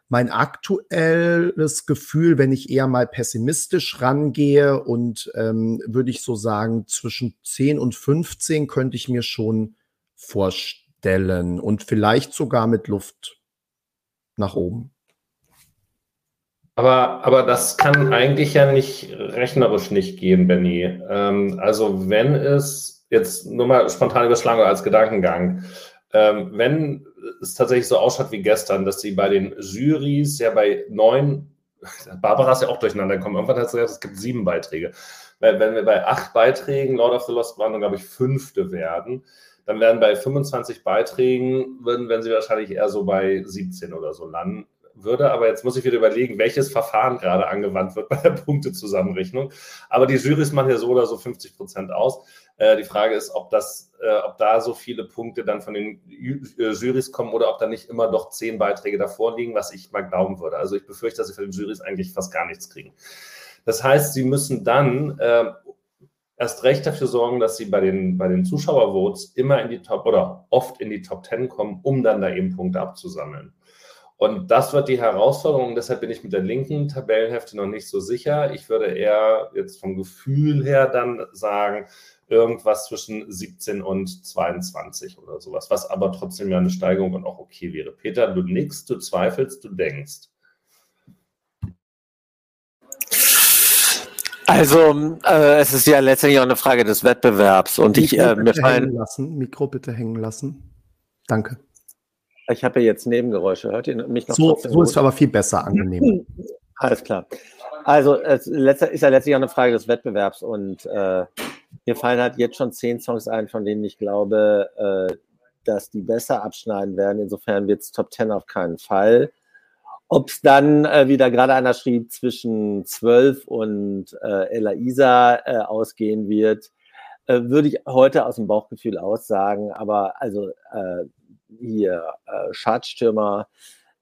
Speaker 2: mein aktuelles Gefühl, wenn ich eher mal pessimistisch rangehe und ähm, würde ich so sagen, zwischen 10 und 15 könnte ich mir schon vorstellen und vielleicht sogar mit Luft nach oben.
Speaker 3: Aber, aber das kann eigentlich ja nicht rechnerisch nicht gehen, Benny. Ähm, also wenn es jetzt nur mal spontan überschlagen als Gedankengang, ähm, wenn es tatsächlich so ausschaut wie gestern, dass sie bei den Jurys ja bei neun, Barbara ist ja auch durcheinander gekommen, irgendwann hat sie gesagt, es gibt sieben Beiträge. Wenn wir bei acht Beiträgen Lord of the Lost waren, dann glaube ich fünfte werden, dann werden bei 25 Beiträgen, würden, werden sie wahrscheinlich eher so bei 17 oder so landen würde. Aber jetzt muss ich wieder überlegen, welches Verfahren gerade angewandt wird bei der Punktezusammenrechnung. Aber die Jurys machen ja so oder so 50 Prozent aus. Äh, die Frage ist, ob das, äh, ob da so viele Punkte dann von den äh, Jurys kommen oder ob da nicht immer doch zehn Beiträge davor liegen, was ich mal glauben würde. Also ich befürchte, dass sie von den Jurys eigentlich fast gar nichts kriegen. Das heißt, sie müssen dann, äh, erst recht dafür sorgen, dass sie bei den, bei den Zuschauervotes immer in die Top oder oft in die Top 10 kommen, um dann da eben Punkte abzusammeln. Und das wird die Herausforderung. Deshalb bin ich mit der linken Tabellenhälfte noch nicht so sicher. Ich würde eher jetzt vom Gefühl her dann sagen, irgendwas zwischen 17 und 22 oder sowas, was aber trotzdem ja eine Steigerung und auch okay wäre. Peter, du nix, du zweifelst, du denkst.
Speaker 1: Also, äh, es ist ja letztendlich auch eine Frage des Wettbewerbs und Mikro ich äh,
Speaker 2: mir fallen lassen, Mikro bitte hängen lassen. Danke.
Speaker 1: Ich habe ja jetzt Nebengeräusche. Hört ihr mich noch?
Speaker 2: So, so ist aber viel besser angenehm.
Speaker 1: Alles klar. Also, es ist ja letztlich auch eine Frage des Wettbewerbs und äh, mir fallen halt jetzt schon zehn Songs ein, von denen ich glaube, äh, dass die besser abschneiden werden. Insofern wird es Top Ten auf keinen Fall. Ob es dann, äh, wie da gerade einer schrieb, zwischen 12 und äh, Ella Isa äh, ausgehen wird, äh, würde ich heute aus dem Bauchgefühl aussagen. Aber also äh, hier äh, Schadstürmer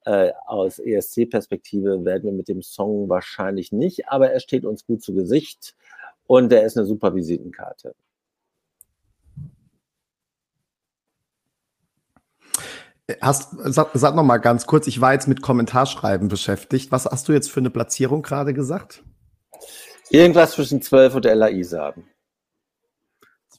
Speaker 1: äh, aus ESC-Perspektive werden wir mit dem Song wahrscheinlich nicht, aber er steht uns gut zu Gesicht und er ist eine super Visitenkarte.
Speaker 2: Hast, sag, sag noch mal ganz kurz, ich war jetzt mit Kommentarschreiben beschäftigt. Was hast du jetzt für eine Platzierung gerade gesagt?
Speaker 1: Irgendwas zwischen 12 und Elaisa.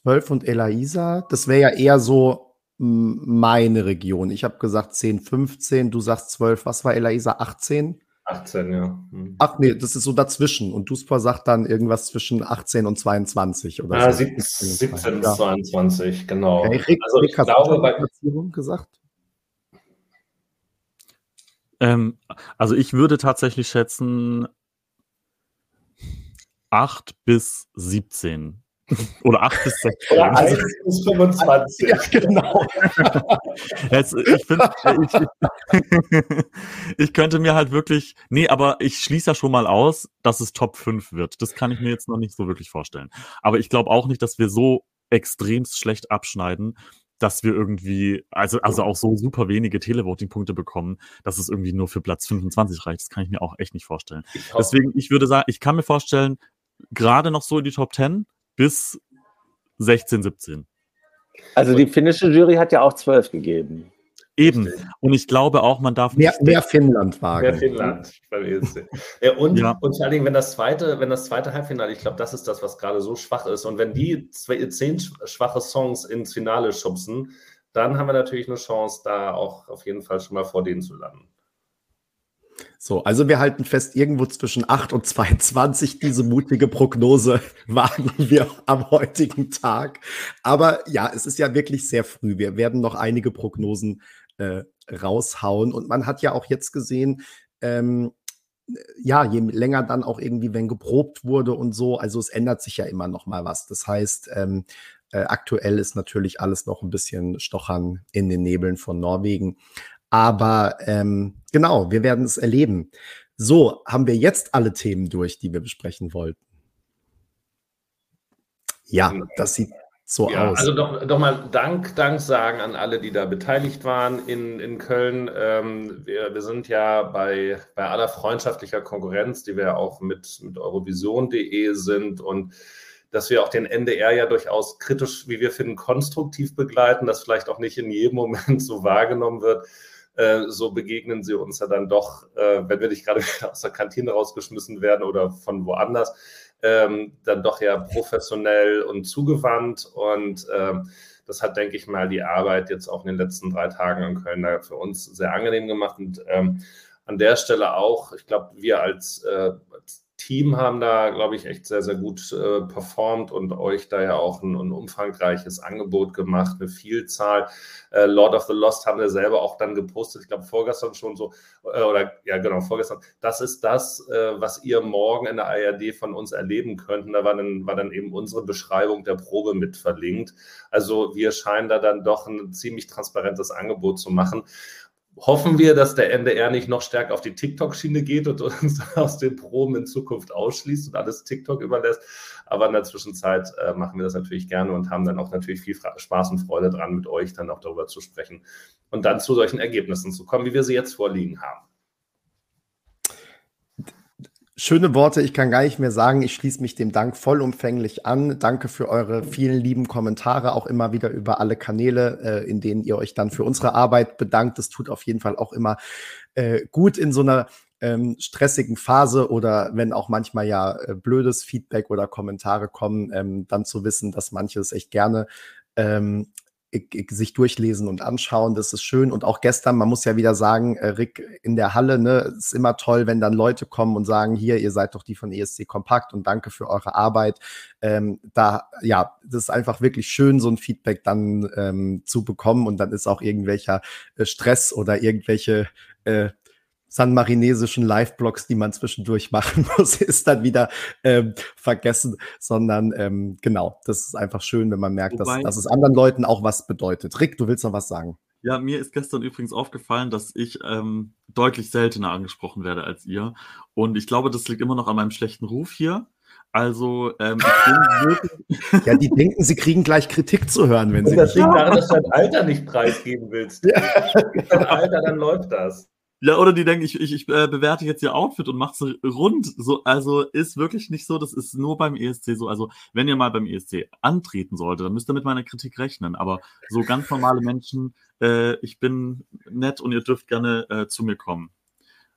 Speaker 2: 12 und Elaisa, das wäre ja eher so meine Region. Ich habe gesagt 10, 15, du sagst 12. Was war Elaisa? 18?
Speaker 3: 18, ja.
Speaker 2: Hm. Ach nee, das ist so dazwischen. Und Duspa sagt dann irgendwas zwischen 18 und 22 oder
Speaker 3: ja, so. 17, 17 bis 22, genau. Okay.
Speaker 2: Rick, also Rick, ich glaube, bei Platzierung gesagt?
Speaker 4: Ähm, also ich würde tatsächlich schätzen 8 bis 17. Oder 8 bis 16. Oder
Speaker 3: 1 bis 25. Ja, genau.
Speaker 4: Jetzt, ich, find, ich, ich, könnte mir halt wirklich, nee, aber ich schließe ja schon mal aus, dass es Top 5 wird. Das kann ich mir jetzt noch nicht so wirklich vorstellen. Aber ich glaube auch nicht, dass wir so extremst schlecht abschneiden, dass wir irgendwie, also, also auch so super wenige Televoting-Punkte bekommen, dass es irgendwie nur für Platz 25 reicht. Das kann ich mir auch echt nicht vorstellen. Ich Deswegen, ich würde sagen, ich kann mir vorstellen, gerade noch so in die Top 10 bis 16, 17.
Speaker 1: Also die finnische Jury hat ja auch 12 gegeben.
Speaker 4: Eben. Und ich glaube auch, man darf
Speaker 2: mehr, mehr Finnland wagen. Mehr
Speaker 3: Finnland ja, und, ja. und vor allen Dingen, wenn das zweite, wenn das zweite Halbfinale, ich glaube, das ist das, was gerade so schwach ist. Und wenn die zwei, zehn schwache Songs ins Finale schubsen, dann haben wir natürlich eine Chance, da auch auf jeden Fall schon mal vor denen zu landen.
Speaker 2: So, also wir halten fest, irgendwo zwischen 8 und 22 diese mutige Prognose wagen wir am heutigen Tag. Aber ja, es ist ja wirklich sehr früh. Wir werden noch einige Prognosen äh, raushauen. Und man hat ja auch jetzt gesehen, ähm, ja, je länger dann auch irgendwie, wenn geprobt wurde und so, also es ändert sich ja immer noch mal was. Das heißt, ähm, äh, aktuell ist natürlich alles noch ein bisschen Stochern in den Nebeln von Norwegen. Aber ähm, genau, wir werden es erleben. So, haben wir jetzt alle Themen durch, die wir besprechen wollten? Ja, das sieht so ja, aus.
Speaker 3: Also doch, doch mal Dank, Dank sagen an alle, die da beteiligt waren in, in Köln. Ähm, wir, wir sind ja bei, bei aller freundschaftlicher Konkurrenz, die wir auch mit, mit Eurovision.de sind und dass wir auch den NDR ja durchaus kritisch, wie wir finden, konstruktiv begleiten, das vielleicht auch nicht in jedem Moment so wahrgenommen wird. Äh, so begegnen sie uns ja dann doch, äh, wenn wir nicht gerade aus der Kantine rausgeschmissen werden oder von woanders ähm, dann doch ja professionell und zugewandt. Und ähm, das hat, denke ich mal, die Arbeit jetzt auch in den letzten drei Tagen in Köln für uns sehr angenehm gemacht. Und ähm, an der Stelle auch, ich glaube, wir als, äh, als Team haben da, glaube ich, echt sehr, sehr gut äh, performt und euch da ja auch ein, ein, umfangreiches Angebot gemacht, eine Vielzahl. Äh, Lord of the Lost haben wir selber auch dann gepostet, ich glaube vorgestern schon so, äh, oder ja genau, vorgestern. Das ist das, äh, was ihr morgen in der ARD von uns erleben könnt. da war dann, war dann eben unsere Beschreibung der Probe mit verlinkt. Also wir scheinen da dann doch ein ziemlich transparentes Angebot zu machen hoffen wir, dass der NDR nicht noch stärker auf die TikTok-Schiene geht und uns aus den Proben in Zukunft ausschließt und alles TikTok überlässt. Aber in der Zwischenzeit äh, machen wir das natürlich gerne und haben dann auch natürlich viel Spaß und Freude dran, mit euch dann auch darüber zu sprechen und dann zu solchen Ergebnissen zu kommen, wie wir sie jetzt vorliegen haben.
Speaker 2: Schöne Worte, ich kann gar nicht mehr sagen. Ich schließe mich dem Dank vollumfänglich an. Danke für eure vielen lieben Kommentare, auch immer wieder über alle Kanäle, äh, in denen ihr euch dann für unsere Arbeit bedankt. Das tut auf jeden Fall auch immer äh, gut in so einer ähm, stressigen Phase oder wenn auch manchmal ja äh, blödes Feedback oder Kommentare kommen, ähm, dann zu wissen, dass manche es echt gerne ähm, sich durchlesen und anschauen. Das ist schön. Und auch gestern, man muss ja wieder sagen, äh, Rick in der Halle, ne, ist immer toll, wenn dann Leute kommen und sagen, hier, ihr seid doch die von ESC Kompakt und danke für eure Arbeit. Ähm, da, ja, das ist einfach wirklich schön, so ein Feedback dann ähm, zu bekommen. Und dann ist auch irgendwelcher äh, Stress oder irgendwelche äh, sanmarinesischen Live-Blogs, die man zwischendurch machen muss, ist dann wieder ähm, vergessen, sondern ähm, genau, das ist einfach schön, wenn man merkt, Wobei, dass, dass es anderen Leuten auch was bedeutet. Rick, du willst noch was sagen?
Speaker 4: Ja, mir ist gestern übrigens aufgefallen, dass ich ähm, deutlich seltener angesprochen werde als ihr. Und ich glaube, das liegt immer noch an meinem schlechten Ruf hier. Also, ähm, ich bin
Speaker 2: wirklich. Ja, die denken, sie kriegen gleich Kritik zu hören, wenn sie.
Speaker 3: Das liegt daran, dass du dein Alter nicht preisgeben willst. Ja. Dein Alter, dann läuft das.
Speaker 4: Ja, oder die denken, ich, ich, ich äh, bewerte jetzt ihr Outfit und mache es rund. So, also ist wirklich nicht so, das ist nur beim ESC so. Also, wenn ihr mal beim ESC antreten solltet, dann müsst ihr mit meiner Kritik rechnen. Aber so ganz normale Menschen, äh, ich bin nett und ihr dürft gerne äh, zu mir kommen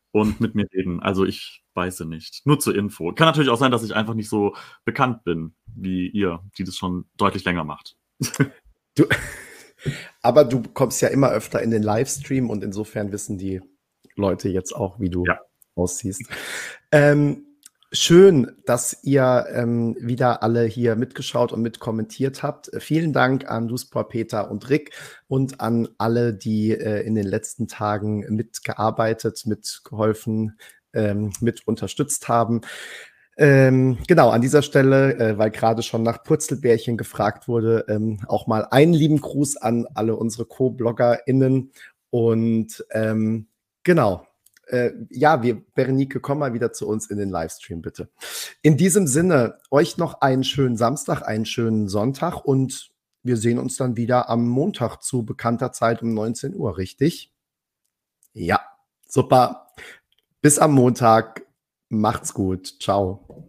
Speaker 4: und mit mir reden. Also ich weiß nicht. Nur zur Info. Kann natürlich auch sein, dass ich einfach nicht so bekannt bin wie ihr, die das schon deutlich länger macht.
Speaker 2: Du, aber du kommst ja immer öfter in den Livestream und insofern wissen die Leute jetzt auch, wie du ja. aussiehst. Ähm, schön, dass ihr ähm, wieder alle hier mitgeschaut und mitkommentiert habt. Vielen Dank an Duspor, Peter und Rick und an alle, die äh, in den letzten Tagen mitgearbeitet, mitgeholfen, ähm, mit unterstützt haben. Ähm, genau, an dieser Stelle, äh, weil gerade schon nach Purzelbärchen gefragt wurde, ähm, auch mal einen lieben Gruß an alle unsere Co-BloggerInnen und ähm, Genau. Äh, ja, wir, Berenike, komm mal wieder zu uns in den Livestream, bitte. In diesem Sinne, euch noch einen schönen Samstag, einen schönen Sonntag und wir sehen uns dann wieder am Montag zu bekannter Zeit um 19 Uhr, richtig? Ja, super. Bis am Montag. Macht's gut. Ciao.